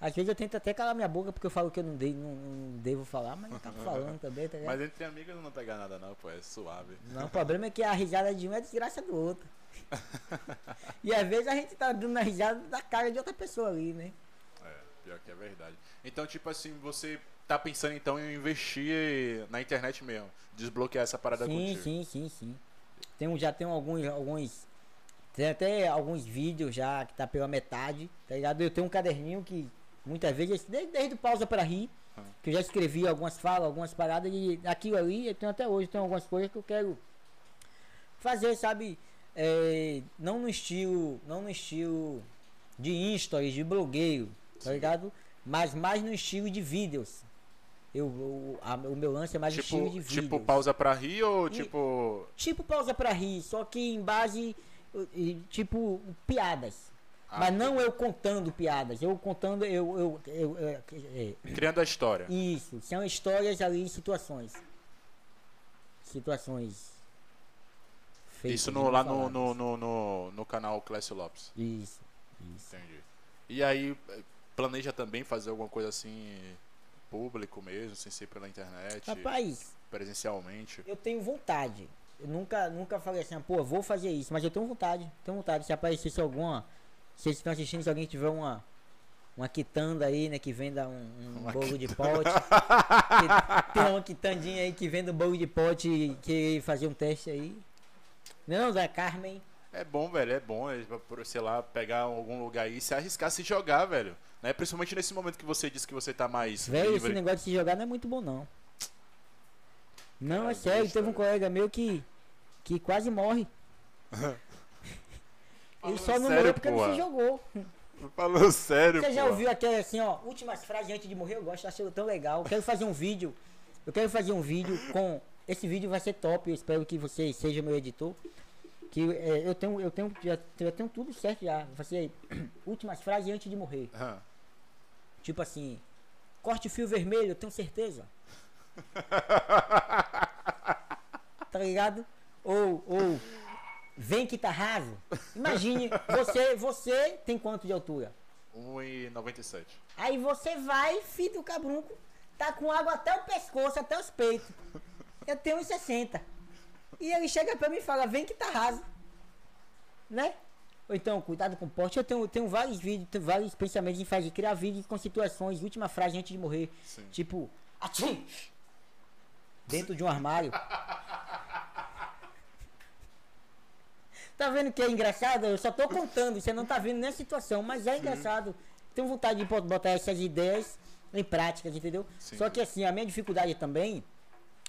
Às vezes eu tento até calar minha boca porque eu falo que eu não, dei, não, não devo falar, mas eu tava falando também, tá? Mas entre amigos não pega nada não, pô, é suave. Não, o problema é que a risada de um é desgraça do outro. e às vezes a gente tá dando a risada da cara de outra pessoa ali, né? Pior que é verdade. Então, tipo assim, você tá pensando então em investir na internet mesmo, desbloquear essa parada Sim, contigo. sim, sim, sim. Tem, já tem alguns, alguns. Tem até alguns vídeos já que tá pela metade, tá ligado? Eu tenho um caderninho que muitas vezes, desde, desde pausa para rir, Ah. que eu já escrevi algumas falas, algumas paradas, e aquilo ali, eu tenho até hoje, tem algumas coisas que eu quero fazer, sabe? É, não no estilo. Não no estilo de stories, de blogueiro, tá ligado? Mas mais no estilo de vídeos. Eu, eu- a- o meu lance é mais no estilo Tipo, de vídeos. tipo pausa pra rir ou E- tipo. Tipo pausa pra rir, só que em base, tipo, piadas. Ah, Mas não eu contando piadas, eu contando, eu, eu, eu, é, é, Criando a história. isso, são histórias ali, situações. Situações. feitas Isso no, lá no, no, no, no, no canal Clécio Lopes. Isso, isso. Entendi. E aí, planeja também fazer alguma coisa assim, público mesmo, sem ser pela internet, Rapaz, presencialmente? eu tenho vontade. Eu nunca, nunca falei assim, pô, vou fazer isso, mas eu tenho vontade, tenho vontade. Se aparecesse alguma, se vocês estão assistindo, se alguém tiver uma, uma quitanda aí, né, que venda um, um Uma bolo de pote, tem uma quitandinha aí que venda um bolo de pote e que fazer um teste aí. Não, da Carmen. É bom, velho, é bom, é, sei lá, pegar algum lugar aí e se arriscar, se jogar, velho. Né? Principalmente nesse momento que você disse que você tá mais Velho, esse negócio de se jogar não é muito bom, não. Não, Cara, é sério, teve um velho. colega meu que, que quase morre. Ele só não sério, morreu porque porra. não se jogou. Falando sério, Você já pô. ouviu aquela assim, ó, últimas frases antes de morrer? Eu gosto, acho tão legal. Eu quero fazer um vídeo. Eu quero fazer um vídeo com. Esse vídeo vai ser top. Eu espero que você seja meu editor. Que é, eu tenho, eu tenho, já, já tenho tudo certo já. Vai ser últimas frases antes de morrer. Aham. Tipo assim, corte o fio vermelho, eu tenho certeza. tá ligado? Ou, ou, vem que tá raso. Imagine, você, você tem quanto de altura? 1,97. Aí você vai, filho do cabrunco, tá com água até o pescoço, até os peitos. Eu tenho uns 60. E ele chega pra mim e fala, vem que tá raso. Né? Ou então, cuidado com o porte. Eu tenho, tenho vários vídeos, tenho vários pensamentos em fazer, criar vídeos com situações, última frase antes de morrer. Sim. Tipo, atchim! Dentro de um armário. Tá vendo que é engraçado? Eu só tô contando, você não tá vendo nem a situação, mas é engraçado. Tenho vontade de bot- botar essas ideias em práticas, entendeu? Sim. Só que assim, a minha dificuldade também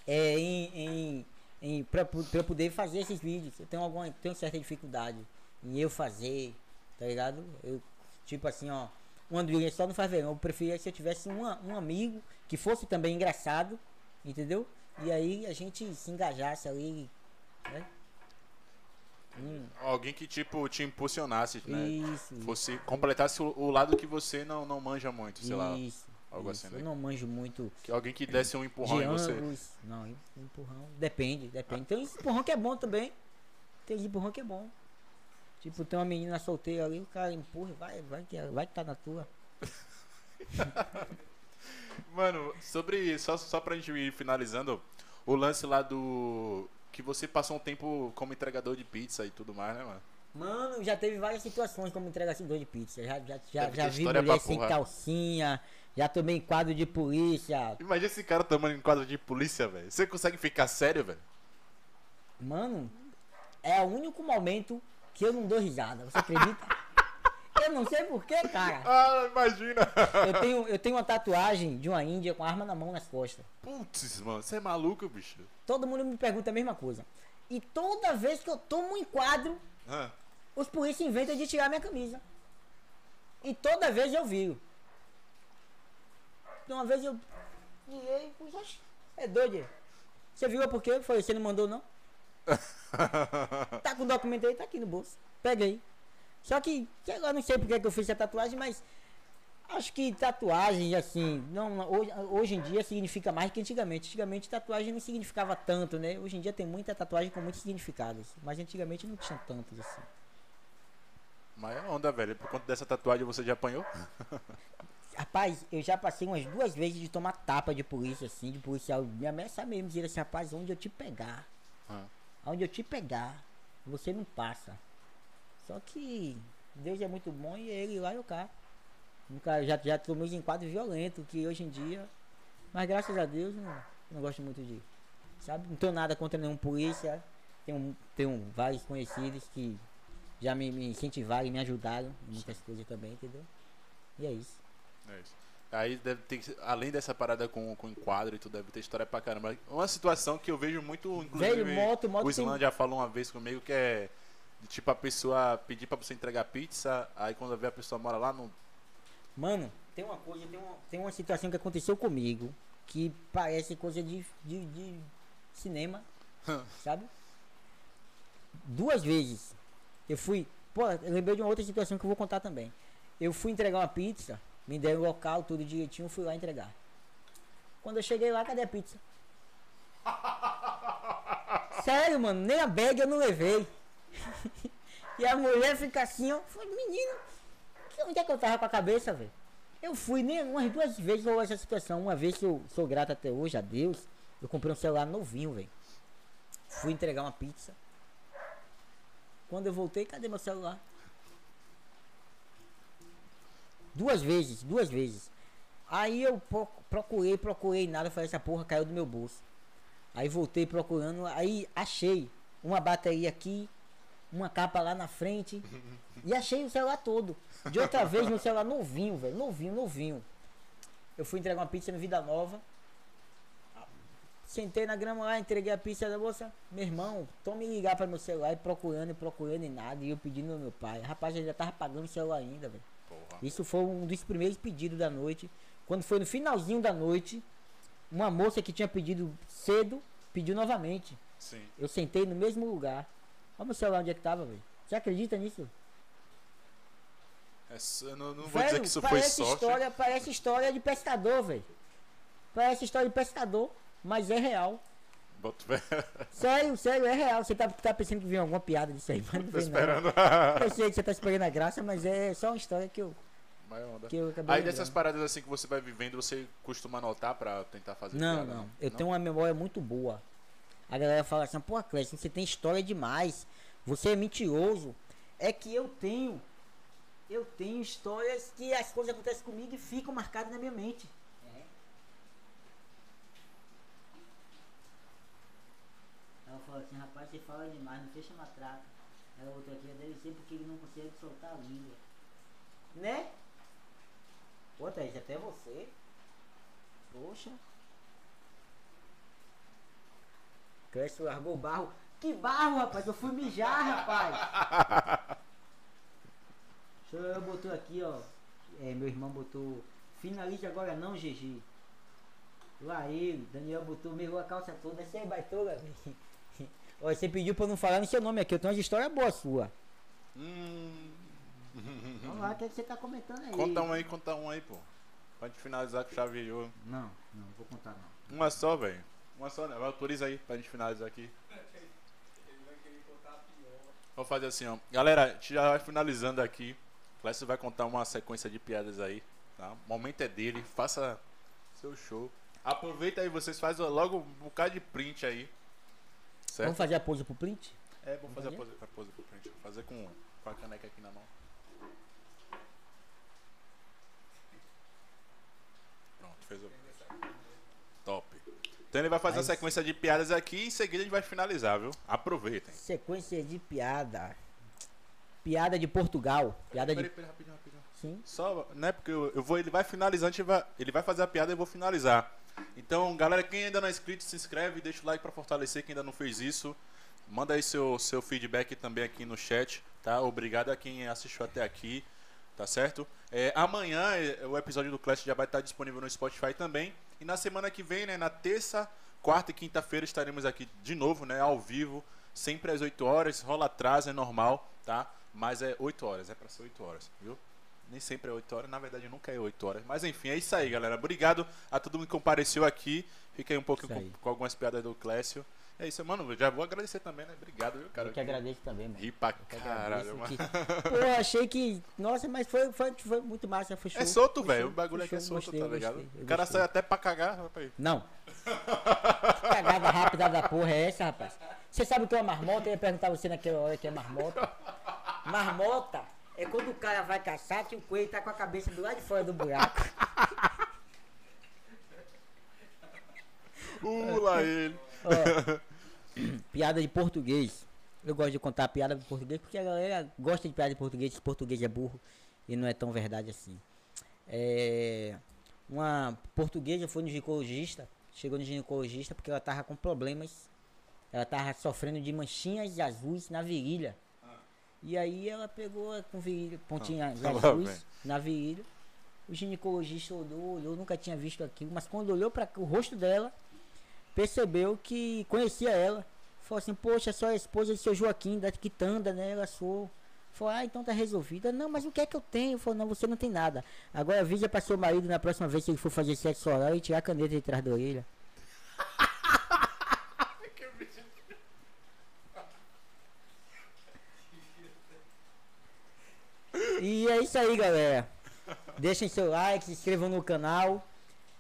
é em, em, em pra, pra eu poder fazer esses vídeos. Eu tenho alguma, tenho certa dificuldade em eu fazer, tá ligado? Eu, tipo assim, ó, um Andorinha só não faz verão. Eu preferia se eu tivesse uma, um amigo que fosse também engraçado, entendeu? E aí a gente se engajasse ali, né? Hum, Alguém que, tipo, te impulsionasse, né? isso, Fosse, completasse o, o lado que você não, não manja muito, sei lá. isso, algo isso. assim, né? Eu não manjo muito Que alguém que desse um empurrão de em você. ângulos. Não, empurrão. Depende, depende. Tem uns empurrão que é bom também. Tem empurrão que é bom. Tipo, tem uma menina solteira ali, o cara empurra, vai, vai que vai que tá na tua. Mano, sobre. Só, só pra gente ir finalizando, o lance lá do. Que você passou um tempo como entregador de pizza e tudo mais, né, mano? Mano, já teve várias situações como entregador de pizza. Já, já, já, já vi mulher sem porra. calcinha, já tomei quadro de polícia. Imagina esse cara tomando em quadro de polícia, velho. Você consegue ficar sério, velho? Mano, é o único momento que eu não dou risada. Você acredita? eu não sei porquê, cara. Ah, imagina! Eu tenho, eu tenho uma tatuagem de uma índia com arma na mão nas costas. Putz, mano, você é maluco, bicho. Todo mundo me pergunta a mesma coisa. E toda vez que eu tomo um enquadro, Ah, os polícias inventam de tirar minha camisa. E toda vez eu viro. Uma vez eu é doido. Você viu por quê? Falei, você não mandou não? Tá com o documento aí, tá aqui no bolso. Peguei. Só que, sei lá, não sei porque que eu fiz essa tatuagem, mas acho que tatuagem, assim, não, hoje, hoje em dia significa mais que antigamente. Antigamente tatuagem não significava tanto, né? Hoje em dia tem muita tatuagem com muitos significados. Mas antigamente não tinha tantos assim. mas é onda, velho. Por conta dessa tatuagem você já apanhou? Rapaz, eu já passei umas duas vezes de tomar tapa de polícia, assim, de policial me ameaçar mesmo, dizer assim, rapaz, onde eu te pegar. Onde eu te pegar, você não passa. Só que Deus é muito bom e ele lá e eu cá. Nunca, já, já tomei uns enquadros violentos, que hoje em dia, mas graças a Deus não, não gosto muito de, sabe? Não tenho nada contra nenhum polícia, tenho, tenho vários conhecidos que já me, me incentivaram e me ajudaram em muitas coisas também, entendeu? E é isso. É isso. Aí deve ter, além dessa parada com, com enquadro e tudo, deve ter história pra caramba. Uma situação que eu vejo muito, inclusive, Velho, moto, moto o tem- Islan já falou uma vez comigo que é tipo a pessoa pedir pra você entregar pizza, aí quando vê a pessoa mora lá, não. Mano, tem uma coisa, tem uma, tem uma situação que aconteceu comigo que parece coisa de, de, de cinema, sabe? Duas vezes eu fui. Pô, eu lembrei de uma outra situação que eu vou contar também. Eu fui entregar uma pizza, me deram o local, tudo direitinho, fui lá entregar. Quando eu cheguei lá, cadê a pizza? Sério, mano, nem a bag eu não levei. e a mulher fica assim, ó. Falei, menino, que- onde é que eu tava com a cabeça, velho? Eu fui nem umas duas vezes rolou essa situação. Uma vez que eu sou grato até hoje a Deus, eu comprei um celular novinho, velho. Fui entregar uma pizza. Quando eu voltei, cadê meu celular? Duas vezes, duas vezes. Aí eu pro- procurei, procurei nada, falei, essa porra caiu do meu bolso. Aí voltei procurando, aí achei uma bateria aqui, uma capa lá na frente e achei o celular todo. De outra vez, meu celular novinho, velho, novinho, novinho. Eu fui entregar uma pizza no Vida Nova. Sentei na grama lá, entreguei a pizza da moça. Meu irmão, tome ligar para meu celular e procurando e procurando e nada. E eu pedindo ao meu pai. Rapaz, ele já tava pagando o celular ainda, velho. Isso foi um dos primeiros pedidos da noite. Quando foi no finalzinho da noite, uma moça que tinha pedido cedo pediu novamente. Sim. Eu sentei no mesmo lugar. Olha meu celular onde é que tava, velho. Você acredita nisso? É só- eu não, não vou dizer que isso foi parece sorte. história, parece história de pescador, velho. Parece história de pescador, mas é real. Boto. Sério, sério, é real. Você tá, tá pensando que vem alguma piada disso aí, mas não vem não. esperando. Eu sei que você tá esperando a graça, mas é só uma história que eu, Vai onda. que eu acabei Aí dessas paradas assim que você vai vivendo, você costuma anotar pra tentar fazer Não, piada, não. Eu tenho uma memória muito boa. A galera fala assim, pô, Clécio, você tem história demais. Você é mentiroso. É que eu tenho. Eu tenho histórias que as coisas acontecem comigo e ficam marcadas na minha mente. Ela falou assim, rapaz, você fala demais, não fecha matraca. Ela botou aqui, deve ser porque ele não consegue soltar a língua. Né? Pô, Thaís, até você. Poxa. Cresce largou o barro. Que barro, rapaz? Eu fui mijar, rapaz. Senhor botou aqui, ó. É, meu irmão botou. Finalize agora não, GG. Lá ele, Daniel botou, mirou a calça toda. Você é baitola. Ó, você pediu pra eu não falar no seu nome aqui. Eu tenho uma história boa sua. Hum. Vamos lá, o que, é que você tá comentando aí? Conta um aí, conta um aí, pô. Pra gente finalizar com chave de ouro. Não, não, vou contar não. Uma só, velho. Uma só, né? Autoriza aí pra gente finalizar aqui. Vamos fazer assim, ó. Galera, a gente já vai finalizando aqui. O Clécio vai contar uma sequência de piadas aí. Tá? O momento é dele. Faça seu show. Aproveita aí, vocês fazem logo um bocado de print aí. Certo? Vamos fazer a pose pro print? É, vou fazer a fazer? pose, a pose pro print. Vou fazer com, com a caneca aqui na mão. Fez o. Top. Então ele vai fazer Aí a sequência de piadas aqui e em seguida a gente vai finalizar, viu? Aproveitem. Sequência de piada. Piada de Portugal. Piada Peraí, de. peraí, rapidinho, rapidinho. Sim. Só, né? Porque eu, eu vou, ele vai gente vai, ele vai fazer a piada e eu vou finalizar. Então, galera, quem ainda não é inscrito, se inscreve, deixa o like pra fortalecer quem ainda não fez isso. Manda aí seu, seu feedback também aqui no chat, tá? Obrigado a quem assistiu até aqui, tá certo? É, amanhã é, o episódio do Clash já vai estar disponível no Spotify também. E na semana que vem, né, na terça, quarta e quinta-feira estaremos aqui de novo, né, ao vivo, sempre às 8 horas. Rola atraso, é normal, tá? Mas é 8 horas, é pra ser 8 horas, viu? Nem sempre é 8 horas, na verdade nunca é 8 horas. Mas enfim, é isso aí, galera. Obrigado a todo mundo que compareceu aqui. Fica aí um Isso com, com algumas piadas do Clécio. É isso, mano. Já vou agradecer também, né? Obrigado, viu, cara? Eu que agradeço também, mano. Ri pra caralho, mano. que- Pô, eu achei que. Nossa, mas foi, foi, foi muito massa. Foi show. É solto, velho. O bagulho aqui é solto, gostei, tá ligado? gostei, O cara sai até pra cagar, rapaz. Não. Que cagada rápida da porra é essa, rapaz? Você sabe o que é uma marmota? Eu ia perguntar você naquela hora que é marmota. Marmota é quando o cara vai caçar que o coelho tá com a cabeça do lado de fora do buraco. Pula ele. Piada de português. Eu gosto de contar piada de português porque a galera gosta de piada de português, que português é burro e não é tão verdade assim. É, uma portuguesa foi no ginecologista, chegou no ginecologista porque ela tava com problemas. Ela tava sofrendo de manchinhas azuis na virilha. E aí ela pegou com virilha, pontinhas Ah, azuis na virilha. O ginecologista olhou, olhou, nunca tinha visto aquilo, mas quando olhou para o rosto dela, percebeu que conhecia ela. Falou assim, poxa, sou a esposa do seu Joaquim, da Quitanda, né? Ela sou. Falou, ah, então tá resolvida. Não, mas o que é que eu tenho? Falou, não, você não tem nada. Agora avisa pra seu marido na próxima vez que ele for fazer sexo oral e tirar a caneta de trás da orelha. E é isso aí, galera. Deixem seu like, se inscrevam no canal.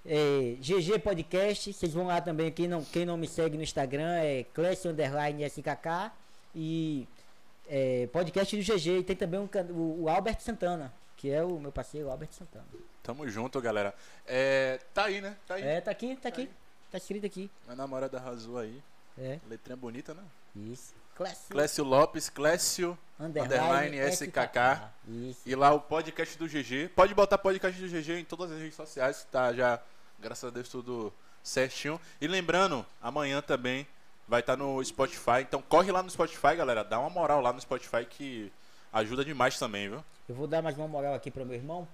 É, GG Podcast, vocês vão lá também. Quem não, quem não me segue no Instagram é Clécio Underline SKK. E é, podcast do GG. E tem também um o, o Albert Santana, que é o meu parceiro Albert Santana. Tamo junto, galera. É, tá aí, né? Tá aí. É, tá aqui, tá aqui. Tá escrito aqui. Minha namorada arrasou aí. É, Letrinha bonita, né? isso. Clécio Clécio Lopes, Clécio underline SKK. Isso. E lá o podcast do GG. Pode botar podcast do GG em todas as redes sociais, tá já, graças a Deus, tudo certinho. E lembrando, amanhã também vai estar no Spotify. Então corre lá no Spotify, galera. Dá uma moral lá no Spotify que ajuda demais também, viu? Eu vou dar mais uma moral aqui para meu irmão.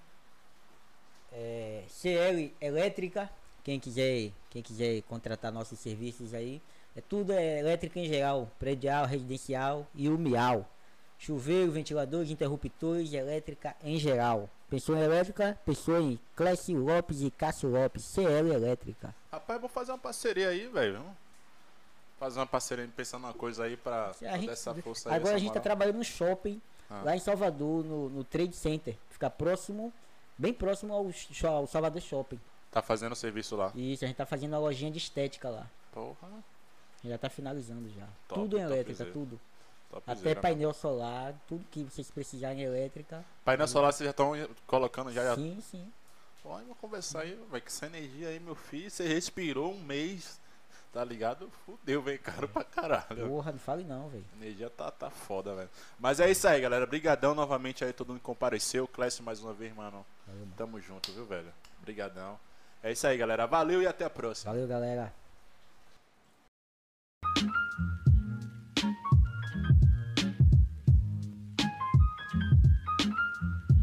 É, CL Elétrica, quem quiser, quem quiser contratar nossos serviços aí, é tudo é elétrica em geral, predial, residencial e o miau. Chuveiro, ventiladores, interruptores, elétrica em geral. Pensou em elétrica? Pensou em Clécio Lopes e Cássio Lopes, CL Elétrica. Rapaz, vou fazer uma parceria aí, velho. Fazer uma parceria, pensando uma coisa aí pra, A gente- dar essa força aí. Agora a gente tá moral. trabalhando no shopping, Ah. lá em Salvador, no, no Trade Center. Fica próximo, bem próximo ao, ao Salvador Shopping. Tá fazendo serviço lá. Isso, a gente tá fazendo uma lojinha de estética lá. Porra. Já tá finalizando já. Top, tudo em elétrica, tudo. Topzera, Até mano. painel solar, tudo que vocês precisarem em elétrica. Painel solar vocês já estão colocando já. já... Sim, sim. Pode vamos conversar aí, vai que essa energia aí, meu filho, você respirou um mês, tá ligado? Fudeu, vem caro pra caralho. Porra, não fale não, velho. Energia tá, tá foda, velho. Mas é isso aí, galera. Brigadão novamente aí, todo mundo que compareceu. Clécio mais uma vez, mano. Valeu, mano. Tamo junto, viu, velho? Brigadão. É isso aí, galera. Valeu e até a próxima. Valeu, galera.